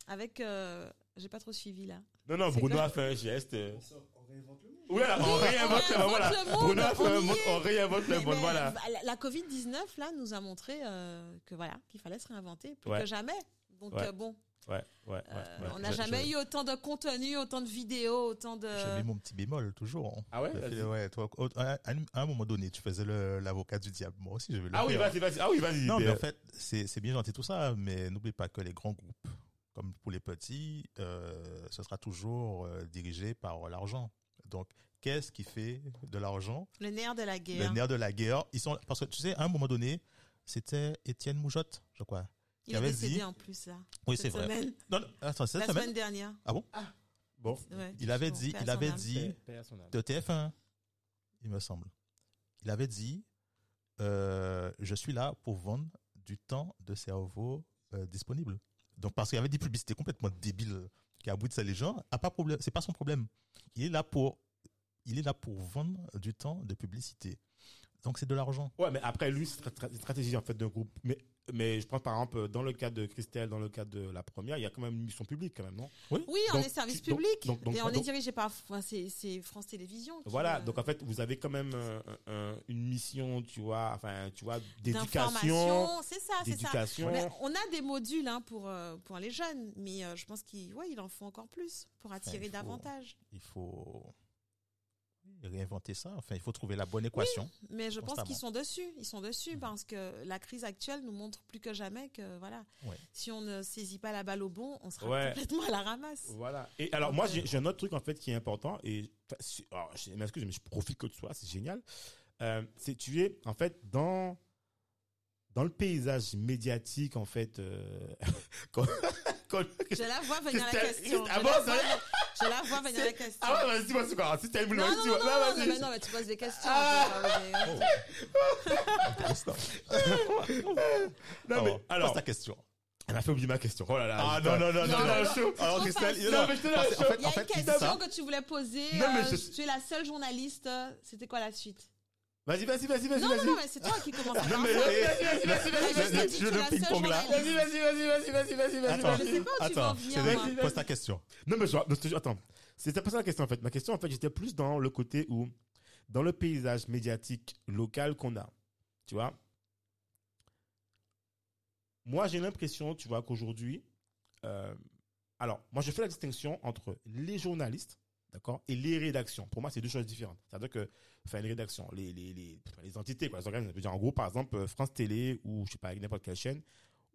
S3: avec euh, j'ai pas trop suivi là.
S1: Non, non, Bruno a fait un geste.
S4: On réinvente le
S1: Oui, on réinvente le monde, voilà. Bruno a fait
S3: on
S1: un
S3: y
S1: monde,
S3: est.
S1: on réinvente le monde, voilà.
S3: La, la Covid 19 là nous a montré euh, que voilà qu'il fallait se réinventer plus
S1: Ouais.
S3: que jamais. Donc
S1: Ouais.
S3: euh, bon,
S1: Ouais, ouais, ouais.
S3: euh,
S1: ouais.
S3: on n'a jamais
S1: je-
S3: eu autant de contenu, autant de vidéos, autant de.
S2: Mets mon petit bémol toujours.
S1: Ah ouais,
S2: fais, ouais, toi, à, un- moment donné, tu faisais l'avocat du diable. Moi aussi, je vais le
S1: Ah oui, vas-y, vas-y. Ah oui, vas-y.
S2: Non, mais
S1: Mais,
S2: en fait, c'est c'est bien gentil tout ça, mais n'oublie pas que les grands groupes, comme pour les petits, euh, ce sera toujours euh, dirigé par l'argent. Donc, qu'est-ce qui fait de l'argent?
S3: Le nerf de la guerre.
S2: Le nerf de la guerre. Ils sont parce que tu sais, à un moment donné, c'était Étienne Moujotte, je crois.
S3: Il est
S2: avait
S3: décédé
S2: dit-
S3: en plus là.
S2: Oui, c'est vrai. Non, non, attends, cette
S3: La
S2: semaine.
S3: semaine dernière.
S2: Ah bon?
S1: Bon.
S3: Ouais.
S2: Il avait
S3: Bon,
S2: dit, il avait dit de TF1, il me semble. Il avait dit, euh, je suis là pour vendre du temps de cerveau euh, disponible. Donc parce qu'il y avait des publicités complètement débiles qui aboutissaient les gens, a pas problème, c'est pas son problème. Il est là pour il est là pour vendre du temps de publicité. Donc c'est de l'argent.
S1: Ouais, mais après, lui, c'est stratégie en fait d'un groupe. Mais, mais je pense par exemple, dans le cas de Christelle, dans le cas de la première, il y a quand même une mission publique quand même, non?
S3: Oui, on
S1: Donc,
S3: est service
S1: tu-
S3: public
S1: donc- donc-
S3: et on est dirigé par enfin, c'est c'est France Télévisions.
S1: Voilà,
S3: euh,
S1: donc en fait, vous avez quand même euh, un- un- une mission, tu vois, enfin, tu vois, d'éducation,
S3: c'est ça, c'est ça. Mais on a des modules hein, pour euh, pour les jeunes, mais euh, je pense qu'il ouais, il en faut encore plus pour attirer
S2: il faut-
S3: davantage.
S2: Il faut réinventer ça. Enfin, il faut trouver la bonne équation.
S3: Mais je pense qu'ils sont dessus, ils sont dessus parce que la crise actuelle nous montre plus que jamais que voilà,
S2: Ouais.
S3: si on ne saisit pas la balle au bon, on sera
S1: Ouais.
S3: complètement à la ramasse.
S1: Voilà. Et alors, moi, j'ai j'ai un autre truc, en fait, qui est important. Et, alors, je m'excuse, mais je profite que de soi, c'est génial. Euh, c'est tu es, en fait, dans, dans le paysage médiatique, en fait, euh,
S3: Je la vois venir la question.
S1: Ah
S3: Je
S1: bon,
S3: la
S1: ça
S3: vois- Je la vois venir la question.
S1: Ah ouais, vas-y, dis-moi c'est quoi. Si t'as une boule,
S3: Non, non,
S1: vas-y,
S3: non,
S1: dis-moi.
S3: non,
S1: Non,
S3: non,
S1: vas-y.
S3: mais non, mais tu poses des questions.
S1: Ah. Non, mais, alors,
S2: ta question.
S1: elle m'a fait oublier ma question. Oh là là.
S2: Ah non, non, non, non, non. Alors, Christelle,
S3: Il y a une question que tu voulais poser.
S1: Non, mais
S3: euh,
S1: je-
S3: Tu es la seule journaliste. C'était quoi la suite?
S1: Vas-y, vas-y, vas-y, vas-y,
S3: Non, non,
S1: vas-y.
S3: non, mais c'est toi qui commence à
S1: Non, mais,
S3: parler.
S1: vas-y, vas-y, vas-y, vas-y, vas-y,
S3: je tu
S2: le ping-pong, là.
S1: Vas-y, vas-y, vas-y, vas-y, vas-y, vas-y, vas-y,
S2: Attends,
S3: Je sais pas où tu
S2: attends,
S3: venir, moi.
S2: pose ta question.
S1: Non, mais je, non, attends. C'était pas ça la question, en fait. Ma question, en fait, j'étais plus dans le côté où, dans le paysage médiatique local qu'on a, tu vois, moi, j'ai l'impression, tu vois, qu'aujourd'hui, euh, alors, moi, je fais la distinction entre les journalistes, d'accord, et les rédactions. Pour moi, c'est deux choses différentes. C'est-à-dire que, enfin, les rédactions, les, les, les, les entités, quoi, les organes, je veux dire, en gros, par exemple, euh, France Télé ou, je sais pas, n'importe quelle chaîne,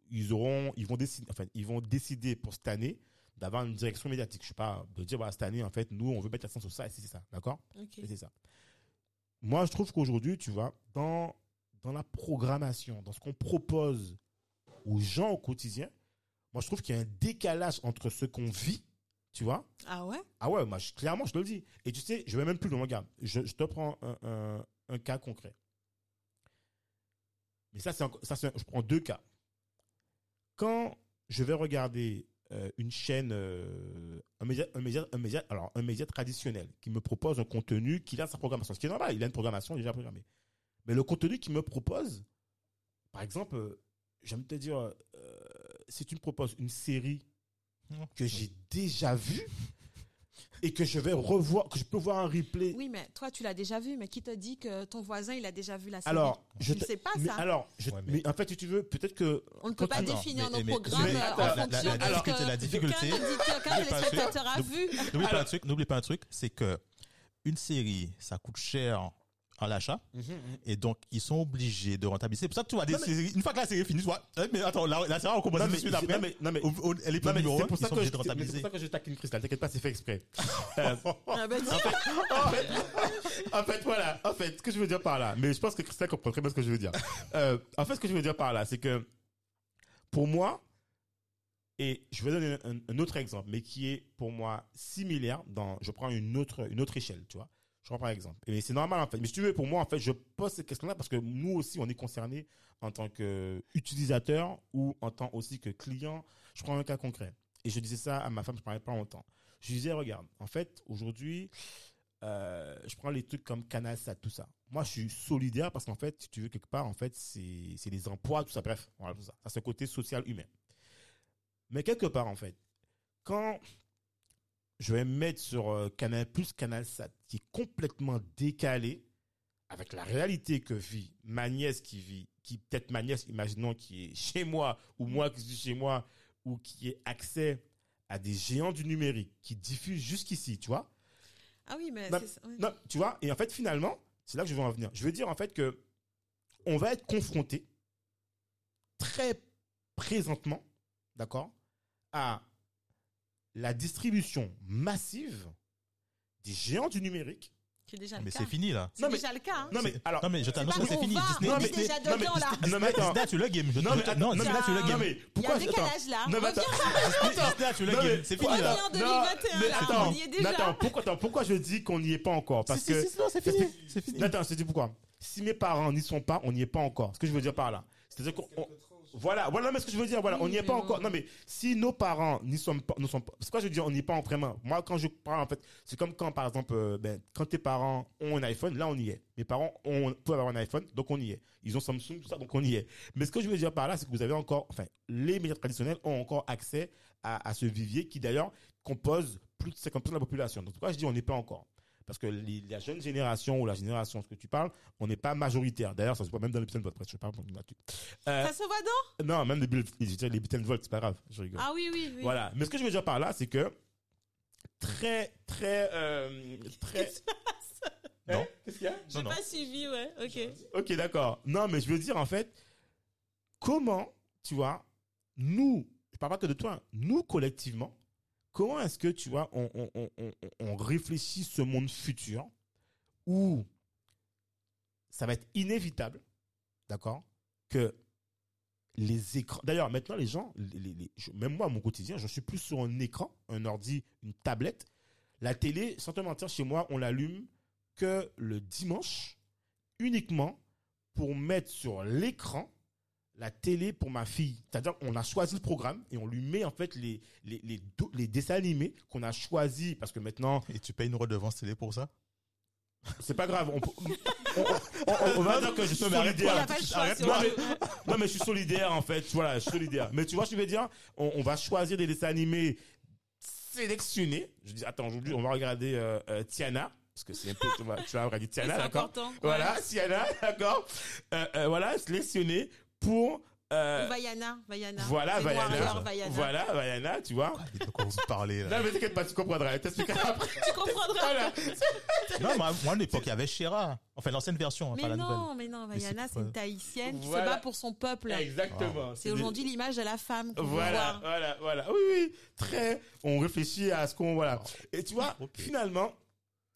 S1: ils auront, ils vont décider, enfin, ils vont décider pour cette année d'avoir une direction médiatique. Je sais pas, de dire, voilà, cette année, en fait, nous, on veut mettre l'accent sur ça et c'est ça, d'accord? Et c'est ça. Moi, je trouve qu'aujourd'hui, tu vois, dans, dans la programmation, dans ce qu'on propose aux gens au quotidien, moi, je trouve qu'il y a un décalage entre ce qu'on vit, tu vois.
S3: Ah ouais?
S1: Ah ouais, moi, je- clairement, je te le dis. Et tu sais, je vais même plus loin, regarde. Je, je te prends un, un- un cas concret. Mais ça, c'est, ça, c'est, je prends deux cas. Quand je vais regarder euh, une chaîne, euh, un média, un média, un média, alors un média traditionnel qui me propose un contenu qui a sa programmation, ce qui est normal, il a une programmation déjà programmée. Mais le contenu qu'il me propose, par exemple, euh, j'aime te dire, si tu me proposes une série que j'ai déjà vue et que je vais revoir, que je peux voir un replay.
S3: Oui, mais toi, tu l'as déjà vu, mais qui te dit que ton voisin, il a déjà vu la série?
S1: Alors, je te-
S3: sais pas
S1: mais
S3: ça.
S1: alors, je-
S2: Ouais, mais-
S1: mais en fait, si tu veux, peut-être que
S3: On ne peut pas
S2: Attends,
S3: définir
S2: mais-
S3: nos
S2: mais-
S3: programmes euh, en
S1: la-
S3: fonction
S2: la-
S3: de
S2: la
S3: ce
S2: difficulté,
S3: que
S2: la difficulté-
S3: qu'un auditeur, qu'un
S2: N'oublie pas un truc.
S3: téléspectateur a vu.
S2: N'oublie pas
S1: Alors-
S2: un truc, n'oublie pas un truc, c'est que une série, ça coûte cher à l'achat. Et donc, ils sont obligés de rentabiliser. C'est pour ça que tu vois des
S1: Non, mais-
S2: séries, une fois que la série est finie, tu vois, eh, mais attends, la, la série, on commence
S1: Non,
S2: tout de
S1: mais,
S2: suite après.
S1: non, mais, non, mais,
S2: elle est pas numéro
S1: c'est
S2: un,
S1: pour
S2: ils
S1: ça
S2: sont
S1: que je,
S2: obligés de
S1: c'est pour ça que je taquine Cristal. T'inquiète pas, c'est fait exprès. Euh,
S3: Ah bah,
S1: en, fait, en fait, voilà. En fait, ce que je veux dire par là, mais je pense que Christelle comprend très bien ce que je veux dire. Euh, en fait, ce que je veux dire par là, c'est que pour moi, et je vais donner un, un autre exemple, mais qui est pour moi similaire dans, je prends une autre, une autre échelle, tu vois. Je prends par exemple. Et c'est normal en fait. Mais si tu veux, pour moi, en fait, je pose cette question-là parce que nous aussi, on est concernés en tant qu'utilisateur ou en tant aussi que client. Je prends un cas concret. Et je disais ça à ma femme, je parlais pas longtemps. Je disais, regarde, en fait, aujourd'hui, euh, je prends les trucs comme CanalSat, tout ça. Moi, je suis solidaire parce qu'en fait, si tu veux, quelque part, en fait, c'est c'est des emplois, tout ça. Bref, voilà, tout ça. Ça, c'est côté social humain. Mais quelque part, en fait, quand je vais me mettre sur euh, Canal Plus, CanalSat, qui est complètement décalé avec la réalité que vit ma nièce qui vit, qui peut-être ma nièce, imaginons, qui est chez moi, ou moi qui suis chez moi, ou qui ait accès à des géants du numérique qui diffusent jusqu'ici, tu vois.
S3: Ah oui, mais
S1: Non,
S3: c'est ça, oui.
S1: Non, tu vois, et en fait, finalement, c'est là que je veux en venir. Je veux dire, en fait, que on va être confronté très présentement, d'accord, à la distribution massive des géants du numérique.
S3: C'est déjà le
S2: Mais
S3: cas.
S2: c'est fini, là.
S3: C'est
S1: Non, mais-
S3: déjà le cas. hein.
S1: Non, mais
S2: C'est-
S1: alors.
S2: Non, mais je t'annonce que c'est fini. Disney,
S3: déjà
S1: non, mais-
S3: dedans, là.
S1: non, mais attends.
S2: Disney a tué le game. Je-
S1: Non, mais attends,
S2: non,
S1: non,
S2: Disney tué le
S1: non,
S2: game.
S1: mais
S3: Il y a
S1: pourquoi
S3: un décalage là.
S1: Non, mais attends.
S2: Disney a tué le
S1: Non, mais-
S2: game. C'est fini, là.
S3: Reviens en 2021,
S1: mais attends,
S3: déjà.
S1: Nathan, pourquoi, attends, pourquoi je dis qu'on n'y est pas encore? Parce que.
S2: non, c'est fini. C'est fini.
S1: Nathan, je te dis pourquoi. Si mes parents n'y sont pas, on n'y est pas encore. Ce que je veux dire par là. C'est-à-dire qu'on. Voilà, voilà, mais ce que je veux dire, voilà, on n'y est pas encore. Non, mais si nos parents n'y sont pas, ne sont pas, c'est quoi je dire, on n'y est pas en vraiment. Moi, quand je parle, en fait, c'est comme quand, par exemple, euh, ben, quand tes parents ont un iPhone, là, on y est. Mes parents ont, peuvent avoir un iPhone, donc on y est. Ils ont Samsung, tout ça, donc on y est. Mais ce que je veux dire par là, c'est que vous avez encore, enfin, les médias traditionnels ont encore accès à, à ce vivier qui, d'ailleurs, compose plus de 50% de la population. Donc, pourquoi je dis on n'y est pas encore? Parce que les- la jeune génération ou la génération, ce que tu parles, on n'est pas majoritaire. D'ailleurs, ça se voit même dans l'épisode de votre presse. Je parle là-dessus. Euh,
S3: Ça se voit donc
S1: non, même les dirais les Beatles Volt, c'est pas grave, je rigole.
S3: Ah oui, oui, oui.
S1: Voilà. Mais ce que je veux dire par là, c'est que très, très, euh, très.
S3: Qu'est-ce qui se passe?
S2: Non.
S1: Hein Qu'est-ce qu'il y a?
S3: J'ai pas suivi, ouais. Ok.
S1: Ok, d'accord. Non, mais je veux dire en fait, comment, tu vois, nous, je parle pas que de toi, nous collectivement, comment est-ce que tu vois, on, on, on, réfléchit ce monde futur où ça va être inévitable, d'accord, que les écrans. D'ailleurs, maintenant, les gens, même moi, mon quotidien, je suis plus sur un écran, un ordi, une tablette. La télé, sans te mentir, chez moi, on l'allume que le dimanche, uniquement pour mettre sur l'écran la télé pour ma fille. C'est-à-dire qu'on a choisi le programme et on lui met en fait les, les, les, les dessins animés qu'on a choisis parce que maintenant,
S2: Et tu payes une redevance télé pour ça?
S1: C'est pas grave. On, peut- on, on- on- on va dire que je suis solidaire. non, mais je suis solidaire, en fait. Voilà, je suis solidaire. Mais tu vois, je veux dire, on, on va choisir des dessins animés sélectionnés. Je dis, attends, aujourd'hui, on va regarder euh, euh, Tiana. Parce que c'est un peu, tu vas, tu vas regarder Tiana,
S3: C'est
S1: d'accord?
S3: important.
S1: Voilà, Tiana, d'accord? Euh, euh, Voilà, sélectionné pour... euh,
S3: Vaiana, Vaiana.
S1: voilà, Vaiana.
S3: Warrior, Vaiana.
S1: Voilà, Vaiana, tu vois.
S2: De quoi vous parlez là
S1: Non, mais t'inquiète pas, tu comprendras. Après.
S3: Tu comprendras.
S1: Voilà.
S2: Non, moi, moi, à l'époque, il y avait Shira. Enfin, l'ancienne version, hein,
S3: Mais
S2: pas la
S3: non,
S2: nouvelle.
S3: mais non, Vaiana, c'est une tahitienne qui
S1: Voilà.
S3: se bat pour son peuple.
S1: Exactement.
S3: C'est aujourd'hui l'image de la femme qu'on
S1: Voilà, voilà, voilà. Oui, oui. Très. On réfléchit à ce qu'on voilà. Et tu vois, finalement,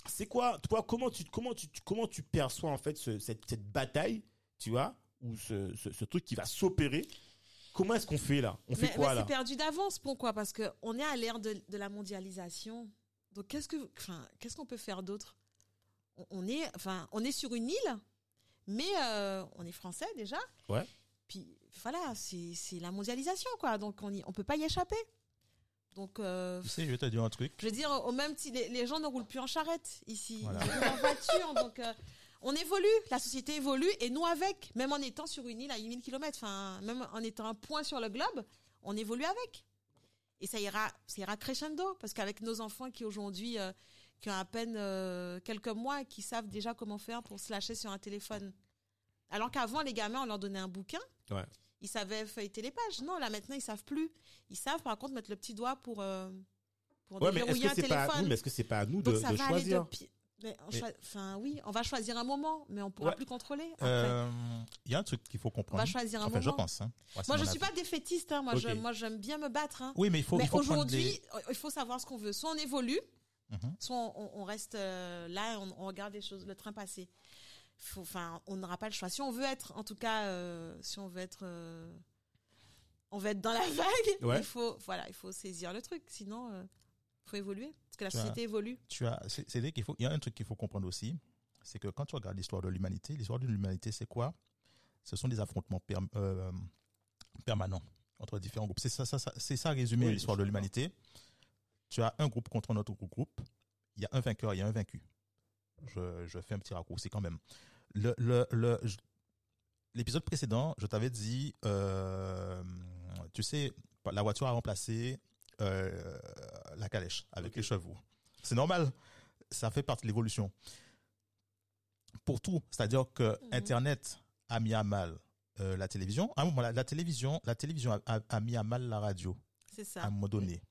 S1: c'est quoi, toi, comment tu, comment tu, tu- comment tu perçois en fait ce- cette, cette bataille, tu vois, ou ce, ce, ce truc qui va s'opérer. Comment est-ce qu'on fait là? On fait
S3: Mais,
S1: quoi
S3: mais
S1: là?
S3: c'est perdu d'avance, pourquoi? Parce que on est à l'ère de, de la mondialisation. Donc qu'est-ce que, enfin, qu'est-ce qu'on peut faire d'autre? On, on est, enfin, on est sur une île, mais euh, on est français déjà.
S1: Ouais.
S3: Puis voilà, c'est c'est la mondialisation, quoi. Donc on y, on peut pas y échapper. Donc euh,
S2: Tu sais, je vais te dire un truc.
S3: je veux dire, au même si les, les gens ne roulent plus en charrette ici,
S2: Voilà.
S3: ils roulent en voiture. donc, euh, on évolue, la société évolue, et nous avec, même en étant sur une île à 8000 km, enfin, même en étant un point sur le globe, on évolue avec. Et ça ira, ça ira crescendo, parce qu'avec nos enfants qui aujourd'hui, euh, qui ont à peine euh, quelques mois, qui savent déjà comment faire pour se lâcher sur un téléphone. Alors qu'avant, les gamins, on leur donnait un bouquin.
S1: Ouais.
S3: Ils savaient feuilleter les pages. Non, là maintenant, ils savent plus. Ils savent par contre mettre le petit doigt pour, euh, pour
S1: Ouais, mais est-ce que c'est pas à
S3: téléphone.
S1: nous, mais est-ce que c'est pas à nous de,
S3: Donc ça
S1: de
S3: va aller de
S1: choisir
S3: mais on Enfin oui, on va choisir un moment, mais on pourra
S1: Ouais.
S3: plus contrôler.
S2: Euh, Il y a un truc qu'il faut
S3: on
S2: comprendre.
S3: va choisir un
S2: Enfin, je
S3: moment.
S2: pense. Hein. Ouais, c'est
S3: Moi, je
S2: mon
S3: suis
S2: avis.
S3: pas défaitiste. Hein. Moi, je- moi, j'aime bien me battre. Hein.
S2: Oui, mais il faut,
S3: mais aujourd'hui,
S2: des...
S3: il faut savoir ce qu'on veut. Soit on évolue,
S2: Mhm.
S3: soit on, on reste euh, là, et on, on regarde les choses, le train passer. Enfin, on n'aura pas le choix. Si on veut être, en tout cas, euh, si on veut être, euh, on veut être dans la vague.
S1: Ouais.
S3: Il faut, voilà, il faut saisir le truc. Sinon, il faut évoluer parce que la
S2: Tu as-
S3: société évolue.
S2: tu as, c'est, qu'il faut, il y a un truc qu'il faut comprendre aussi, c'est que quand tu regardes l'histoire de l'humanité, l'histoire de l'humanité, c'est quoi? Ce sont des affrontements euh, permanents entre différents groupes. C'est ça, ça, ça- c'est ça résumé
S1: Oui,
S2: l'histoire de l'humanité. Tu as un groupe contre un autre groupe. Il y a un vainqueur, il y a un vaincu. Je, je fais un petit raccourci quand même. Le, le, le, je- l'épisode précédent, je t'avais dit, euh, tu sais, la voiture a remplacé euh, la calèche avec les chevaux. C'est normal. Ça fait partie de l'évolution. Pour tout, c'est-à-dire que
S3: Mhm.
S2: Internet a mis à mal euh, la télévision. À un moment, la, la télévision, la télévision a, a- a mis à mal la radio
S3: C'est
S2: à
S3: ça.
S2: un moment donné.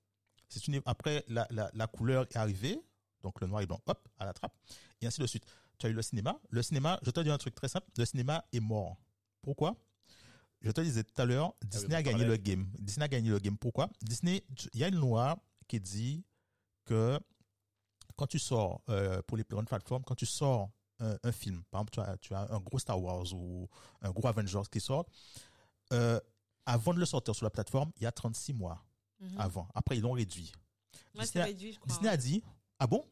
S2: C'est une, après, la, la, la couleur est arrivée, donc le noir et blanc, hop, à la trappe, et ainsi de suite. Tu as eu le cinéma. Le cinéma, je te dis un truc très simple, le cinéma est mort. Pourquoi? Je te disais tout à l'heure, Disney
S1: on
S2: a gagné le game. Disney a gagné le game. Pourquoi? Disney, il y a une loi qui dit que quand tu sors, euh, pour les grandes plateformes, quand tu sors un, un film, par exemple, tu as, tu as un gros Star Wars ou un gros Avengers qui sort, euh, avant de le sortir sur la plateforme, il y a 36 mois
S3: Mhm.
S2: avant. Après, ils l'ont réduit. Disney a-
S3: réduit, je crois.
S2: Disney a dit Ah bon?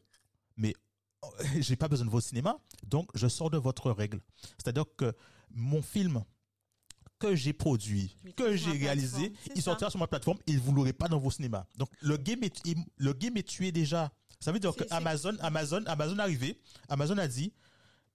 S2: Mais oh, j'ai pas besoin de vos cinémas, donc je sors de votre règle. C'est-à-dire que mon film, que j'ai produit, que j'ai réalisé, il
S3: ça.
S2: sortira sur ma plateforme et vous l'aurez pas dans vos cinémas. Donc le game est, il- le game est tué déjà. Ça veut dire que Amazon, Amazon, Amazon est arrivé, Amazon a dit,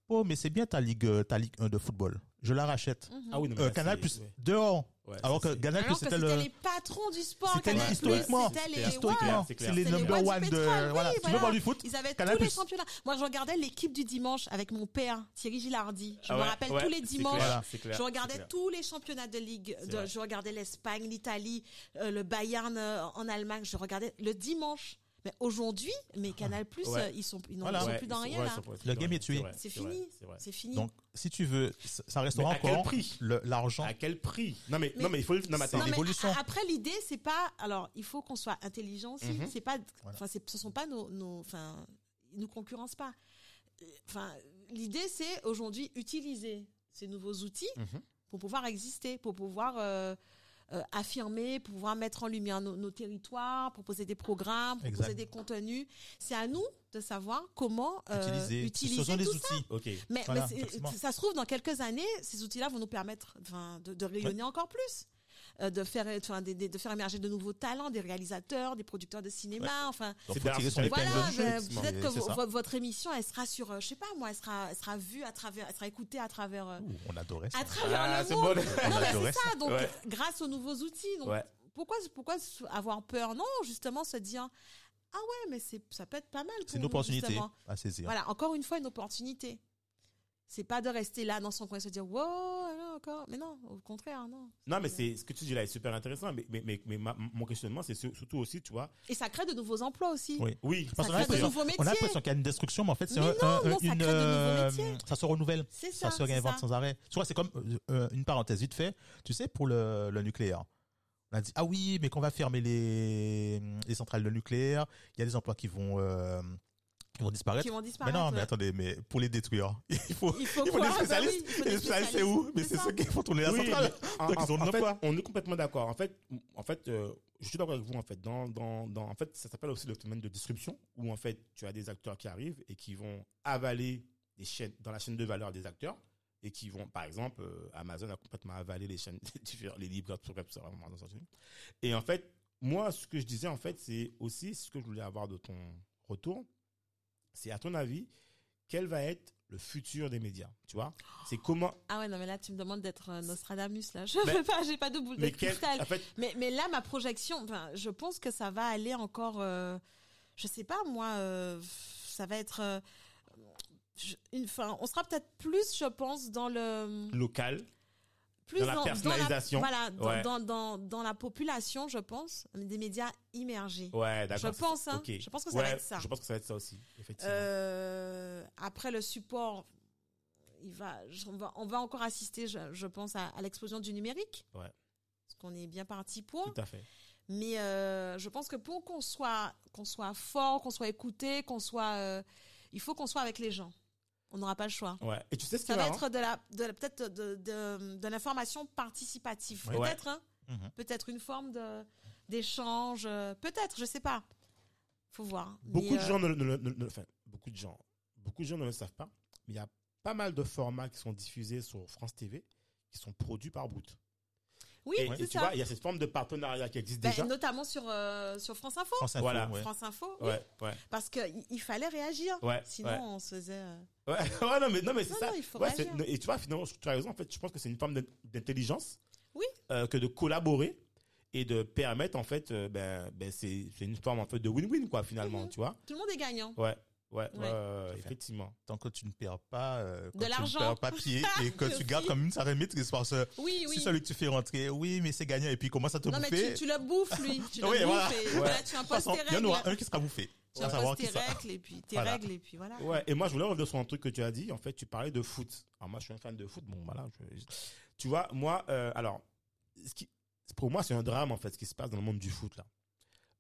S2: oh mais c'est bien ta ligue, euh, ta ligue 1 de football, je la rachète.
S3: Mhm.
S1: Ah oui, non, mais
S2: Euh,
S1: là,
S2: Canal plus
S1: ouais.
S2: dehors.
S1: Ouais,
S2: Alors que Canal plus c'était le,
S3: les patrons du sport.
S2: c'était
S3: Canal+,
S2: historiquement,
S3: c'était les-
S2: historiquement,
S1: c'est
S2: les number one de,
S3: pétrole,
S2: voilà.
S3: oui,
S2: Tu veux voir du foot?
S3: Ils avaient
S2: Canal+.
S3: tous les championnats. Moi, je regardais l'équipe du dimanche avec mon père, Thierry Gilardi. Je
S1: Ah
S3: me
S1: ouais,
S3: rappelle
S1: ouais,
S3: tous les dimanches.
S1: clair, c'est clair,
S3: Je regardais tous les championnats de ligue. Je regardais l'Espagne, l'Italie, euh, le Bayern euh, en Allemagne. Je regardais le dimanche. Mais aujourd'hui, mes Canal Plus,
S1: Ouais.
S3: ils sont, ils n'ont-
S2: Voilà.
S1: Ouais,
S3: plus dans
S1: ils
S3: rien
S1: ouais,
S3: là.
S2: Le game est tué.
S3: C'est fini.
S1: c'est
S3: fini.
S2: Donc, si tu veux, ça ça
S1: Mais
S2: restera
S1: à quel prix
S2: l'argent.
S1: À quel prix Non mais
S3: Mais-
S1: non mais il faut non mais attends.
S3: Mais
S2: l'évolution.
S3: Après, l'idée, c'est pas. Alors, il faut qu'on soit intelligent aussi.
S1: Mhm.
S3: C'est pas. Enfin, ce sont pas nos. nos enfin, ils nous concurrencent pas. Enfin, l'idée, c'est aujourd'hui utiliser ces nouveaux outils
S1: Mhm.
S3: pour pouvoir exister, pour pouvoir euh, euh, affirmer, pouvoir mettre en lumière nos, nos territoires, proposer des programmes, proposer
S2: Exact.
S3: des contenus. C'est à nous de savoir comment euh,
S2: Utiliser,
S3: utiliser
S2: ce sont des
S3: tout ça.
S2: outils.
S1: Ok.
S3: Mais,
S2: Voilà,
S3: ça se trouve, dans quelques années, ces outils-là vont nous permettre de rayonner encore plus. Euh, de faire enfin, des- de faire émerger de nouveaux talents des réalisateurs des producteurs de cinéma enfin
S2: Donc, faut tirer
S3: voilà peut-être que vo- votre émission elle sera sur euh, je sais pas moi elle sera elle sera vue à travers elle sera écoutée à travers euh,
S2: Ouh, on adorait ça.
S3: à travers
S1: Ah,
S3: le
S1: c'est
S3: monde
S1: bon.
S2: On
S3: non, mais
S2: adorait
S3: c'est ça donc
S1: Ouais.
S3: grâce aux nouveaux outils donc
S1: Ouais.
S3: pourquoi pourquoi avoir peur? Non justement se dire ah ouais mais c'est ça peut être pas mal
S2: C'est une opportunité
S3: justement.
S2: à saisir.
S3: Voilà, encore une fois, une opportunité. C'est pas de rester là dans son coin et se dire, wow, là encore. Mais non, au contraire, non.
S1: Non mais c'est ce que tu dis là est super intéressant mais mais mais, mais ma- mon questionnement c'est sur- surtout aussi tu vois.
S3: Et ça crée de nouveaux emplois aussi.
S2: Oui.
S1: Oui.
S2: Parce
S3: Ça
S2: qu'on a
S3: crée de
S2: l'impression-
S3: nouveaux
S2: on a
S3: métiers.
S2: l'impression qu'il y a une destruction, mais en fait, c'est un,
S3: non, ça
S2: une,
S3: crée de nouveaux
S2: euh,
S3: métiers.
S2: ça se renouvelle.
S3: C'est
S2: Ça,
S3: ça.
S2: se réinvente
S3: ça.
S2: sans arrêt. Tu vois, c'est comme euh, une parenthèse vite fait. Tu sais, pour le, le nucléaire, on a dit ah oui, mais qu'on va fermer les, les centrales de nucléaire, il y a des emplois qui vont euh, qui vont disparaître.
S3: Qui vont
S2: Mais
S3: disparaître.
S2: non, mais attendez, mais pour les détruire, il faut,
S3: Il faut
S2: il faut
S3: quoi
S2: des
S3: Bah
S2: spécialistes.
S3: oui, il faut
S2: et
S3: des
S2: les spécialistes, c'est où Mais c'est ceux qui font tourner la
S1: Oui,
S2: centrale.
S1: mais en,
S2: Donc, ils ont
S1: en- fait, on est complètement d'accord. En fait, en fait, euh, je suis d'accord avec vous. En fait, dans, dans, dans, en fait, ça s'appelle aussi le phénomène de distribution, où en fait, tu as des acteurs qui arrivent et qui vont avaler des chaînes dans la chaîne de valeur des acteurs et qui vont, par exemple, euh, Amazon a complètement avalé les chaînes les livres. Et en fait, moi, ce que je disais, en fait, c'est aussi ce que je voulais avoir de ton retour. C'est à ton avis, quel va être le futur des médias Tu vois, c'est comment
S3: Ah ouais, non, mais là, tu me demandes d'être euh, Nostradamus, là. Je
S1: Mais-
S3: peux pas, j'ai pas de boule de
S1: quel,
S3: cristal.
S1: en fait,
S3: Mais, mais là, ma projection, enfin, je pense que ça va aller encore, euh, je sais pas, moi, euh, ça va être, euh, je- une, on sera peut-être plus, je pense, dans le,
S1: local.
S3: Plus
S1: Dans la personnalisation.
S3: voilà, dans,
S1: Ouais.
S3: dans, dans, dans la population, je pense, des médias immergés.
S1: Ouais,
S3: Je
S1: d'accord.
S3: pense, hein.
S1: Ok.
S3: Je pense que ça
S1: Ouais,
S3: va être ça.
S1: Je pense que ça va être ça aussi, effectivement.
S3: Euh, après le support, il va, on va, on va encore assister, je, je pense, à, à l'explosion du numérique.
S1: Ouais.
S3: Parce qu'on est bien parti pour.
S1: Tout à fait.
S3: Mais euh, je pense que pour qu'on soit, qu'on soit fort, qu'on soit écouté, qu'on soit, euh, il faut qu'on soit avec les gens. On n'aura pas le choix.
S1: Ouais. Et tu sais ce qui
S3: Ça va
S1: marrant
S3: être de la, de la- peut-être de, de, de l'information participative.
S1: Ouais.
S3: Peut-être, hein.
S2: Mhm.
S3: Peut-être une forme de d'échange. euh, Peut-être, je sais pas. Faut voir.
S1: Beaucoup
S3: Mais,
S1: de
S3: euh,
S1: gens ne, ne- ne- ne- enfin, beaucoup de gens, beaucoup de gens ne le savent pas, mais il y a pas mal de formats qui sont diffusés sur France TV qui sont produits par Boot.
S3: Oui,
S1: et, et
S3: c'est
S1: tu
S3: ça.
S1: vois, il y a cette forme de partenariat qui existe
S3: Ben,
S1: déjà.
S3: notamment sur, euh, sur France Info.
S2: France Info,
S1: Voilà.
S2: ouais.
S3: France Info, oui.
S1: Ouais, ouais,
S3: Parce qu'il il fallait réagir.
S1: ouais.
S3: Sinon,
S1: ouais.
S3: on se faisait. euh,
S1: Ouais, ouais, non, mais, non, mais c'est ça.
S3: non, il faut
S1: Ouais, c'est-
S3: réagir.
S1: et tu vois, finalement, tu as raison. En fait, je pense que c'est une forme d'in- d'intelligence.
S3: Oui.
S1: euh, que de collaborer et de permettre, en fait, euh, ben, ben, c'est c'est une forme, en fait, de win-win, quoi, finalement,
S3: Mhm.
S1: tu vois.
S3: Tout le monde est gagnant.
S1: Ouais, ouais, ouais, effectivement.
S2: Tant que tu ne perds pas, euh, quand
S3: De
S2: tu
S3: l'argent.
S2: ne perds pas pied et que tu gardes comme une certaine maîtrise parce que
S3: Oui, oui.
S2: si celui que tu fais rentrer, oui, mais c'est gagnant et puis il commence à te
S3: Non, mais
S2: bouffer.
S3: tu, tu le bouffes, lui. Tu le
S2: Oui,
S3: bouffes
S2: voilà.
S3: et
S1: Ouais.
S3: voilà, tu imposes
S2: il y en aura un qui sera bouffé. Savoir qui
S3: tes règles et puis tes
S2: Voilà.
S3: règles et puis voilà.
S1: Ouais, et moi, je voulais revenir sur un truc que tu as dit. En fait, tu parlais de foot. Alors, moi, je suis un fan de foot. Bon, voilà. je- Tu vois, moi, euh, alors, ce qui, pour moi, c'est un drame, en fait, ce qui se passe dans le monde du foot, là.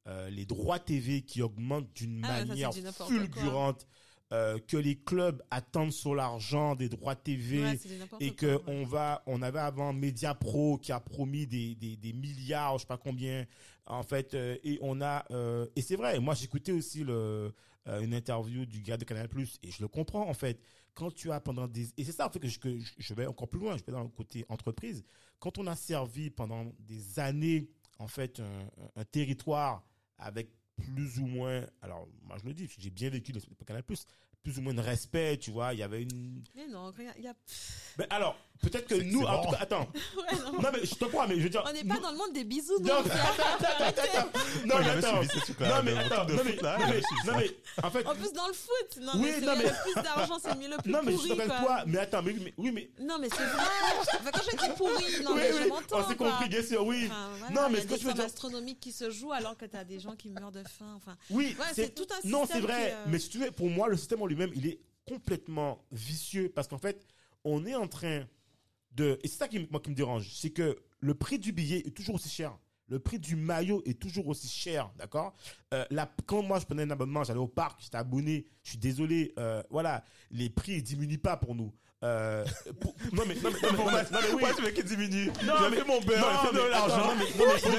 S1: Euh, les droits TV qui augmentent d'une
S3: Ah,
S1: manière fulgurante, euh, que les clubs attendent sur l'argent des droits TV.
S3: Ouais,
S1: et
S3: quoi,
S1: que
S3: ouais.
S1: on va, on avait avant Media Pro qui a promis des, des, des milliards, je sais pas combien, en fait, euh, et on a, euh, et c'est vrai, moi j'écoutais aussi le, une interview du gars de Canal Plus et je le comprends en fait. Quand tu as pendant des, et c'est ça en fait que je, que je vais encore plus loin, je vais dans le côté entreprise. quand on a servi pendant des années, en fait, un, un territoire avec plus ou moins, alors moi je le dis, j'ai bien vécu le Canal Plus, plus ou moins de respect, tu vois, il y avait une...
S3: Mais non, il y a...
S1: Ben alors, peut-être que
S2: C'est-
S1: nous,
S2: c'est
S1: en tout
S2: marrant.
S1: cas, attends,
S3: Ouais, non.
S1: non mais je te crois, mais je veux dire...
S3: On n'est pas
S1: nous-
S3: dans le monde des bisous, non.
S1: Non, attends, attends, attends, non, mais attends, non mais
S2: le
S1: attends, non mais, non mais, en fait,
S3: En plus, dans le foot. Non,
S1: Oui,
S3: mais c'est
S1: non, mais-
S3: le plus d'argent, c'est mieux le plus
S1: non mais je
S3: quoi.
S1: toi, mais attends, mais, mais- oui mais,
S3: Non, mais c'est vrai. Enfin, quand je dis pourri, non,
S1: oui,
S3: mais
S1: oui,
S3: je m'entends.
S1: on s'est compris, bien sûr, oui, Non, mais ce
S3: a
S1: que tu veux dire-
S3: astronomiques qui se jouent alors que t'as des gens qui meurent de faim. Enfin,
S1: oui,
S3: c'est tout un
S1: non, c'est
S3: système
S1: vrai,
S3: euh,
S1: mais si tu veux, pour moi, le système en lui-même, il est complètement vicieux parce qu'en fait, on est en train de, et c'est ça qui, moi, qui me dérange, c'est que le prix du billet est toujours aussi cher. Le prix du maillot est toujours aussi cher, d'accord? Euh, la- Quand moi je prenais un abonnement, j'allais au parc, j'étais abonné, je suis désolé, euh, voilà, les prix ils diminuent pas pour nous. Euh, pour- non mais non mais non mais, non mais, non mais oui.
S2: Pourquoi tu veux qu'il diminue
S1: Non,
S2: fait mon beurre,
S1: non,
S2: fait de
S1: mais-
S2: l'argent.
S1: non, mais- non, mais je non,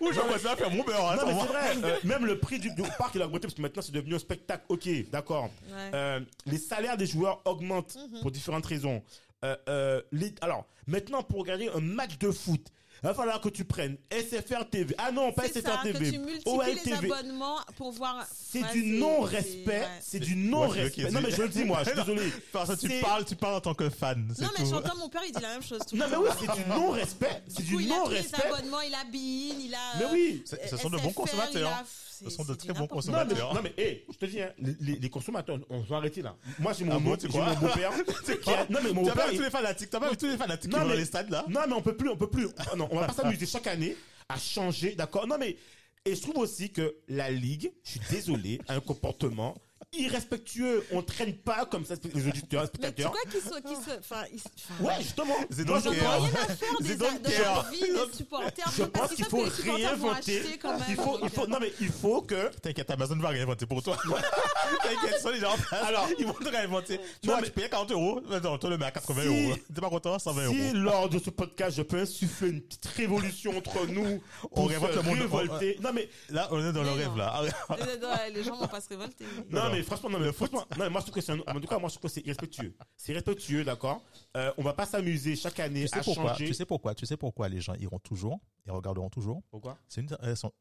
S2: Ou
S1: non,
S2: à faire mon beurre. hein,
S1: Non mais
S2: moi.
S1: c'est vrai, euh, même le prix du, du parc il a augmenté parce que maintenant c'est devenu un spectacle. Ok, d'accord.
S3: ouais.
S1: Euh, les salaires des joueurs augmentent
S3: Mhm.
S1: pour différentes raisons. Euh, euh, les, alors, maintenant, pour regarder un match de foot, il va falloir que tu prennes SFR TV. Ah non, pas
S3: c'est
S1: SFR
S3: ça, que
S1: TV.
S3: tu multiplies les
S1: OLTV.
S3: abonnements pour voir.
S1: C'est
S3: Ouais,
S1: du non-respect.
S3: c'est-
S1: du non-respect. Non, mais je le dis, moi, je suis désolé.
S2: Parce que tu parles, tu parles en tant que fan.
S3: Non, mais
S2: tout.
S3: j'entends mon père, il dit la même chose tout
S1: Non, mais oui, c'est du non-respect. C'est
S3: Du coup,
S1: du
S3: il a pris les
S1: non-respect.
S3: abonnements, il a Bein, il a.
S1: Mais
S3: euh,
S1: oui.
S2: Ce sont de bons consommateurs. Ce sont de très bons
S1: Non mais,
S2: consommateurs.
S1: non mais, hé, je te dis, hein, les, consommateurs, on va arrêter là. Moi, j'ai mon,
S2: Ah bon,
S1: beau-
S2: crois?
S1: mon beau-père. a- Non mais mon beau-père,
S2: pas vu tous les fanatiques, t'as pas vu tous les fanatiques
S1: Non, mais-
S2: dans les stades là?
S1: Non, mais on peut plus, on peut plus. Ah Non, on va pas s'amuser chaque année à changer, d'accord? Non, mais et je trouve aussi que la ligue, je suis désolé, a un comportement irrespectueux. On traîne pas comme ça les auditeurs, les
S3: Mais tu
S1: spectateurs.
S3: crois qu'ils se. qu'ils se- Enfin, ils-
S1: Ouais, justement.
S2: They
S1: Moi,
S2: don't
S1: je
S2: care.
S1: pense-
S3: rien à faire des de les supporters.
S1: Je pense qu'il faut
S3: les
S1: réinventer. Il faut, il
S3: donc,
S1: faut, non mais il faut que.
S2: T'inquiète, Amazon va réinventer pour toi. T'inquiète, ils sont en place.
S1: Alors-
S2: ils vont te réinventer. Tu
S1: Non,
S2: vois,
S1: mais-
S2: tu payes 40 euros. Attends, te le met à 80
S1: Si-
S2: euros. T'es pas content? 120
S1: Si
S2: euros.
S1: lors de ce podcast, je peux insuffler une petite révolution entre nous
S2: On
S1: pour
S2: révolte le monde.
S1: révolter. Non mais
S2: Là, on est dans le
S3: Mais
S2: rêve, là.
S3: les- les- Les gens vont pas se révolter.
S1: Non,
S2: Non,
S1: mais franchement, non, mais franchement, non, mais moi je trouve que c'est un- en tout cas, moi je trouve que c'est irrespectueux. C'est irrespectueux, d'accord? Euh, on va pas s'amuser chaque année
S2: Tu sais
S1: à
S2: pourquoi?
S1: changer.
S2: Tu sais pourquoi? Tu sais pourquoi les gens iront toujours et regarderont toujours?
S1: Pourquoi?
S2: C'est une, elles sont-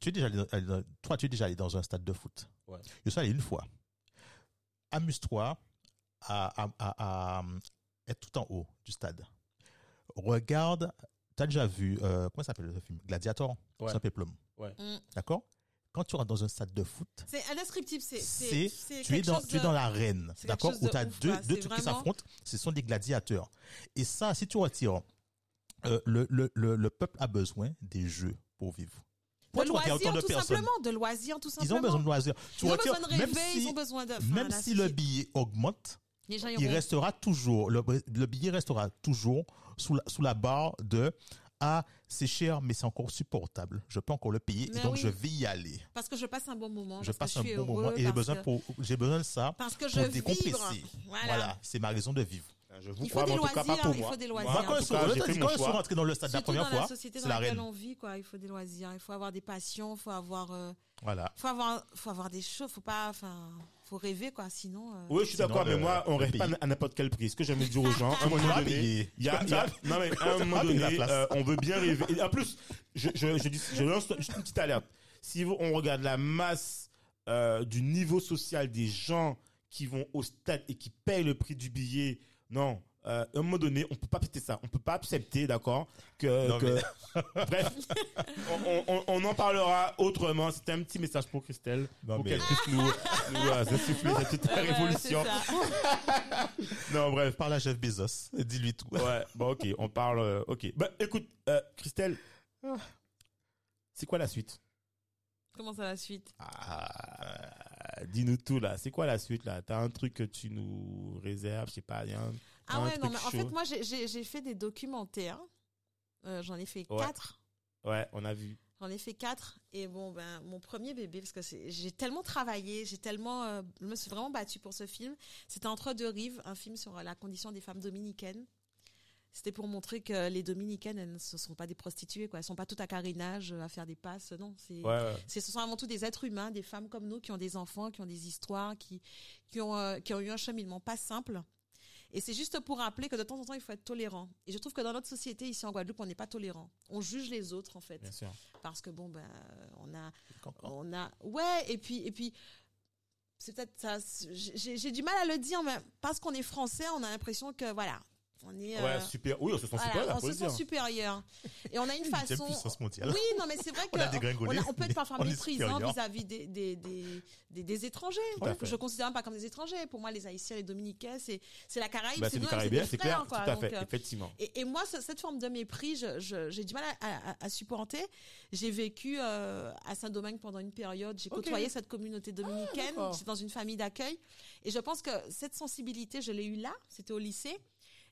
S2: tu es déjà allé dans- toi, tu es déjà allé dans un stade de foot.
S1: Ouais.
S2: Je suis allé une fois. Amuse-toi à, à, à- à être tout en haut du stade. Regarde, tu as déjà vu, euh, comment ça s'appelle le film? Gladiator?
S1: Ouais.
S2: Ça Peplum.
S3: Mm.
S2: D'accord? Quand tu rentres dans un stade de foot,
S3: C'est indescriptible. C'est.
S2: c'est,
S3: c'est
S2: tu es dans,
S3: chose
S2: tu es
S3: de-
S2: dans l'arène. D'accord? Où
S3: de
S2: tu as deux, deux trucs qui s'affrontent. Ce sont des gladiateurs. Et ça, si tu retires, euh, le, le, le, le peuple a besoin des jeux pour vivre.
S3: De
S2: Pourquoi regardes
S3: loisirs,
S2: autant de
S3: tout
S2: personnes?
S3: simplement. De loisirs, tout
S2: Ils
S3: simplement.
S2: ont besoin de loisirs. Tu
S3: Ils ont
S2: retires-
S3: besoin de
S2: même
S3: rêver,
S2: si,
S3: ils ont besoin de. enfin,
S2: même si le billet augmente, il restera toujours, le, le billet restera toujours sous la, sous la barre de ah, c'est cher, mais c'est encore supportable. Je peux encore le payer,
S3: Mais
S2: donc
S3: oui.
S2: je vais y aller.
S3: Parce que je passe un bon moment.
S2: Je passe un bon moment et j'ai besoin,
S3: que-
S2: pour, j'ai besoin de ça
S3: Parce que
S2: pour
S3: je
S2: décompresser.
S3: Voilà.
S2: Voilà, c'est ma raison de vivre.
S1: Je vous
S3: Il faut
S1: crois,
S3: des
S1: en tout cas pas pour
S3: il
S1: moi.
S3: faut des loisirs.
S2: Moi, quand je suis
S1: cas,
S2: rentré- dans le stade la
S3: Surtout
S2: première
S3: dans la
S2: fois,
S3: société
S2: c'est
S3: dans
S2: la
S3: laquelle
S2: reine.
S3: on vit, quoi. Il faut des loisirs, il faut avoir des passions, il faut avoir, euh,
S2: Voilà.
S3: faut avoir, faut avoir des choses, faut pas, enfin, faut rêver, quoi. Sinon, euh,
S1: Oui, je suis d'accord, mais
S2: le-
S1: moi, on rêve pas à n'importe quel prix. Ce que j'aime dire aux gens, à un moment donné, il y a,
S2: Tu
S1: il y a-
S2: vas-
S1: non mais à un moment donné, euh, on veut bien rêver. Et en plus, je, je, je dis, je lance juste une petite alerte. Si vous- on regarde la masse euh, du niveau social des gens qui vont au stade et qui payent le prix du billet, non. Euh, à un moment donné, on peut pas accepter ça. On peut pas accepter, d'accord, que,
S2: Non,
S1: que- bref, on, on- on en parlera autrement. C'était un petit message pour Christelle,
S2: Non,
S1: pour
S2: mais-
S1: qu'elle puisse nous, nous euh, insuffler cette petite
S3: ouais,
S1: révolution. Non, bref.
S2: Parle à Jeff Bezos, dis-lui tout.
S1: Ouais, bon, ok, on parle. euh, ok. Bah, écoute, euh, Christelle, c'est quoi la suite?
S3: Comment ça la suite?
S1: Ah, Dis-nous tout là. C'est quoi la suite là? T'as un truc que tu nous réserves, je sais pas, rien?
S3: Ah ouais, non, mais en
S1: chaud.
S3: fait, moi, j'ai- fait des documentaires. Euh, J'en ai fait
S1: Ouais.
S3: quatre.
S1: Ouais, on a vu.
S3: J'en ai fait quatre. Et bon, ben, mon premier bébé, parce que j'ai tellement travaillé, j'ai tellement, euh, je me suis vraiment battue pour ce film. C'était Entre deux rives, un film sur la condition des femmes dominicaines. C'était pour montrer que les dominicaines, elles ne sont pas des prostituées, quoi. Elles sont pas toutes à carénage, euh, à faire des passes. Non, c'est,
S1: ouais.
S3: c'est, ce sont avant tout des êtres humains, des femmes comme nous qui ont des enfants, qui ont des histoires, qui, qui ont, euh, qui ont eu un cheminement pas simple. Et c'est juste pour rappeler que de temps en temps, il faut être tolérant. Et je trouve que dans notre société, ici en Guadeloupe, on n'est pas tolérant. On juge les autres, en fait.
S1: Bien sûr.
S3: Parce que bon, ben, on a, on a, ouais, et puis, et puis, c'est peut-être ça, j'ai j'ai du mal à le dire, mais parce qu'on est français, on a l'impression que, voilà, on est,
S1: Ouais,
S3: euh,
S1: super. Oui, on se sent
S3: voilà,
S1: super,
S3: on se sent supérieur. Et on a une façon.
S2: puissance mondiale.
S3: Oui, non, mais c'est vrai
S2: On a
S3: on, a- on peut être parfois méprisant
S2: supérieur.
S3: vis-à-vis des, des, des, des, des étrangers.
S1: Fait.
S3: Je considère même pas comme des étrangers. Pour moi, les Haïtiens, les Dominicains, c'est c'est la Caraïbe,
S1: Bah,
S3: c'est des
S1: c'est clair. Tout à
S3: Donc,
S1: fait,
S3: euh,
S1: effectivement.
S3: et, et moi, ce- cette forme de mépris, je- je- j'ai du mal à, à- à supporter. J'ai vécu euh, à Saint-Domingue pendant une période. J'ai côtoyé cette communauté dominicaine.
S1: d'accord.
S3: J'étais dans une famille d'accueil. Et je pense que cette sensibilité, je l'ai eue là. C'était au lycée.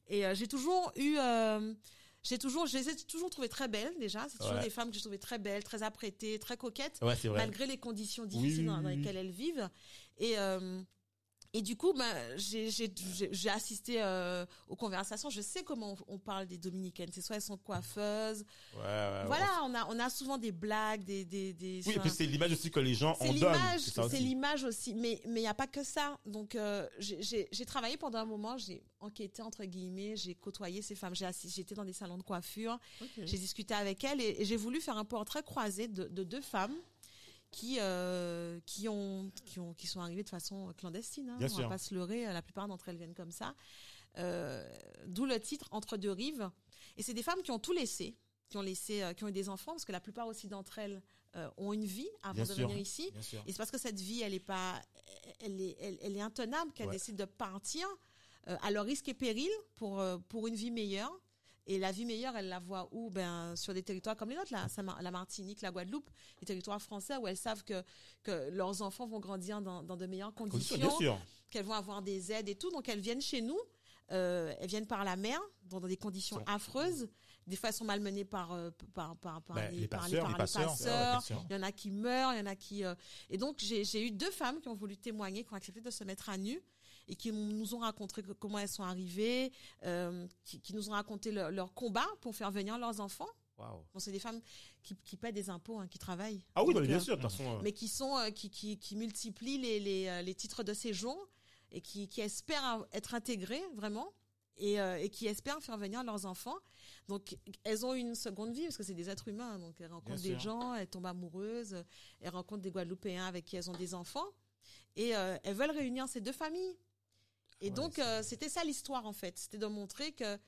S3: Et euh, j'ai toujours eu... euh, j'ai toujours, je les ai toujours trouvées très belles déjà. C'est toujours
S1: Ouais.
S3: des femmes que j'ai trouvées très belles, très apprêtées, très coquettes
S1: Ouais,
S3: malgré les conditions difficiles
S1: oui,
S3: dans, lesquelles elles vivent. Et euh, et du coup, ben, j'ai assisté euh, aux conversations. Je sais comment on, on parle des dominicaines. C'est soit elles sont coiffeuses.
S1: Ouais, ouais, ouais.
S3: voilà, on a on a souvent des blagues, des des des.
S1: Oui, et
S3: enfin,
S1: puis c'est l'image aussi que les gens en donnent. C'est
S3: l'image aussi. Mais mais il y a pas que ça. Donc euh, j'ai- travaillé pendant un moment. J'ai enquêté entre guillemets. J'ai côtoyé ces femmes. J'ai j'étais dans des salons de coiffure. J'ai discuté avec elles et, et j'ai voulu faire un portrait croisé de, de deux femmes qui euh, qui ont qui ont qui sont arrivées de façon clandestine. Hein,
S1: Bien
S3: on
S1: sûr.
S3: va pas se leurrer. La plupart d'entre elles viennent comme ça. Euh, D'où le titre Entre deux rives. Et c'est des femmes qui ont tout laissé, qui ont laissé, euh, qui ont eu des enfants, parce que la plupart aussi d'entre elles euh, ont une vie avant
S1: Bien
S3: de
S1: sûr.
S3: venir ici. Et c'est parce que cette vie, elle est pas, elle est, elle, elle est intenable qu'elles
S1: Ouais.
S3: décident de partir euh, à leur risque et péril pour euh, pour une vie meilleure. Et la vie meilleure, elle la voit où? Ben sur des territoires comme les nôtres, la Martinique, la Guadeloupe, les territoires français où elles savent que que leurs enfants vont grandir dans, dans de meilleures
S1: Conditions,
S3: qu'elles vont avoir des aides et tout. Donc elles viennent chez nous. Euh, elles viennent par la mer, dans, dans des conditions affreuses. Des fois, elles sont malmenées par euh, par par par,
S1: Ben,
S3: les,
S1: les
S3: par
S1: passeurs,
S3: par
S2: les passeurs.
S3: Il y en a qui meurent, il y en a qui. euh, Et donc, j'ai j'ai eu deux femmes qui ont voulu témoigner, qui ont accepté de se mettre à nu et qui nous ont raconté comment elles sont arrivées, euh, qui, qui nous ont raconté leur, leur combat pour faire venir leurs enfants.
S1: Waouh.
S3: Bon, c'est des femmes qui, qui paient des impôts, hein, qui travaillent.
S1: Ah oui,
S3: Donc,
S1: bien
S3: euh,
S1: sûr, de toute façon. euh,
S3: mais qui sont euh, qui, qui, qui multiplient les, les, les titres de séjour et qui, qui espèrent être intégrées vraiment et, euh, et qui espèrent faire venir leurs enfants. Donc elles ont une seconde vie parce que c'est des êtres humains. Donc elles rencontrent
S1: Bien
S3: des
S1: sûr.
S3: gens, elles tombent amoureuses, elles rencontrent des Guadeloupéens avec qui elles ont des enfants et euh, elles veulent réunir ces deux familles. Et
S1: Ouais,
S3: donc
S1: c'est-
S3: euh, c'était ça l'histoire en fait, c'était de montrer que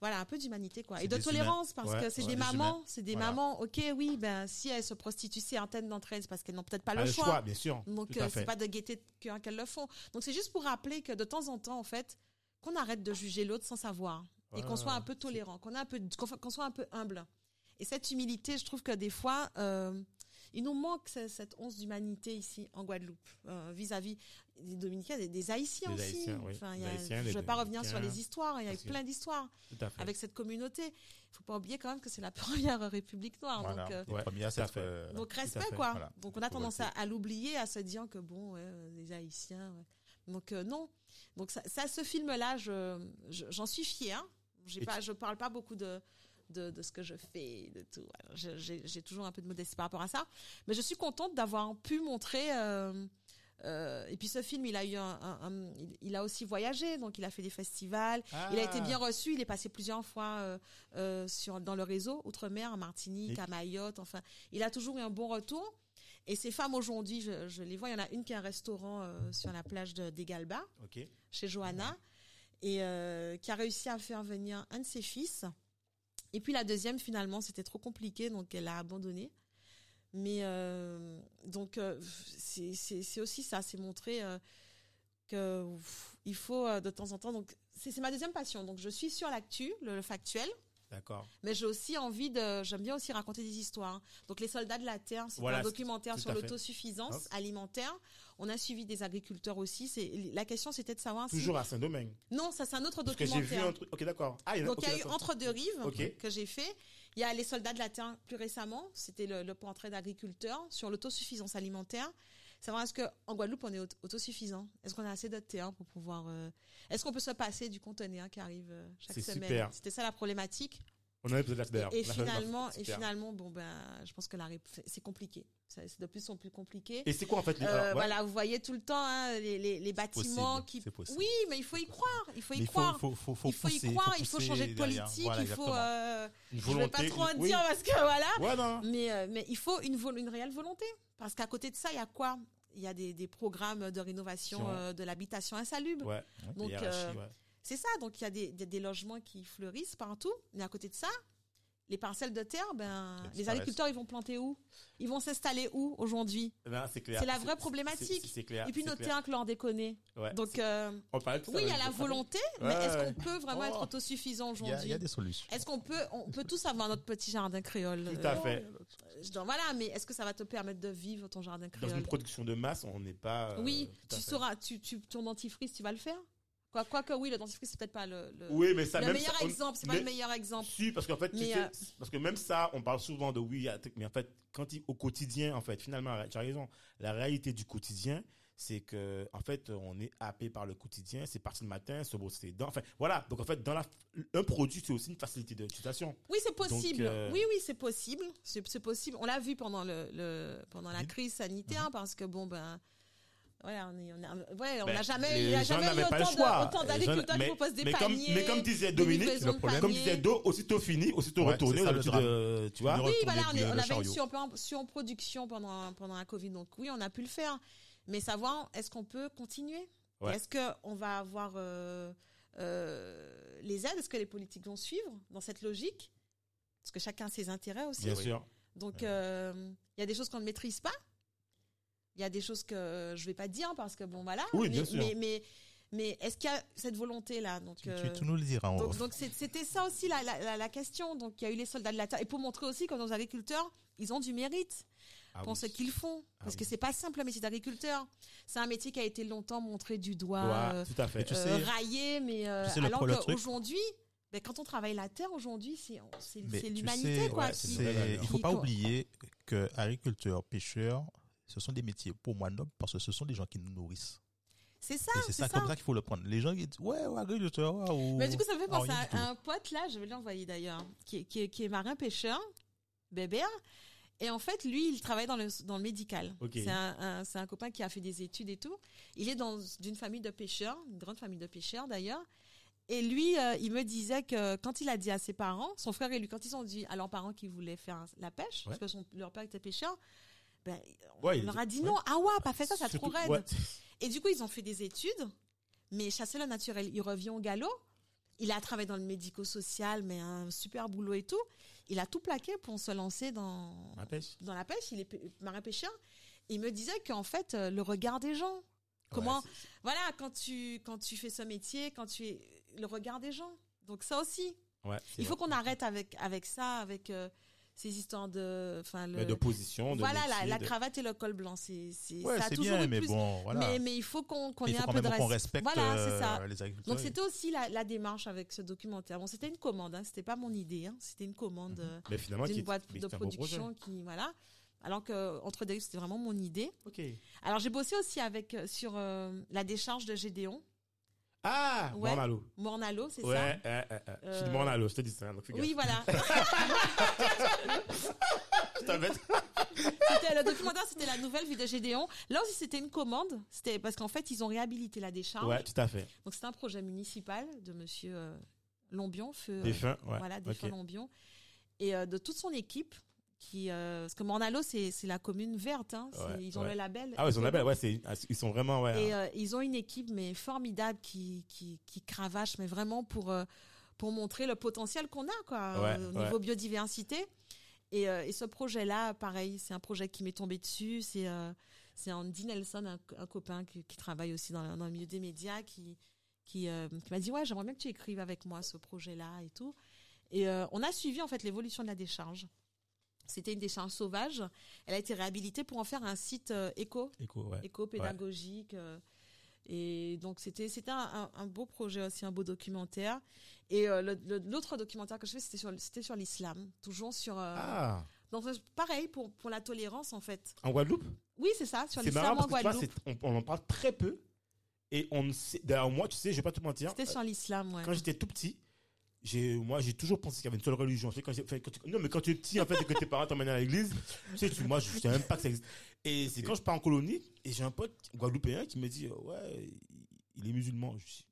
S3: voilà un peu d'humanité quoi
S2: C'est
S3: et de tolérance parce
S1: Ouais,
S3: que c'est
S1: ouais,
S3: des mamans, c'est des
S2: Voilà.
S3: mamans. Ok oui ben si elles se prostituent certaines d'entre elles c'est parce qu'elles n'ont peut-être pas le choix.
S1: bien sûr.
S3: Donc euh, c'est pas de gaieté de cœur qu'elles le font. Donc c'est juste pour rappeler que de temps en temps en fait qu'on arrête de juger l'autre sans savoir et qu'on soit un peu tolérant, qu'on a un peu qu'on soit un peu humble. Et cette humilité, je trouve que des fois euh, il nous manque ce- cette once d'humanité ici en Guadeloupe euh, vis-à-vis des Dominicains, des, des Haïtiens
S1: Des
S3: aussi.
S1: Haïtiens, oui.
S3: Enfin, il y
S1: Des
S3: a-
S1: Haïtiens,
S3: je
S1: des
S3: vais pas revenir sur les histoires, il y a plein d'histoires avec cette communauté. Il faut pas oublier quand même que c'est la première République noire.
S2: Voilà.
S3: Donc, euh,
S1: Ouais,
S2: euh,
S3: donc respect quoi.
S2: voilà.
S3: Donc on a tendance à, l'oublier, à se dire que bon, ouais, euh, les Haïtiens. ouais. Donc euh, non. Donc ça, ça, ce film-là, je, je- j'en suis fière. J'ai pas, je parle pas beaucoup de de, de ce que je fais, de tout. J'ai toujours un peu de modestie par rapport à ça, mais je suis contente d'avoir pu montrer. Euh, et puis ce film, il a eu un, un- un- il, a aussi voyagé, donc il a fait des festivals. Il a été
S1: Ah.
S3: bien reçu. Il est passé plusieurs fois euh, euh, sur dans le réseau outre-mer, à Martinique,
S1: Et-
S3: à Mayotte. Enfin, il a toujours eu un bon retour. Et ces femmes aujourd'hui, je, je les vois. Il y en a une qui a un restaurant sur la plage de d'Egalba, chez Johanna, et euh, qui a réussi à faire venir un de ses fils. Et puis la deuxième, finalement, c'était trop compliqué, donc elle a abandonné. Mais euh, donc euh, c'est aussi ça, c'est montrer euh, que pff, il faut euh, de temps en temps. Donc c'est ma deuxième passion. Donc je suis sur l'actu, le, le factuel,
S1: D'accord.
S3: mais j'ai aussi envie de. J'aime bien aussi raconter des histoires. Donc les soldats de la terre, c'est
S1: Voilà,
S3: un documentaire sur l'autosuffisance alimentaire. On a suivi des agriculteurs aussi. C'est la question, c'était de savoir si
S1: Toujours à Saint-Domingue.
S3: non, ça c'est un autre
S1: Parce que j'ai vu
S3: documentaire.
S1: un truc. Ok, d'accord. Ah, il y en a-
S3: Donc il y a eu. Entre deux rives que j'ai fait. Il y a les soldats de la terre plus récemment. C'était le, le portrait d'agriculteurs sur l'autosuffisance alimentaire. Savoir est-ce que en Guadeloupe on est aut- autosuffisant? Est-ce qu'on a assez de terre pour pouvoir euh, Est-ce qu'on peut se passer du conteneur qui arrive euh, chaque semaine? C'était ça la problématique.
S1: On a un épisode là d'ailleurs.
S3: Et, finalement, et finalement, bon ben, je pense que la c'est compliqué. C'est de plus en plus compliqué.
S1: Et c'est quoi en fait les-
S3: Euh,
S1: alors, ouais.
S3: Voilà, vous voyez tout le temps hein, les, les, les bâtiments
S2: possible,
S3: qui. Oui, mais il faut y croire. Il faut y
S2: Mais
S3: croire.
S2: faut, faut, faut
S3: il faut
S2: pousser,
S3: y croire. il faut changer de politique.
S2: Voilà,
S3: il faut. euh,
S1: Une
S3: je vais pas trop en
S1: oui.
S3: dire parce que voilà.
S1: Non.
S3: Mais, euh, mais il faut une, une réelle volonté. Parce qu'à côté de ça, il y a quoi? Il y a des, des programmes de rénovation de l'habitation insalubre.
S1: Ouais.
S3: Donc. C'est ça. Donc, il y a des, des, des logements qui fleurissent partout. Mais à côté de ça, les parcelles de terre, ben, les agriculteurs, ils vont planter où? Ils vont s'installer où aujourd'hui?
S1: C'est clair.
S3: C'est la vraie problématique.
S1: c'est- C'est clair.
S3: Et puis nos
S1: clair.
S3: terrains que l'on déconne.
S1: Ouais.
S3: Donc, euh,
S1: On parlait de ça,
S3: oui, il y a la volonté, mais
S1: Ouais,
S3: est-ce
S1: ouais.
S3: qu'on peut vraiment
S1: Oh.
S3: être autosuffisant
S2: Il y, a, il
S3: aujourd'hui
S2: y a des solutions.
S3: Est-ce qu'on peut, on peut tous avoir notre petit jardin créole?
S1: Tout à
S3: euh,
S1: fait.
S3: je dis, Voilà, mais est-ce que ça va te permettre de vivre ton jardin
S1: Dans une
S3: créole?
S1: production de masse, on n'est pas. euh,
S3: Oui, tu sauras, tu, tu, ton dentifrice, tu vas le faire? Quoi, Quoique oui, le dentifrice, c'est peut-être pas le, le,
S1: Oui, mais ça
S3: le
S1: même
S3: meilleur
S1: ça, on-
S3: exemple, c'est pas
S1: mais-
S3: le meilleur exemple.
S1: Si, parce qu'en fait, tu
S3: Mais,
S1: sais,
S3: euh,
S1: parce que même ça, on parle souvent de oui, mais en fait, quand il, au quotidien, en fait, finalement, tu as raison, la réalité du quotidien, c'est que, en fait, on est happé par le quotidien, c'est parti le matin, se brosser les dents, enfin, voilà. Donc, en fait, dans la, un produit, c'est aussi une facilité d'utilisation.
S3: Oui, c'est possible.
S1: Donc, euh,
S3: Oui, oui, c'est possible. C'est possible. On l'a vu pendant le, le pendant la crise sanitaire parce que bon ben. Ouais, on est- on a- ouais, on
S1: Ben,
S3: n'a jamais,
S1: les
S3: il y a jamais eu autant d'agriculteurs qui proposent des
S1: mais comme,
S3: paniers.
S1: mais comme disait Dominique,
S2: le problème-
S1: comme disait Do, aussitôt fini, aussitôt
S2: Ouais,
S1: retourné,
S2: ça, drame.
S1: de- tu vois.
S3: Oui, voilà, on, est- on avait une
S2: chariot.
S3: sur, sur production pendant, pendant la Covid, donc oui, on a pu le faire. Mais savoir, est-ce qu'on peut continuer?
S1: Ouais.
S3: Est-ce qu'on va avoir euh, euh, les aides? Est-ce que les politiques vont suivre dans cette logique? Parce que chacun a ses intérêts aussi.
S1: Bien
S2: oui.
S1: sûr.
S3: Donc, euh, il y a des choses qu'on ne maîtrise pas. Il y a des choses que je vais pas dire parce que bon, voilà.
S1: Oui,
S3: mais,
S1: bien sûr.
S3: Mais, mais, mais est-ce qu'il y a cette volonté-là? Donc,
S2: Tu,
S3: euh,
S2: tu, nous le diras en
S3: donc, donc c'était ça aussi la, la, la- question. Donc il y a eu les soldats de la terre et pour montrer aussi que nos agriculteurs, ils ont du mérite
S1: Ah
S3: pour
S1: oui.
S3: ce qu'ils font.
S1: Ah
S3: Parce que
S1: oui.
S3: c'est pas simple le métier d'agriculteur. C'est un métier qui a été longtemps montré du doigt,
S1: Ouais,
S3: euh,
S1: tout à fait.
S2: Et tu
S3: euh,
S2: sais-
S3: raillé, mais euh,
S2: tu sais
S3: alors qu'aujourd'hui, ben, quand on travaille la terre aujourd'hui, c'est c'est l'humanité quoi.
S1: ouais,
S3: qui-
S2: il faut pas oublier que agriculteurs, pêcheurs, ce sont des métiers pour moi nobles parce que ce sont des gens qui nous nourrissent.
S3: C'est ça,
S2: c'est ça,
S3: ça.
S2: comme ça qu'il faut le prendre. Les gens qui disent ouais, ouais agriculteur, ouais, ou
S3: Mais du coup, ça me fait
S2: Ah,
S3: penser à un pote là, je vais l'envoyer d'ailleurs, qui, est- qui, est- qui est marin pêcheur, Bébert. Et en fait, lui, il travaille dans le, dans le médical. C'est un, un- c'est un copain qui a fait des études et tout. Il est dans une famille de pêcheurs, une grande famille de pêcheurs d'ailleurs. Et lui, euh, il me disait que quand il a dit à ses parents, son frère et lui, quand ils ont dit à leurs parents qu'ils voulaient faire la pêche, parce que son- leur père était pêcheur, ben, on
S1: Ouais,
S3: leur a dit
S1: ouais.
S3: non. Ah ouais, pas fait ça, ça trop raide.
S1: ouais.
S3: Et du coup, ils ont fait des études, mais chasser le naturel, il revient au galop. Il a travaillé dans le médico-social, mais un super boulot et tout. Il a tout plaqué pour se lancer dans,
S1: Ma pêche.
S3: dans la pêche. Il est pê- marin-pêcheur. Il me disait qu'en fait, euh, le regard des gens, comment,
S1: Ouais,
S3: voilà, quand tu, quand tu fais ce métier, quand tu es, le regard des gens. Donc ça aussi,
S1: ouais,
S3: il faut qu'on arrête avec, avec ça, avec euh, ces histoires de, enfin, le,
S1: Mais de position, de
S3: voilà, la, la cravate et le col blanc, c'est, c'est,
S2: Ouais,
S3: ça a
S2: c'est
S3: toujours
S2: bien, mais
S3: plus-
S2: bon, voilà.
S3: mais, mais il faut qu'on qu'on ait un peu de respect.
S2: respecte
S3: Voilà,
S2: euh,
S3: c'est ça.
S2: les agriculteurs.
S3: Donc c'était aussi la, la démarche avec ce documentaire. Bon, c'était une commande, hein, c'était pas mon idée, hein, c'était une commande euh,
S1: Mais finalement, qui
S3: d'une boîte de production qui voilà. Alors que entre deux, c'était vraiment mon idée.
S1: Ok.
S3: Alors j'ai bossé aussi avec euh, sur euh, la décharge de Gédéon,
S1: Ah,
S3: Ouais.
S1: Mornalo.
S3: Mornalo, c'est
S1: Ouais,
S3: ça.
S1: ouais, ouais, ouais. je suis de
S3: Euh,
S1: Mornalo, je te dis ça. donc.
S3: Oui, voilà.
S1: Je t'embête.
S3: Le documentaire, c'était la nouvelle vie de Gédéon. Là aussi, c'était une commande. C'était parce qu'en fait, ils ont réhabilité la décharge.
S1: Ouais, tout à fait.
S3: Donc c'était un projet municipal de Monsieur euh, Lombion, feu. euh,
S1: Défunt, ouais.
S3: Voilà, des
S1: Ok.
S3: Lombion. Et euh, de toute son équipe, qui, euh, parce que Mornalo, c'est c'est la commune verte. hein,
S1: Ouais,
S3: ils ont
S1: ouais.
S3: le label.
S1: Ah, ouais, ils ont la belle, ouais, c'est, ah, ils sont vraiment, ouais.
S3: Et
S1: hein.
S3: euh, ils ont une équipe mais formidable qui qui, qui cravache, mais vraiment pour euh, pour montrer le potentiel qu'on a quoi au niveau biodiversité. Et, et ce projet-là, pareil, c'est un projet qui m'est tombé dessus. C'est c'est Andy Nelson, un, un copain qui, qui travaille aussi dans, dans le milieu des médias, qui qui, qui m'a dit ouais, j'aimerais bien que tu écrives avec moi ce projet-là et tout. Et on a suivi en fait l'évolution de la décharge. C'était une décharge sauvage. Elle a été réhabilitée pour en faire un site euh, éco
S1: Éco, ouais.
S3: éco-pédagogique. euh, et donc c'était c'était un, beau projet aussi, un beau documentaire. Et euh, l'autre documentaire que je fais, c'était sur c'était sur l'islam, toujours sur.
S1: Ah,
S3: donc, pareil pour pour la tolérance en fait.
S1: en Guadeloupe?
S3: Oui, c'est ça, sur l'islam en
S1: vois,
S3: Guadeloupe.
S1: on, on en parle très peu. Et on ne sait, d'ailleurs, moi, tu sais, je vais pas te mentir.
S3: C'était sur l'islam, ouais.
S1: Quand j'étais tout petit, j'ai, moi, j'ai toujours pensé qu'il y avait une seule religion. Tu sais, quand quand tu- non, mais quand tu es petit, en fait, et que tes parents t'emmènent à l'église, tu sais, tu- moi, je savais même pas que ça existe. Et c'est quand je pars en colonie, et j'ai un pote guadeloupéen qui me dit, euh, ouais, il est musulman. Je dis,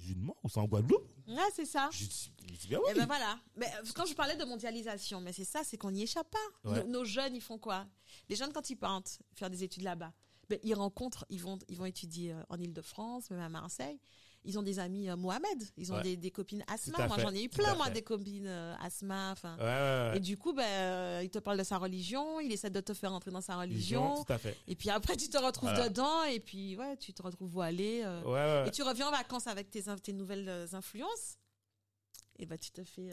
S1: musulman ou c'est en Guadeloupe?
S3: Ouais, c'est ça.
S1: Je dis, il me dit, ben
S3: Et
S1: oui.
S3: ben voilà. Mais euh, quand je parlais de mondialisation, mais c'est ça, c'est qu'on n'y échappe pas.
S1: Ouais.
S3: Nos, nos jeunes, ils font quoi? Les jeunes, quand ils partent faire des études là-bas, ben, ils rencontrent, ils vont, ils vont étudier euh, en Ile-de-France, même à Marseille. Ils ont des amis euh, Mohamed, ils ont
S1: Ouais.
S3: des, des copines Asma. Moi, j'en ai eu plein, moi, des copines euh, Asma. Enfin.
S1: Ouais, ouais, ouais.
S3: Et du coup, ben, euh, il te parle de sa religion, il essaie de te faire entrer dans sa religion.
S1: Tout à fait.
S3: Et puis après, tu te retrouves
S2: Voilà.
S3: dedans, et puis ouais, tu te retrouves voilé. euh, et tu reviens en vacances avec tes, tes nouvelles euh, influences, et bah tu te fais.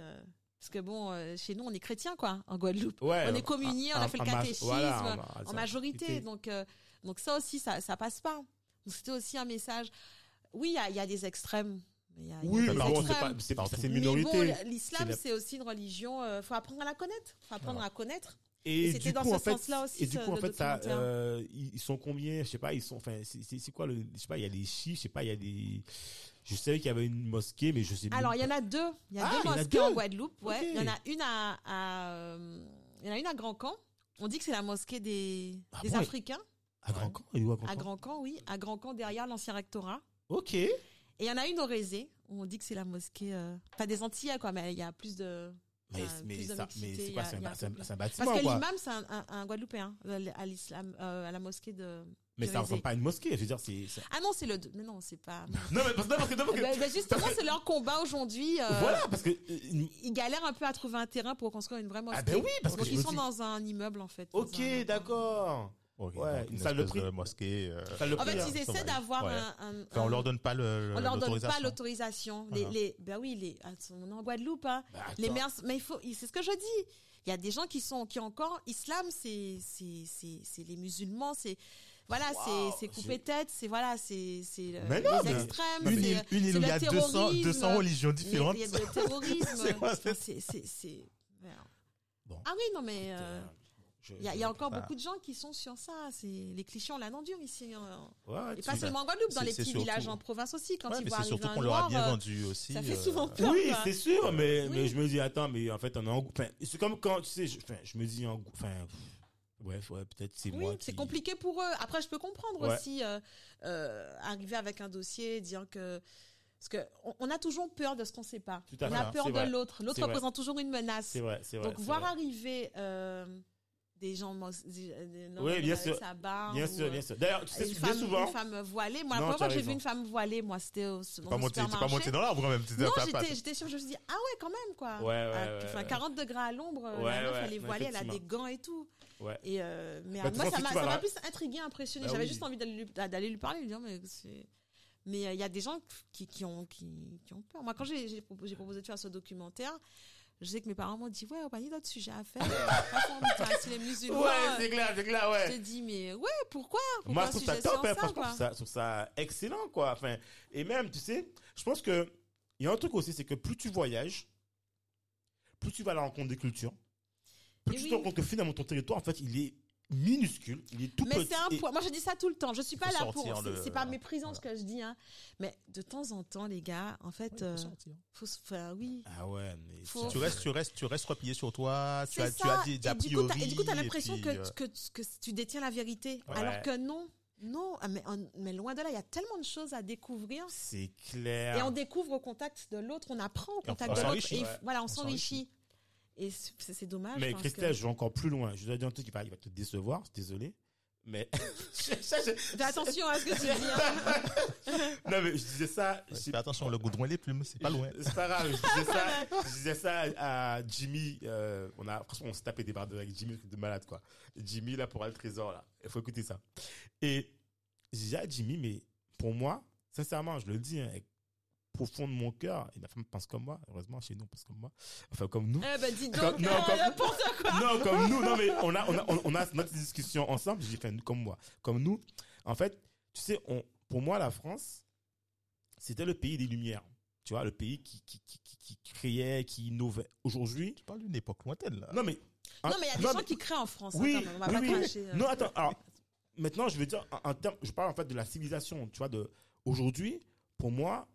S3: Parce que bon, euh, chez nous, on est chrétiens, quoi, en Guadeloupe.
S1: Ouais,
S3: on est communiés, on a fait le catéchisme,
S1: voilà, en-
S3: majorité. Donc, euh, donc ça aussi, ça, ça passe pas. C'était aussi un message. Oui, il y a, il y a des extrêmes. Il y a, il y a
S1: Oui,
S3: des
S1: mais bon, c'est pas, c'est, minorité.
S3: bon, l'islam,
S1: C'est la-
S3: c'est aussi une religion. euh, faut apprendre à la connaître. Faut apprendre à connaître.
S1: Et,
S3: Et c'était
S1: du
S3: dans
S1: coup,
S3: ce
S1: en fait,
S3: sens-là aussi,
S1: et du
S3: ce-
S1: coup, en fait, ça, euh, ils sont combien? Je sais pas. Ils sont. Enfin, c'est- c'est c'est quoi le Je sais pas. Il y a des chiites. Je sais pas. Il y a des. Je savais qu'il y avait une mosquée, mais je sais.
S3: Alors, il y en a deux. Il y a
S1: Ah,
S3: deux
S1: en
S3: mosquées en. Guadeloupe. Ouais. Il y en a une à, à, euh, il y en a une à Grand Camp. On dit que c'est la mosquée des,
S1: Ah
S3: des
S1: bon,
S3: Africains.
S1: À Grand Camp? Où à Grand
S3: À
S1: Camp?
S3: Grand Camp, oui. À Grand Camp, derrière l'ancien rectorat.
S1: Ok.
S3: Et il y en a une au Rézé. où On dit que c'est la mosquée, euh, pas des Antillais, quoi, mais il y a plus de.
S1: Mais,
S3: a
S1: mais,
S3: plus de
S1: ça, mais c'est quoi C'est un,
S3: un
S1: un- un
S3: Parce
S1: bâtiment,
S3: que l'imam, c'est un, Guadeloupéen, euh, à l'islam, euh, à la mosquée de.
S1: Mais ça ressemble pas à une mosquée. Je veux dire, c'est.
S3: Ah non, c'est le. Mais non, c'est pas.
S1: Non, mais parce, non, parce que. non, parce que-
S3: Ben, ben, justement, c'est leur combat aujourd'hui. euh,
S1: Voilà, parce que.
S3: Ils galèrent un peu à trouver un terrain pour construire une vraie mosquée.
S1: Ah ben oui, parce que
S3: Donc
S1: je
S3: ils sont
S1: dis-
S3: dans un immeuble en fait.
S1: Ok, d'accord.
S2: Ok,
S1: Ouais,
S2: donc
S1: une salle de
S2: espèce
S1: prix.
S2: mosquée. euh,
S3: En fait, ils essaient d'avoir
S2: ouais.
S3: un, un-
S2: Enfin, on leur donne pas le,
S3: on leur donne pas
S2: l'autorisation.
S3: Les,
S2: Ah.
S3: les, ben oui, les, on est en Guadeloupe, hein.
S1: Bah.
S3: Les mais il faut, c'est ce que je dis. Il y a des gens qui sont, qui encore, islam, c'est, c'est, c'est, c'est les musulmans, c'est, voilà, c'est, c'est couper tête, c'est, voilà, c'est, c'est,
S1: Mais non,
S3: les
S1: mais-
S3: extrêmes,
S2: une, île où il y a 200,
S3: terrorisme.
S2: 200 religions différentes.
S3: Il y a le terrorisme.
S2: C'est quoi,
S3: Enfin,
S2: c'est-
S3: c'est, c'est, c'est, merde.
S1: Bon.
S3: Ah oui, non, mais, euh, il y, a- il y a encore beaucoup de gens qui sont sur ça. C'est les clichés, on la endure ici. hein.
S1: Ouais,
S3: Et pas seulement en Guadeloupe, dans les petits
S2: surtout-
S3: villages en province aussi. Quand
S2: Ouais,
S3: ils voient arriver
S2: surtout qu'on leur a bien
S3: euh,
S2: vendu aussi.
S3: ça fait
S2: euh,
S3: souvent peur.
S1: Oui, c'est sûr, mais,
S3: Oui.
S1: mais je me dis, attends, mais en fait, on est en, enfin, c'est comme quand, tu sais, je, enfin, je me dis, en, enfin, bref, ouais, peut-être c'est
S3: Oui,
S1: moi
S3: c'est
S1: qui-
S3: compliqué pour eux. Après, je peux comprendre
S1: Ouais.
S3: aussi euh, euh, arriver avec un dossier, dire que parce que on, on a toujours peur de ce qu'on ne sait pas.
S1: Tout à
S3: on a peur
S1: c'est
S3: de l'autre. L'autre
S1: vrai.
S3: représente toujours une menace.
S1: C'est vrai, c'est vrai.
S3: Donc voir
S1: vrai.
S3: arriver euh, des gens des, des non,
S1: Oui, bien sûr.
S3: sa barbe
S1: Bien
S3: ou,
S1: sûr,
S3: euh,
S1: bien sûr. D'ailleurs, tu sais, bien
S3: femme,
S1: souvent,
S3: une femme voilée. Moi, la première fois que j'ai vu une femme voilée, moi, c'était au, dans
S2: Pas monté, pas monté dans l'arbre quand même.
S3: Non, j'étais, j'étais sûre, je me suis dit, ah ouais, quand même, quoi.
S1: Ouais, ouais,
S3: Ah,
S1: ouais,
S3: enfin,
S1: ouais.
S3: 40 degrés à l'ombre, euh,
S1: Ouais,
S3: la meuf,
S1: ouais,
S3: elle est voilée, elle a des gants et tout.
S1: ouais.
S3: Et euh, mais
S1: Bah,
S3: moi, ça m'a, ça plus intrigué, impressionné.
S1: Bah
S3: J'avais juste envie d'aller lui, d'aller lui parler, lui dire, mais c'est. Mais euh, il y a des gens qui, qui, ont, qui, qui ont peur. Moi, quand j'ai, j'ai proposé, j'ai proposé de faire ce documentaire, je sais que mes parents m'ont dit, ouais, on va ni d'autres sujets à faire. Si les musulmans.
S1: Ouais, c'est clair, c'est clair,
S3: je
S1: ouais.
S3: te dis, mais ouais, pourquoi, pourquoi
S1: Moi, je trouve ça top, hein,
S3: ça,
S1: franchement, je
S3: quoi?
S1: trouve ça, je trouve ça excellent, quoi. Enfin, et même, tu sais, je pense que, il y a un truc aussi, c'est que plus tu voyages, plus tu vas à la rencontre des cultures, plus
S3: Et
S1: tu
S3: oui.
S1: te rends compte que finalement, ton territoire, en fait, il est minuscule, il est tout
S3: Mais
S1: petit.
S3: c'est un poids. Moi, je dis ça tout le temps. Je suis pas là pour. C'est
S2: le-
S3: pas méprisant ce que je dis, hein. Mais de temps en temps, les gars, en fait, euh, faut se faire. Oui.
S1: Ah ouais, mais.
S3: Faut-
S2: Tu restes, tu restes, tu restes replié sur toi. Tu
S3: C'est
S2: as, tu
S3: ça.
S2: as des, des
S3: et
S2: a
S3: du coup, t'as-
S2: priori.
S3: et du coup, t'as
S2: et
S3: l'impression que,
S2: euh,
S3: que, que tu détiens la vérité.
S1: Ouais.
S3: Alors que non. Non, ah, mais, on- mais loin de là, il y a tellement de choses à découvrir.
S1: C'est clair.
S3: Et on découvre au contact de l'autre, on apprend au contact
S2: on
S3: de l'autre.
S1: ouais.
S3: voilà, on
S2: On
S3: s'enrichit. Et c'est c'est dommage.
S1: Mais Christelle,
S3: que-
S1: je vais encore plus loin. Je dois dire un truc qui va, il va te décevoir, je suis désolé. Mais. Ça, je-
S3: Fais attention à ce que tu dis. hein.
S1: non, mais je disais ça.
S2: ouais,
S1: je-
S2: Fais attention, le goudron et les plumes, c'est pas loin.
S1: C'est pas grave, je disais ça, je disais ça à Jimmy. euh, on a, franchement, on s'est tapé des barres de avec Jimmy, truc de malade, quoi. Jimmy, là, pour aller le trésor, là. Il faut écouter ça. Et je disais à Jimmy, mais pour moi, sincèrement, je le dis, hein, avec profond de mon cœur, et ma femme pense comme moi, heureusement, chez nous, on pense comme moi. Enfin, comme nous.
S3: Eh ben, dis donc,
S1: Comme- non,
S3: euh,
S1: comme-
S3: n'importe quoi.
S1: Non, comme nous, non, mais on a, on a, on- a notre discussion ensemble. J'ai fait comme moi, comme nous. En fait, tu sais, on, pour moi, la France, c'était le pays des Lumières. Tu vois, le pays qui, qui, qui, qui, qui créait, qui innovait. Aujourd'hui,
S2: Tu parles d'une époque lointaine, là.
S1: non, mais.
S3: Non, mais il y a des
S1: non,
S3: gens
S1: mais-
S3: qui créent en France. hein,
S1: Oui,
S3: on va
S1: oui,
S3: pas
S1: oui.
S3: cracher. euh.
S1: Non, attends, alors, maintenant, je veux dire, en, en termes, je parle en fait de la civilisation, tu vois, de, aujourd'hui, pour moi,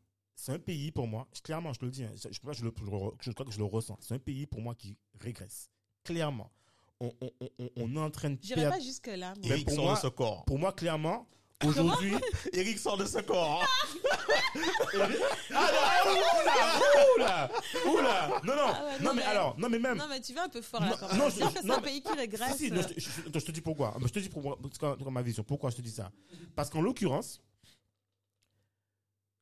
S1: c'est un pays pour moi, clairement, je te le dis, hein, je, je, crois que je, le, je crois que je le ressens. C'est un pays pour moi qui régresse. Clairement. On, on, on, on est en train de
S3: J'irai pas jusque-là. moi.
S1: Mais
S2: Eric
S1: pour
S2: sort
S1: moi-
S2: de ce corps.
S1: Pour moi, clairement, aujourd'hui.
S2: Eric sort de ce corps.
S1: ah non, oula, oula, oula. Non, non,
S3: Ah ouais,
S1: non,
S3: non,
S1: mais
S3: mais-
S1: alors, non, mais même.
S3: Non, mais tu vas un peu fort là
S1: Non,
S3: quand même.
S1: non,
S3: que c'est un
S1: mais-
S3: pays qui régresse.
S1: Si, si, non, je, je- je te dis pourquoi. Je te dis pourquoi. Ma vision. Pourquoi je te dis ça? Parce qu'en l'occurrence,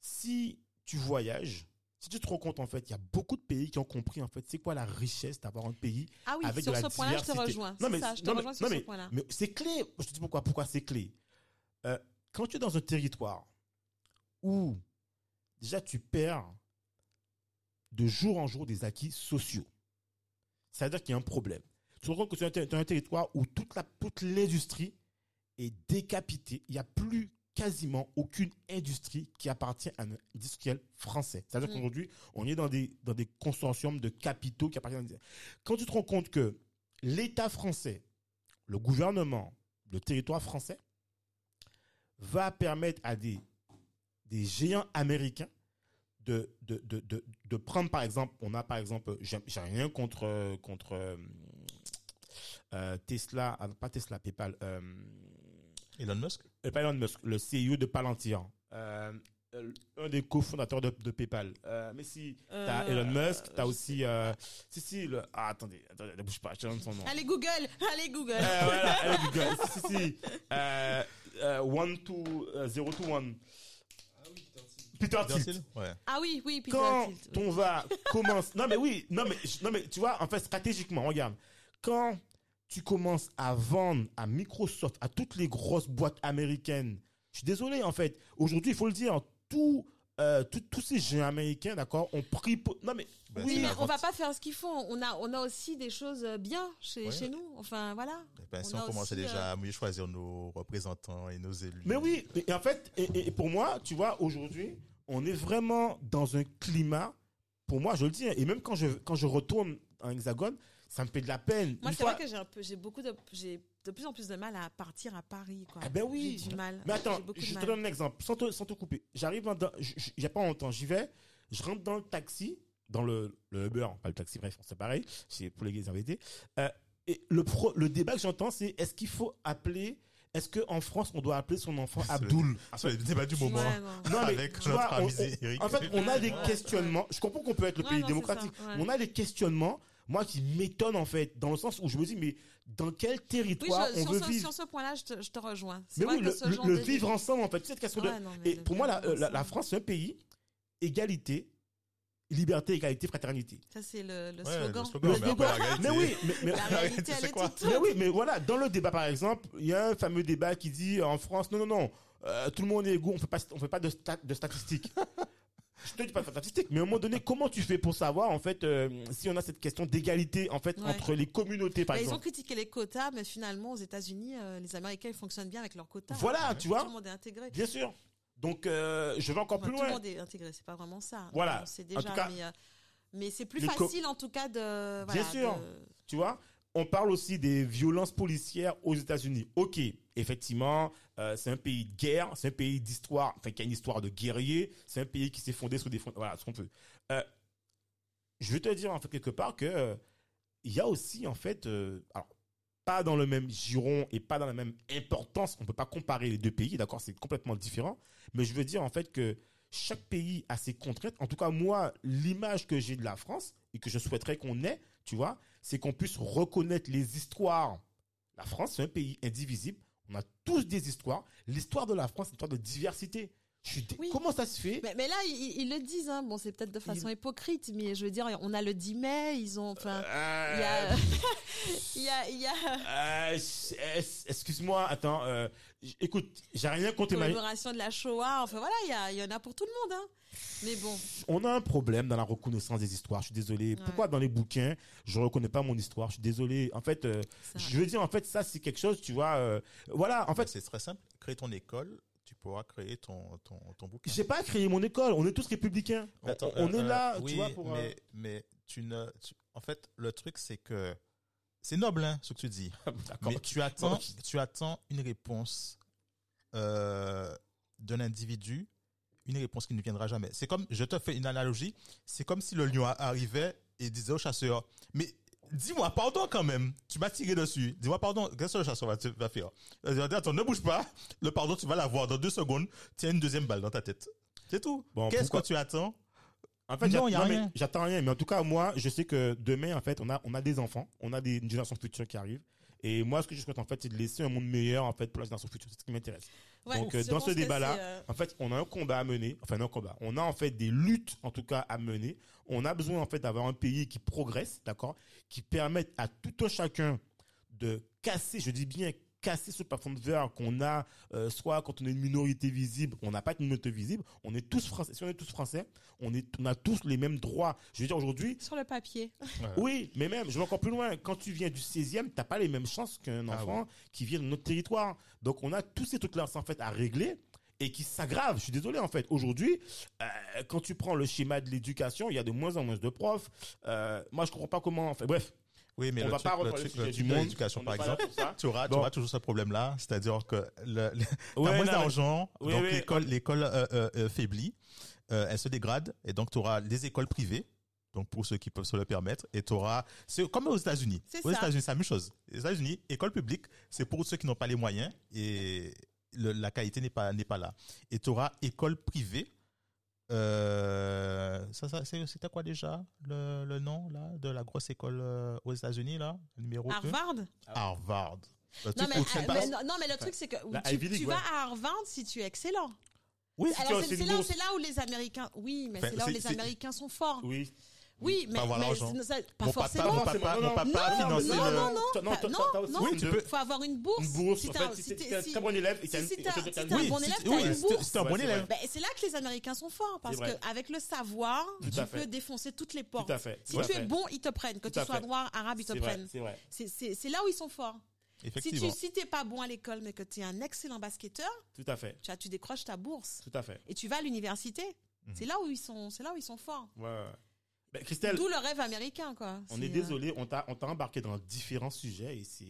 S1: si tu voyages, si tu te rends compte en fait, il y a beaucoup de pays qui ont compris en fait, c'est quoi la richesse d'avoir un pays
S3: Ah oui,
S1: avec
S3: sur
S1: de la
S3: ce point-là, je te rejoins.
S1: Non, mais-
S3: C'est ça, je te
S1: non, mais-
S3: rejoins sur
S1: non,
S3: ce
S1: mais-
S3: point-là.
S1: Mais c'est clé. Je te dis pourquoi. Pourquoi c'est clé Euh, Quand tu es dans un territoire où déjà tu perds de jour en jour des acquis sociaux, ça veut dire qu'il y a un problème. Tu te rends compte que tu es es un territoire où toute la toute l'industrie est décapitée. Il n'y a plus quasiment aucune industrie qui appartient à un industriel français. C'est-à-dire
S3: Mm.
S1: qu'aujourd'hui, on est dans des, dans des consortiums de capitaux qui appartiennent à... Quand tu te rends compte que l'État français, le gouvernement, le territoire français, va permettre à des, des géants américains de, de, de, de, de prendre, par exemple, on a par exemple, j'ai rien contre, euh, contre euh, euh, Tesla, ah, pas Tesla, PayPal, euh,
S2: Elon Musk?
S1: euh, pas Elon Musk, le CEO de Palantir, euh, euh, un des cofondateurs de, de PayPal. Euh, mais si, t'as
S3: Euh,
S1: Elon Musk, t'as aussi, euh, si, si, le, ah, attendez, attendez, ne bouge pas, je te donne son nom.
S3: Allez Google, allez Google.
S1: Euh, voilà, allez, Google. si, si, si, euh, euh, one, euh, zero, two, one. Peter
S2: Peter
S1: Thiel.
S2: Thiel Ouais.
S3: Ah oui, oui, Peter
S1: Quand
S3: Thiel, oui.
S1: on va commencer, non mais oui, non mais, non mais tu vois, en fait stratégiquement, regarde, quand tu commences à vendre à Microsoft, à toutes les grosses boîtes américaines, je suis désolé en fait. Aujourd'hui, il faut le dire, tous euh, tous- tous ces géants américains, d'accord, ont pris, po- non mais
S2: Ben,
S3: Oui, mais on va
S2: vente.
S3: pas faire ce qu'ils font. On a, on a aussi des choses bien chez, nous. Enfin, voilà.
S2: Eh ben, si
S3: On
S2: on,
S3: a
S2: commençait
S3: aussi,
S2: déjà à mieux choisir nos représentants et nos élus.
S1: Mais oui, et, en fait, et, et pour moi, tu vois, aujourd'hui, on est vraiment dans un climat, pour moi, je le dis, hein, et même quand je, quand je retourne en hexagone, ça me fait de la peine.
S3: Moi, c'est
S1: fois-
S3: vrai que j'ai un peu, j'ai beaucoup de, j'ai de plus en plus de mal à partir à Paris, quoi.
S1: Ah ben oui.
S3: J'ai du mal.
S1: Mais attends,
S3: J'ai
S1: je te donne un exemple, sans te, sans te couper. J'arrive dans, a pas longtemps, j'y vais, je rentre dans le taxi, dans le, le Uber, pas le taxi, bref, c'est pareil, c'est pour les invités. Euh, et le, pro, le débat que j'entends, c'est est-ce qu'il faut appeler, est-ce qu'en France, on doit appeler son enfant Abdoul?
S2: C'est le débat du moment.
S3: Ouais, non.
S1: Non, mais
S2: Avec
S1: tu
S2: notre
S1: vois,
S2: ami
S1: on-
S2: Eric.
S1: En fait, on a des questionnements. Je comprends qu'on peut être le
S3: Ouais,
S1: pays
S3: non,
S1: démocratique.
S3: ça, ouais.
S1: mais On a des questionnements, moi, qui m'étonnent, en fait, dans le sens où je me dis, mais dans quel
S3: Oui,
S1: territoire
S3: je-
S1: on
S3: sur,
S1: veut
S3: ce,
S1: vivre
S3: sur ce point-là, je te, je te rejoins.
S1: Mais oui, le,
S3: ce
S1: le-
S3: genre
S1: le
S3: de-
S1: vivre ensemble, en fait. Cette question
S3: Ouais,
S1: de.
S3: non, mais
S1: Et pour moi, la, euh, la, la
S3: ensemble.
S1: France, c'est un pays égalité, liberté, égalité, fraternité.
S3: Ça, c'est le, le
S2: Ouais,
S3: slogan.
S2: le slogan,
S1: Le
S2: mais après,
S1: mais oui, mais, mais-
S3: La réalité, elle
S2: C'est
S3: est
S2: quoi
S3: toute.
S1: mais oui, mais voilà, dans le débat, par exemple, il y a un fameux débat qui dit en France, non, non, non, euh, tout le monde est égaux, on fait pas, on fait pas de, stat- de statistiques. Je te dis pas de statistiques, mais à un moment donné, comment tu fais pour savoir, en fait, euh, si on a cette question d'égalité, en fait,
S3: Ouais.
S1: entre les communautés, par
S3: Bah, ils ont
S1: exemple.
S3: critiqué les quotas, mais finalement, aux États-Unis, euh, les Américains ils fonctionnent bien avec leurs quotas.
S1: Voilà, tu
S3: Tout
S1: vois,
S3: le monde est intégré.
S1: bien sûr. Donc, euh, je vais encore plus
S3: tout le
S1: loin.
S3: monde est intégré, c'est pas vraiment ça.
S1: Voilà.
S3: On sait
S1: En
S3: déjà,
S1: tout cas,
S3: mais, euh, mais c'est plus facile en tout cas de.
S1: Bien sûr.
S3: de-
S1: Tu vois, on parle aussi des violences policières aux États-Unis. Ok, effectivement, euh, c'est un pays de guerre, c'est un pays d'histoire, enfin qui a une histoire de guerriers, c'est un pays qui s'est fondé sur des fonds, voilà, ce qu'on peut. Euh, je veux te dire en fait quelque part que il y a aussi en fait, euh, alors pas dans le même giron et pas dans la même importance, on peut pas comparer les deux pays, d'accord, c'est complètement différent, mais je veux dire en fait que chaque pays a ses contraintes. En tout cas, moi, l'image que j'ai de la France et que je souhaiterais qu'on ait, tu vois, c'est qu'on puisse reconnaître les histoires. La France, c'est un pays indivisible. On a tous des histoires. L'histoire de la France, c'est une histoire de diversité.
S3: Oui.
S1: Comment ça se fait?
S3: Mais, mais là, ils, ils le disent, hein. bon, c'est peut-être de façon hypocrite, mais je veux dire, on a le 10 mai, ils ont. Enfin, il y a. Il y a. Il y a
S1: Euh, Excuse-moi, attends. euh, écoute, j'ai rien contre
S3: commémoration de la Shoah, enfin voilà, il y, a- il y en a pour tout le monde, hein. Mais bon,
S1: On a un problème dans la reconnaissance des histoires. Je suis désolé.
S3: Ouais.
S1: Pourquoi dans les bouquins, je reconnais pas mon histoire? Je suis désolé. En fait, euh, je veux dire, en fait, ça, c'est quelque chose, tu vois. euh, voilà, en
S2: fait, c'est très simple. Crée ton école, tu pourras créer ton, ton, ton bouquin.
S1: j'ai pas créé mon école. On est tous républicains. On-
S2: Attends,
S1: on,
S2: euh,
S1: est là,
S2: euh, oui,
S1: tu vois, pour. euh,
S2: mais, mais tu ne. tu- en fait, le truc, c'est que. C'est noble, hein, ce que tu dis.
S1: D'accord.
S2: Mais tu attends, tu attends une réponse euh, d'un individu, une réponse qui ne viendra jamais. C'est comme, je te fais une analogie, c'est comme si le lion arrivait et disait au chasseur, mais dis-moi pardon quand même, tu m'as tiré dessus, dis-moi pardon, qu'est-ce que le chasseur va, te- va faire? Il va dire, Attends, ne bouge pas, le pardon, tu vas l'avoir dans deux secondes, tiens une deuxième balle dans ta tête. C'est tout.
S1: Bon,
S2: Qu'est-ce que tu attends?
S1: En fait,
S2: Non,
S1: mais
S2: rien.
S1: j'attends rien. Mais en tout cas, moi, je sais que demain, en fait, on a, on a des enfants, on a des une génération future qui arrive. Et moi, ce que je souhaite, en fait, c'est de laisser un monde meilleur, en fait, pour la génération future. C'est ce qui m'intéresse.
S3: Ouais,
S1: Donc, euh, dans ce débat-là,
S3: euh,
S1: en fait, on a un combat à mener. Enfin, non, un combat. On a, en fait, des luttes, en tout cas, à mener. On a besoin, en fait, d'avoir un pays qui progresse, d'accord? Qui permette à tout un chacun de casser, je dis bien, casser ce plafond de verre qu'on a, euh, soit quand on est une minorité visible, on n'a pas de minorité visible, on est tous français. Si on est tous français, on est, on a tous les mêmes droits. Je veux dire, aujourd'hui,
S3: sur le papier.
S1: oui, mais même, je vais encore plus loin. Quand tu viens du 16e, t'as pas les mêmes chances qu'un
S2: Ah
S1: enfant qui vient de notre territoire. Donc, on a tous ces trucs-là, en fait, à régler et qui s'aggravent. Je suis désolé, en fait. Aujourd'hui, euh, quand tu prends le schéma de l'éducation, il y a de moins en moins de profs. Euh, moi, je comprends pas comment, en fait. Bref,
S2: Oui, mais
S1: on
S2: le
S1: va
S2: truc,
S1: pas
S2: le truc,
S1: du
S2: le
S1: du
S2: de
S1: monde.
S2: l'éducation,
S1: On
S2: par exemple, tu auras, tu
S1: Bon.
S2: auras toujours ce problème-là, c'est-à-dire que le, le-
S1: Ouais,
S2: moins d'argent,
S1: Oui,
S2: donc
S1: oui.
S2: l'école, l'école euh, euh, euh, faiblit, euh, elle se dégrade, et donc tu auras des écoles privées, donc pour ceux qui peuvent se le permettre, et tu auras, c'est comme aux États-Unis.
S3: C'est
S2: Aux
S3: ça.
S2: États-Unis, c'est la même chose. Les États-Unis, école publique, c'est pour ceux qui n'ont pas les moyens, et le- la qualité n'est pas n'est pas là. Et tu auras école privée. Euh, ça, ça, c'est- c'était quoi déjà le, le nom là de la grosse école euh, aux États-Unis là, numéro 2
S3: Harvard?
S2: Harvard. Le
S3: non mais,
S2: fais
S3: euh, mais non, non, mais le truc c'est que tu, tu
S1: ouais.
S3: vas à Harvard si tu es excellent.
S1: Oui,
S3: c'est là, c'est là où les Américains, oui, mais
S2: Enfin,
S3: c'est là où les Américains sont forts.
S1: Oui.
S3: Oui, mais,
S2: avoir
S3: mais
S2: l'argent.
S3: c'est- pas
S2: Mon papa,
S3: forcément.
S2: mon
S1: forcément,
S2: papa,
S1: non,
S2: mon
S1: non,
S2: papa
S1: non,
S2: finançait
S3: non,
S2: le-
S3: non, non,
S1: non, toi,
S3: non,
S1: t'as aussi.
S2: Oui,
S1: une
S2: tu
S1: de-
S2: peux-
S3: faut avoir une bourse.
S1: Une bourse,
S3: Si
S1: en
S3: t'as-
S1: fait, si
S3: si
S1: t'es
S3: t'es-
S1: si t'es un
S3: si-
S1: très bon élève,
S3: si-
S1: t'as une-
S3: si t'as-
S1: t'as- t'as
S3: t'as un
S2: Oui,
S3: bon élève,
S2: oui,
S3: t'as une bourse.
S2: si t'es un bon élève.
S3: Ben, c'est là que les Américains sont forts parce
S1: C'est vrai.
S3: que avec le savoir,
S1: Tout
S3: tu peux défoncer toutes les portes.
S1: Tout à fait.
S3: Si tu es bon, ils te prennent. Que tu sois noir, arabe, ils te prennent.
S1: c'est vrai.
S3: C'est- C'est c'est là où ils sont forts. Si
S2: Effectivement.
S3: tu si t'es pas bon à l'école, mais que tu es un excellent basketteur,
S1: Tout à fait.
S3: tu, as- tu décroches ta bourse
S1: Tout à fait.
S3: et tu vas à l'université.
S2: Mhm.
S3: C'est là où ils sont, c'est là où ils sont forts.
S1: Ouais, ouais. Ben, Christelle,
S3: D'où le rêve américain, quoi.
S1: on
S3: C'est,
S1: est
S3: euh,
S1: désolé, on t'a on t'a embarqué dans différents sujets et c'est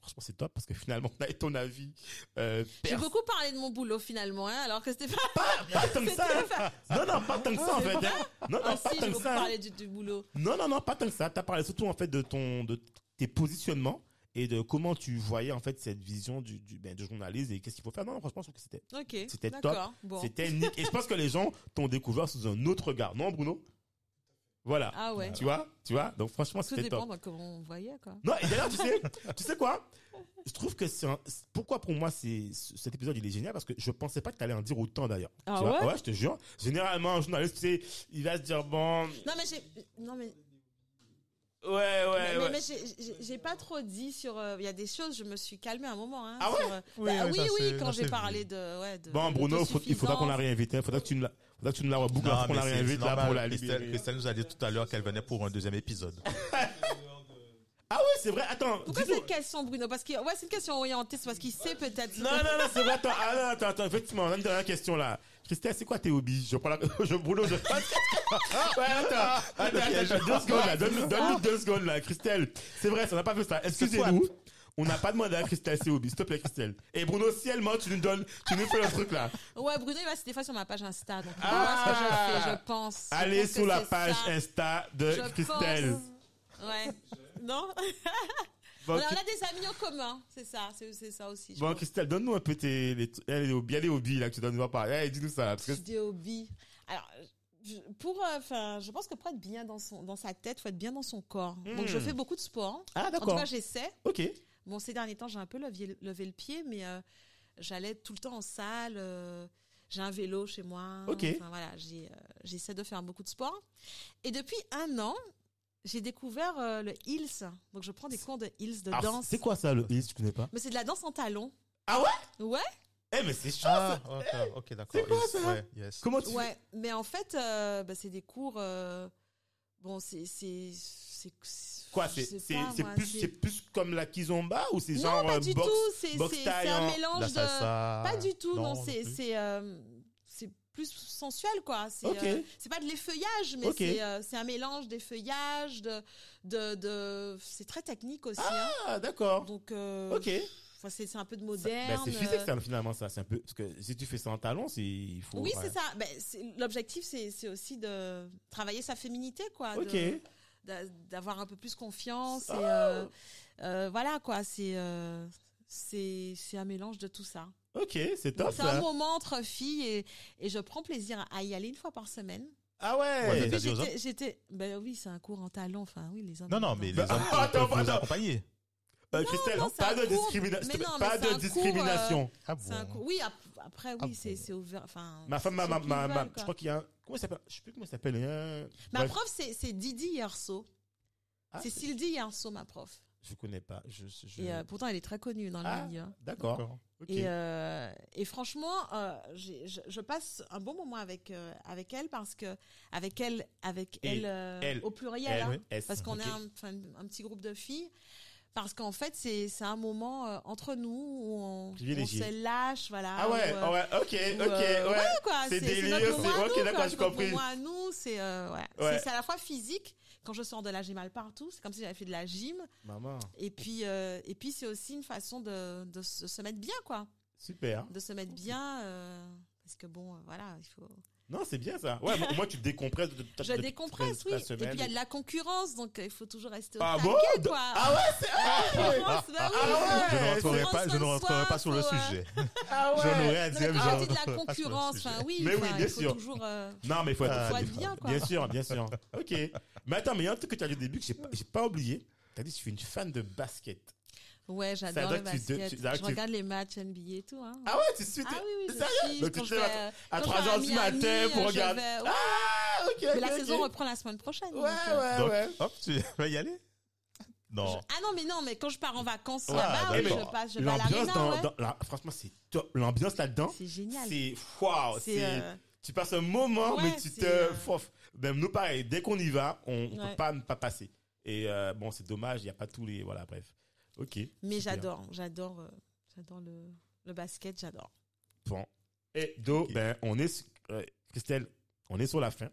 S1: franchement c'est top parce que finalement on a ton avis euh,
S3: J'ai beaucoup parlé de mon boulot finalement, hein, alors que c'était pas.
S1: pas tant que ça. hein. Non non, pas tant que ça en fait. hein. Non non,
S3: Ah
S1: pas
S3: si,
S1: tant que ça.
S3: parlé du, du boulot.
S1: Non non non, pas tant que ça. T'as parlé surtout en fait de ton de tes positionnements et de comment tu voyais en fait cette vision du du, ben, du journalisme et qu'est-ce qu'il faut faire. Non, non franchement je trouve que c'était
S3: Ok.
S1: C'était top.
S3: Bon.
S1: c'était et je pense que les gens t'ont découvert sous un autre regard. Non Bruno? Voilà.
S3: Ah ouais.
S1: Tu vois Tu vois Donc franchement c'était top.
S3: dépend de comment on voyait, quoi.
S1: Non, et d'ailleurs, tu sais, tu sais quoi? Je trouve que c'est un- pourquoi pour moi c'est cet épisode il est génial? Parce que je pensais pas que t'allais en dire autant d'ailleurs.
S3: Ah
S1: Tu vois?
S3: ouais?
S1: Je te jure. Généralement, un journaliste, tu sais, il va se dire bon,
S3: Non mais j'ai, non mais,
S1: ouais, ouais,
S3: mais,
S1: ouais.
S3: mais j'ai- j'ai j'ai pas trop dit sur. euh, Il y a des choses, je me suis calmée un moment. Hein,
S1: Ah ouais?
S3: sur, euh,
S2: Oui,
S3: bah
S2: oui,
S3: oui,
S2: ça,
S3: oui,
S2: c'est-
S3: quand
S2: ça,
S3: j'ai parlé de, ouais, de.
S1: Bon, Bruno, faut- il faudra qu'on la réinvite. Il faudra que tu nous la, que tu nous la reboucles
S2: mais
S1: la réinvite là pour la
S2: normal. Christelle. Christelle nous a dit tout à l'heure qu'elle venait pour un deuxième épisode.
S1: Ah ouais, c'est vrai. Attends.
S3: Pourquoi cette question, Bruno? Parce que ouais, c'est une question orientée, c'est parce qu'il sait peut-être.
S1: Non, non, non, c'est vrai. Attends, ah, non, attends, attends, effectivement, on a une dernière question là. Christelle, c'est quoi tes hobbies? Je prends la, je Bruno, je. ouais, attends, attends, attends, attends, deux secondes là, donne-nous donne-nous deux secondes là, Christelle. C'est vrai, ça n'a pas fait ça. Excusez-nous. On n'a pas demandé à Christelle ses hobbies, s'il te plaît, Christelle. Et Bruno, si elle ment, tu nous donnes, tu nous fais le truc là.
S3: Ouais, Bruno, il va des fois sur ma page Insta, donc
S1: Ah.
S3: voit ce que je fais, je pense. Je
S1: Allez
S3: pense
S1: sur la page
S3: ça.
S1: Insta de
S3: Je
S1: Christelle.
S3: pense. Ouais. Non?
S1: Bon,
S3: on, a, on
S1: Chris-
S3: a des amis en commun, c'est ça, c'est ça aussi. je
S1: Bon,
S3: pense.
S1: Christelle, donne-nous un peu tes, les, les hobbies, les hobbies là que tu dois nous parler. Allez, dis-nous ça là, parce que
S3: Des hobbies. Alors, je- pour, euh, enfin, je pense que pour être bien dans son, dans sa tête, faut être bien dans son corps. Donc, je
S1: Hmm.
S3: fais beaucoup de sport.
S1: Ah,
S3: En tout
S1: d'accord.
S3: cas, j'essaie.
S1: Ok.
S3: Bon, ces derniers temps, j'ai un peu levé, levé le pied, mais euh, j'allais tout le temps en salle. euh, j'ai un vélo chez moi.
S1: Ok.
S3: Enfin, voilà, j'ai, euh, j'essaie de faire beaucoup de sport. Et depuis un an, j'ai découvert euh, le heels. Donc, je prends des cours de heels, de
S1: Alors,
S3: danse.
S1: c'est quoi ça le heels, tu connais pas?
S3: Mais c'est de la danse en talons.
S1: Ah ouais?
S3: Ouais,
S1: Eh, mais c'est chaud
S2: Ah,
S1: ça.
S2: ok, ok, d'accord.
S1: C'est quoi,
S2: Yes,
S1: ça?
S2: ouais, yes.
S1: Comment tu
S3: ouais. Mais en fait, euh, bah, c'est des cours. euh, bon, c'est.
S1: Quoi, c'est plus
S3: c'est-
S1: plus comme la kizomba ou c'est
S3: Non,
S1: genre
S3: pas
S1: euh,
S3: du
S1: boxe
S3: tout. C'est, un
S1: en-
S3: mélange
S2: La
S3: de.
S2: salsa.
S3: Pas du tout, non,
S2: non
S3: c'est
S2: plus.
S3: c'est euh, c'est plus sensuel quoi. C'est euh, c'est pas de l'effeuillage, mais c'est euh, c'est un mélange d'effeuillage, de de de c'est très technique aussi. hein.
S1: Ah, d'accord.
S3: Donc euh,
S1: Ok.
S3: enfin, c'est c'est un peu de
S1: Ça-
S3: moderne.
S1: ben, c'est physique, ça, finalement, ça. C'est un peu, parce que si tu fais ça en talon, c'est, il faut.
S3: Oui,
S1: ouais.
S3: c'est ça. Ben, L'objectif, c'est c'est aussi de travailler sa féminité, quoi. de-
S1: Ok.
S3: D'avoir un peu plus confiance. Et,
S1: Ah.
S3: euh, euh, voilà, quoi. C'est euh, c'est c'est un mélange de tout ça.
S1: Ok, c'est top,
S3: C'est un moment entre filles et, et je prends plaisir à y aller une fois par semaine.
S1: Ah ouais.
S3: Et j'étais- ben oui, c'est un cours en talon. Enfin, oui, les hommes.
S2: Non, non, mais les hommes
S1: Bah, attends, attends.
S2: accompagner.
S1: Euh, Christelle,
S3: non,
S1: pas de
S3: cours.
S1: discrimination.
S3: Mais non, mais
S1: Pas de
S3: cours,
S1: discrimination.
S2: Ah
S3: C'est un
S2: bon
S3: cours. Oui, ap- après, oui,
S2: Ah
S3: c'est
S2: bon.
S3: ouvert. Enfin.
S1: Ma femme, ma, ma, ma, ma- je crois qu'il y a un, comment s'appelle? Je sais plus comment il s'appelle. un-
S3: Ma
S1: Bref.
S3: prof, c'est Didi Yerso.
S1: Ah,
S3: c'est Sylvie Yerso, ma prof.
S1: Je connais pas. Je, je...
S3: Et euh, pourtant, elle est très connue dans
S1: Ah.
S3: le milieu. hein.
S1: D'accord. Ok.
S3: Et, euh, et franchement, euh, je, je passe un bon moment avec euh, avec elle parce que avec elle, avec
S1: Et
S3: elle, euh,
S1: elle,
S3: au pluriel,
S1: Elle,
S3: hein, parce qu'on est un, enfin, un petit groupe de filles. Parce qu'en fait, c'est c'est un moment euh, entre nous où on, on se lâche, voilà.
S1: Ah ouais,
S3: où, euh,
S1: ouais, ok,
S3: où,
S1: ok,
S3: euh,
S1: ouais.
S3: quoi,
S1: C'est délire, c'est- ok,
S3: nous,
S1: d'accord, j'ai compris.
S3: moment à nous, c'est euh, ouais.
S1: Ouais.
S3: C'est- à la fois physique. Quand je sors de là, j'ai mal partout. C'est comme si j'avais fait de la gym.
S1: Maman,
S3: Et puis, euh, et puis c'est aussi une façon de, de se mettre bien, quoi.
S1: super.
S3: De se mettre bien, euh, parce que bon, voilà, il faut.
S1: Non, c'est bien ça. Ouais, moi, moi, tu décompresses de, de-
S3: Je
S1: de-
S3: décompresse,
S1: de
S3: oui.
S1: ta
S3: Et puis il y a de la concurrence, donc euh, il faut toujours rester au
S1: Ah
S3: taquet,
S1: bon?
S3: quoi.
S1: Ah ouais, c'est ah,
S3: bah oui.
S1: Ah ouais.
S2: Je ne rentrerai pas, je ne rentrerai pas sur le sujet.
S1: Ah ouais.
S2: J'en aurais à dire,
S3: mais de la concurrence, enfin oui,
S1: Mais oui, bien
S3: il faut
S1: sûr.
S3: toujours. euh,
S1: Non, mais il faut être.
S2: Ah,
S3: bien, quoi.
S1: Bien sûr, bien sûr. Ok. Mais attends, mais il y a un truc que tu as dit au début que j'ai pas, oublié. Tu as dit que je suis une fan de basket.
S3: Ouais, j'adore le basket.
S1: tu-
S3: Je regarde les matchs NBA et tout. Hein.
S1: Ah ouais, tu suis.
S3: Ah oui, oui,
S1: Sérieux?
S3: suis.
S1: Donc, tu te lèves à-
S3: euh,
S1: à
S3: quand
S1: 3
S3: je vais
S1: heures du
S3: Miami,
S1: matin pour
S3: je
S1: regarder.
S3: vais- ouais.
S1: Ah, ok.
S3: Mais la saison reprend la semaine prochaine.
S1: Ouais,
S3: donc, euh,
S1: ouais,
S2: Donc,
S1: ouais.
S2: hop, tu vas y aller? Non.
S3: je- Ah non, mais non, mais quand je pars en vacances
S2: Ouais,
S3: là-bas, oui, je passe, je vais à
S1: dans,
S3: ouais.
S1: dans- la- franchement, c'est top. L'ambiance là-dedans,
S3: C'est génial.
S1: c'est waouh.
S3: C'est, euh,
S1: tu passes un moment,
S3: Ouais,
S1: mais tu te.
S3: euh,
S1: Fof. Même nous, pareil. Dès qu'on y va, on, on
S3: Ouais.
S1: peut pas ne pas passer. Et euh, bon, c'est dommage. Il y a pas tous les. Voilà, bref. Ok.
S3: Mais
S1: super.
S3: j'adore, j'adore, euh, j'adore le, le basket, j'adore.
S1: Bon. Et Do, ben, on est, euh, Christelle, on est sur la fin.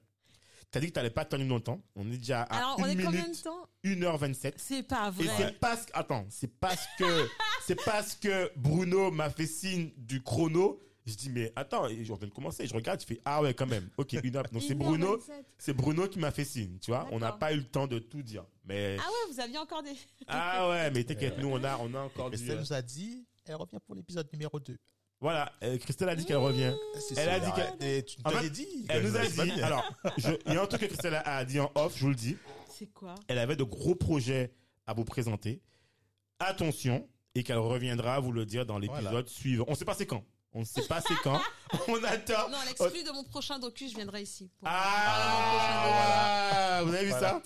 S1: T'as dit que t'allais pas tenir longtemps. On est déjà à
S3: Alors, on est combien de temps?
S1: 1h27.
S3: C'est pas
S1: Et
S3: vrai.
S1: c'est parce que, attends, c'est parce que, c'est parce que Bruno m'a fait signe du chrono. Je dis, mais attends, et je viens de commencer. Je regarde, je fais, ah ouais, quand même. Ok, une heure. Donc c'est
S3: 1h27.
S1: Bruno, c'est Bruno qui m'a fait signe, tu vois. On n'a pas eu le temps de tout dire. Mais,
S3: Ah ouais, vous aviez encore des.
S1: ah ouais, mais t'inquiète, nous, on a, on a encore du,
S2: Estelle
S1: euh,
S2: nous a dit, elle revient pour l'épisode numéro 2.
S1: voilà, euh, Christelle a dit qu'elle revient.
S2: C'est
S1: Elle a
S2: ça.
S1: dit qu'elle-
S2: tu nous dit.
S1: Elle nous a dit, alors, je- il y a un truc que Christelle a a dit en off, je vous le dis.
S3: C'est quoi?
S1: Elle avait de gros projets à vous présenter. Attention, et qu'elle reviendra vous le dire dans l'épisode
S2: Voilà.
S1: suivant. On sait pas c'est quand. On ne sait pas c'est quand. On attend.
S3: Non, l'exclu de mon prochain docu, je viendrai ici. pour-
S1: Ah, vous avez vu
S2: Voilà.
S1: ça?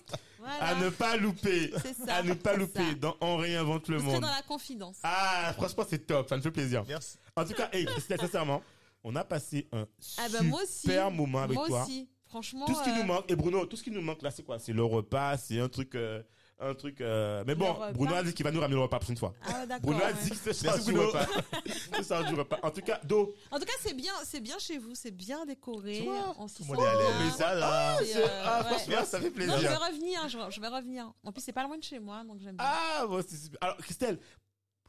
S3: Voilà.
S1: À ne pas louper.
S3: C'est ça.
S1: À ne pas
S3: c'est
S1: louper
S3: ça.
S1: dans On réinvente le
S3: Vous
S1: monde.
S3: dans la confidence.
S1: Ah, franchement, c'est top. Ça me fait plaisir.
S2: Merci.
S1: En tout cas, hey, sincèrement, on a passé un
S3: Ah moi aussi.
S1: super moment avec
S3: moi
S1: toi.
S3: aussi. Franchement.
S1: Tout ce qui
S3: euh,
S1: nous manque, et Bruno, tout ce qui nous manque là, c'est quoi? C'est le repas, c'est un truc, euh, un truc. euh, Mais bon. Bruno a dit qu'il va nous ramener le repas la prochaine fois.
S3: Ah.
S1: Bruno a dit que c'est ça du repas. C'est ça du repas. En tout cas, Do,
S3: En tout cas, c'est bien, c'est bien chez vous, c'est bien décoré.
S2: Tu vois,
S3: on s'y sent
S2: est à.
S1: Mais ça,
S2: là.
S3: C'est,
S1: c'est-
S3: euh,
S1: ah,
S3: ouais.
S1: franchement, ça fait
S3: Non, je vais
S1: plaisir.
S3: revenir, je, je vais revenir. En plus, c'est pas loin de chez moi, donc j'aime bien.
S1: Ah, bon, c'est super. Alors, Christelle,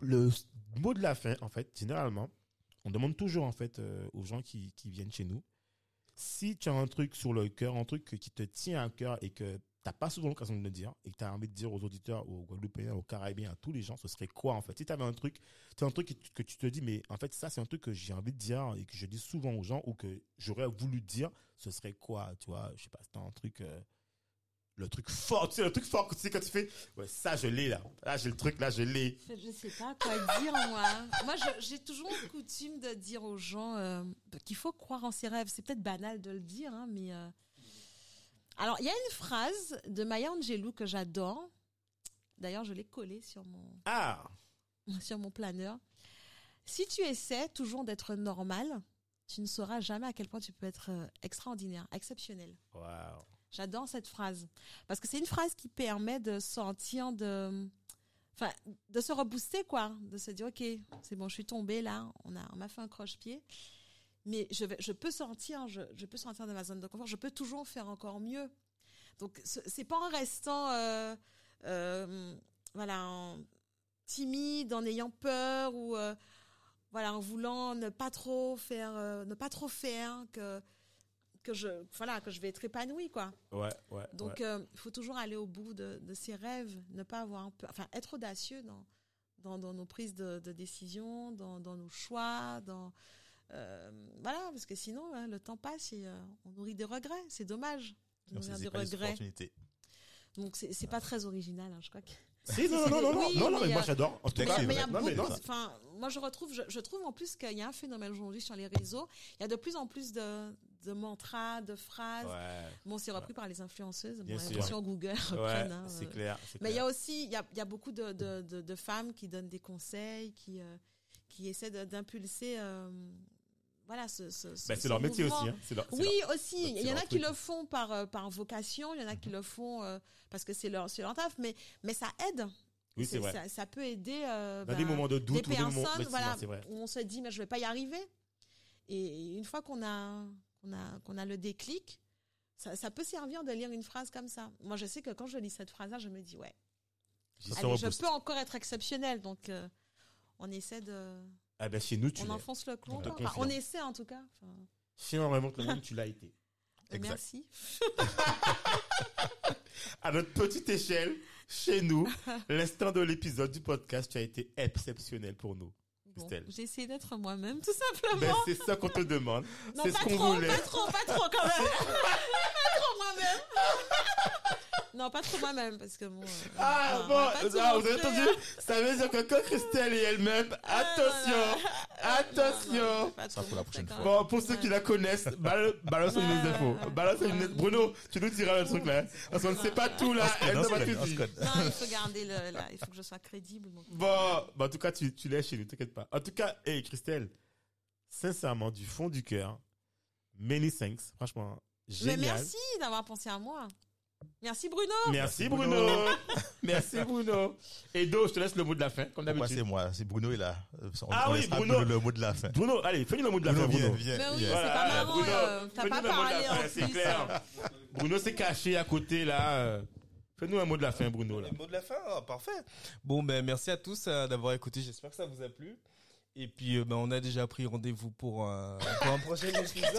S1: le mot de la fin, en fait, généralement, on demande toujours, en fait, euh, aux gens qui, qui viennent chez nous, si tu as un truc sur le cœur, un truc qui te tient à cœur et que t'as pas souvent l'occasion de le dire et que tu as envie de dire aux auditeurs, aux Guadeloupéens, aux Caraïbiens, à tous les gens, ce serait quoi, en fait? Si tu avais un truc, c'est un truc que tu, que te dis, mais en fait, ça, c'est un truc que j'ai envie de dire et que je dis souvent aux gens ou que j'aurais voulu dire, ce serait quoi, tu vois? Je sais pas, c'est un truc... euh, le truc fort, tu sais, le truc fort, tu sais, quand tu fais, ça, je l'ai, là. Là, j'ai le truc, là, je l'ai.
S3: Je sais pas quoi dire, moi. Moi, je- j'ai toujours coutume de dire aux gens euh, qu'il faut croire en ses rêves. C'est peut-être banal de le dire, hein, mais. euh, Alors, il y a une phrase de Maya Angelou que j'adore. D'ailleurs, je l'ai collée sur mon,
S1: Ah
S3: sur mon planeur. Si tu essaies toujours d'être normal, tu ne sauras jamais à quel point tu peux être euh, extraordinaire, exceptionnel.
S1: Waouh.
S3: J'adore cette phrase parce que c'est une phrase qui permet de sentir de enfin de se rebooster quoi, de se dire OK, c'est bon, je suis tombée là, on a on m'a fait un croche-pied. Mais je vais je peux sortir, je, je peux sortir de ma zone de confort, je peux toujours faire encore mieux. Donc ce- c'est pas en restant euh, euh, voilà en- timide, en ayant peur ou euh, voilà, en voulant ne pas trop faire, ne pas trop faire que que je voilà que je vais être épanouie quoi.
S1: Ouais, ouais.
S3: Donc
S1: ouais.
S3: il faut toujours aller au bout de, de ses rêves, ne pas avoir peur, enfin être audacieux dans dans, dans nos prises de, de décision, dans, dans nos choix, dans euh, voilà parce que sinon hein, le temps passe et euh, on nourrit des regrets, c'est dommage. de
S2: On
S3: nourrir des regrets.
S2: opportunités.
S3: Donc c'est c'est pas très original, hein, je crois que.
S1: Si, non, non, non, non, non,
S3: Oui,
S1: non, non,
S3: mais,
S1: mais moi
S3: euh,
S1: j'adore. En tout cas,
S3: mais enfin, moi je retrouve, je, je trouve en plus qu'il y a un phénomène aujourd'hui sur les réseaux. Il y a de plus en plus de, de mantras, de phrases.
S1: Ouais,
S3: Bon, c'est repris par les influenceuses. Bon,
S1: Bien sûr.
S3: l'impression Google
S1: ouais,
S3: reprenne. hein,
S1: c'est
S3: euh.
S1: clair.
S3: Mais il y a aussi, il y a, il y a beaucoup de, de, de, de femmes qui donnent des conseils, qui, euh, qui essaient d'impulser, euh, voilà, ce, ce, ce-
S1: Ben,
S3: ce
S1: c'est leur métier
S3: mouvement.
S1: aussi. Hein. Leur-
S3: Oui,
S1: leur-
S3: aussi. Il y en a qui le font par, euh, par vocation, il y en a qui le font euh, parce que c'est leur, c'est leur taf, mais, mais ça aide.
S1: Oui, c'est vrai.
S3: Ça, ça peut aider euh,
S1: Dans
S3: ben,
S1: des moments de
S3: des
S1: doute ou des moments.
S3: personnes
S1: mais
S3: voilà,
S1: C'est vrai.
S3: où on se dit, mais je vais pas y arriver. Et une fois qu'on a, qu'on a, qu'on a le déclic, ça, ça peut servir de lire une phrase comme ça. Moi, je sais que quand je lis cette phrase-là, je me dis, ouais, allez, je peux encore être exceptionnel. Donc, euh, on essaie de.
S1: Ah ben chez nous, tu
S3: on enfonce le clou.
S1: On.
S3: Enfin,
S1: confirme.
S3: essaie en tout cas. Enfin,
S1: Si on remonte le monde, tu l'as été.
S2: Exact.
S3: merci.
S1: À notre petite échelle, chez nous, l'instant de l'épisode du podcast, tu as été exceptionnel pour nous.
S3: Bon. J'ai essayé d'être moi-même, tout simplement.
S1: Ben, c'est ça qu'on te demande.
S3: non,
S1: c'est
S3: pas
S1: ce qu'on
S3: trop,
S1: voulait.
S3: pas trop, pas trop quand même. pas trop moi-même. Non, pas trop moi-même, parce que bon. euh,
S1: Ah
S3: on
S1: bon,
S3: pas
S1: ah, vous avez entendu
S3: hein.
S1: Ça veut dire que quand Christelle est elle-même, attention,
S3: Non,
S1: attention.
S3: non, pas
S2: Ça pour la prochaine fois.
S1: Bon, pour ceux qui la connaissent, bal- balance-nous
S3: Ouais,
S1: les infos. Balance une- Bruno, tu nous diras le truc là. Parce qu'on ne sait pas tout là. Elle ne
S2: se
S1: tout.
S3: Non, il faut garder le. Là, il faut que je sois crédible.
S1: Bon, en tout cas, tu, tu l'es chez nous, t'inquiète pas. En tout cas, hey, Christelle, sincèrement, du fond du cœur, many thanks. Franchement,
S3: Mais
S1: génial.
S3: merci d'avoir pensé à moi. Merci Bruno.
S1: Merci, Bruno.
S2: Bruno.
S1: merci Bruno. Edo, je te laisse le mot de la fin, comme
S2: Pourquoi
S1: d'habitude.
S2: c'est moi C'est Bruno est là. Euh, On,
S1: Ah
S2: on
S1: oui,
S2: laissera
S1: Bruno.
S2: le mot de la fin.
S1: Bruno, allez, fais-nous le mot de la
S2: Bruno,
S1: fin,
S2: viens,
S1: Bruno.
S2: viens.
S3: Mais oui,
S2: viens.
S3: c'est
S1: Voilà,
S3: pas marrant.
S1: Bruno,
S3: euh, T'as
S1: fais-nous
S3: pas
S1: le mot de la
S3: parlé
S1: fin, c'est clair. Bruno s'est caché à côté là. Fais-nous un mot de la fin, Bruno. Là.
S4: Le mot de la fin, ah, parfait. Bon, ben merci à tous euh, d'avoir écouté. J'espère que ça vous a plu. Et puis, euh, ben, on a déjà pris rendez-vous pour un, pour un prochain épisode.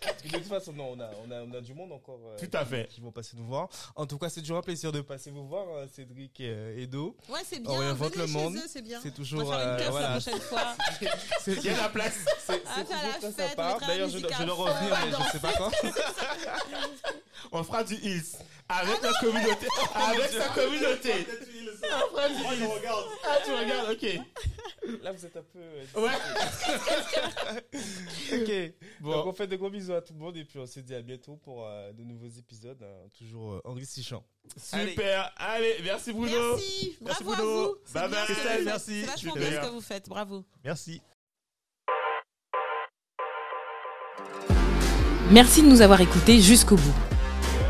S4: Parce que de toute façon, non, on a, on a, on a du monde encore euh,
S1: Tout à fait.
S4: qui vont passer nous voir. En tout cas, c'est toujours un plaisir de passer vous voir, euh, Cédric et euh, Edo.
S3: Ouais, c'est
S4: On
S3: bien.
S4: réinvente
S3: Venez
S4: le
S3: chez
S4: monde.
S3: eux, c'est bien.
S4: C'est
S3: On
S4: toujours,
S3: va faire une
S4: euh, voilà.
S3: la prochaine fois.
S4: C'est
S1: Il y a la place.
S4: c'est-
S3: Ah,
S4: c'est
S3: faire la
S4: toujours
S3: fête, mettre la
S4: D'ailleurs, je,
S3: musique
S4: je
S3: à
S4: leur
S3: fond,
S4: revenir, mais je sais pas quand.
S1: On fera du Hills. Avec la communauté. Avec sa communauté. On fera du Hills. Ah, tu regardes, ok.
S4: Là, vous êtes un peu. euh,
S1: Ouais.
S4: ok.
S1: Bon.
S4: Donc, on fait de gros bisous à tout le monde et puis on se dit à bientôt pour euh, de nouveaux épisodes, hein, toujours euh, enrichissants.
S1: Super. Allez, merci Bruno.
S3: Merci.
S1: Merci,
S3: Bravo à
S1: Bruno.
S3: vous. C'est
S1: Bye
S3: bien
S1: bye.
S3: vous
S1: Christelle,
S2: merci.
S3: C'est vachement
S1: Super.
S3: bien ce que vous faites. Bravo.
S2: Merci.
S5: Merci de nous avoir écoutés jusqu'au bout.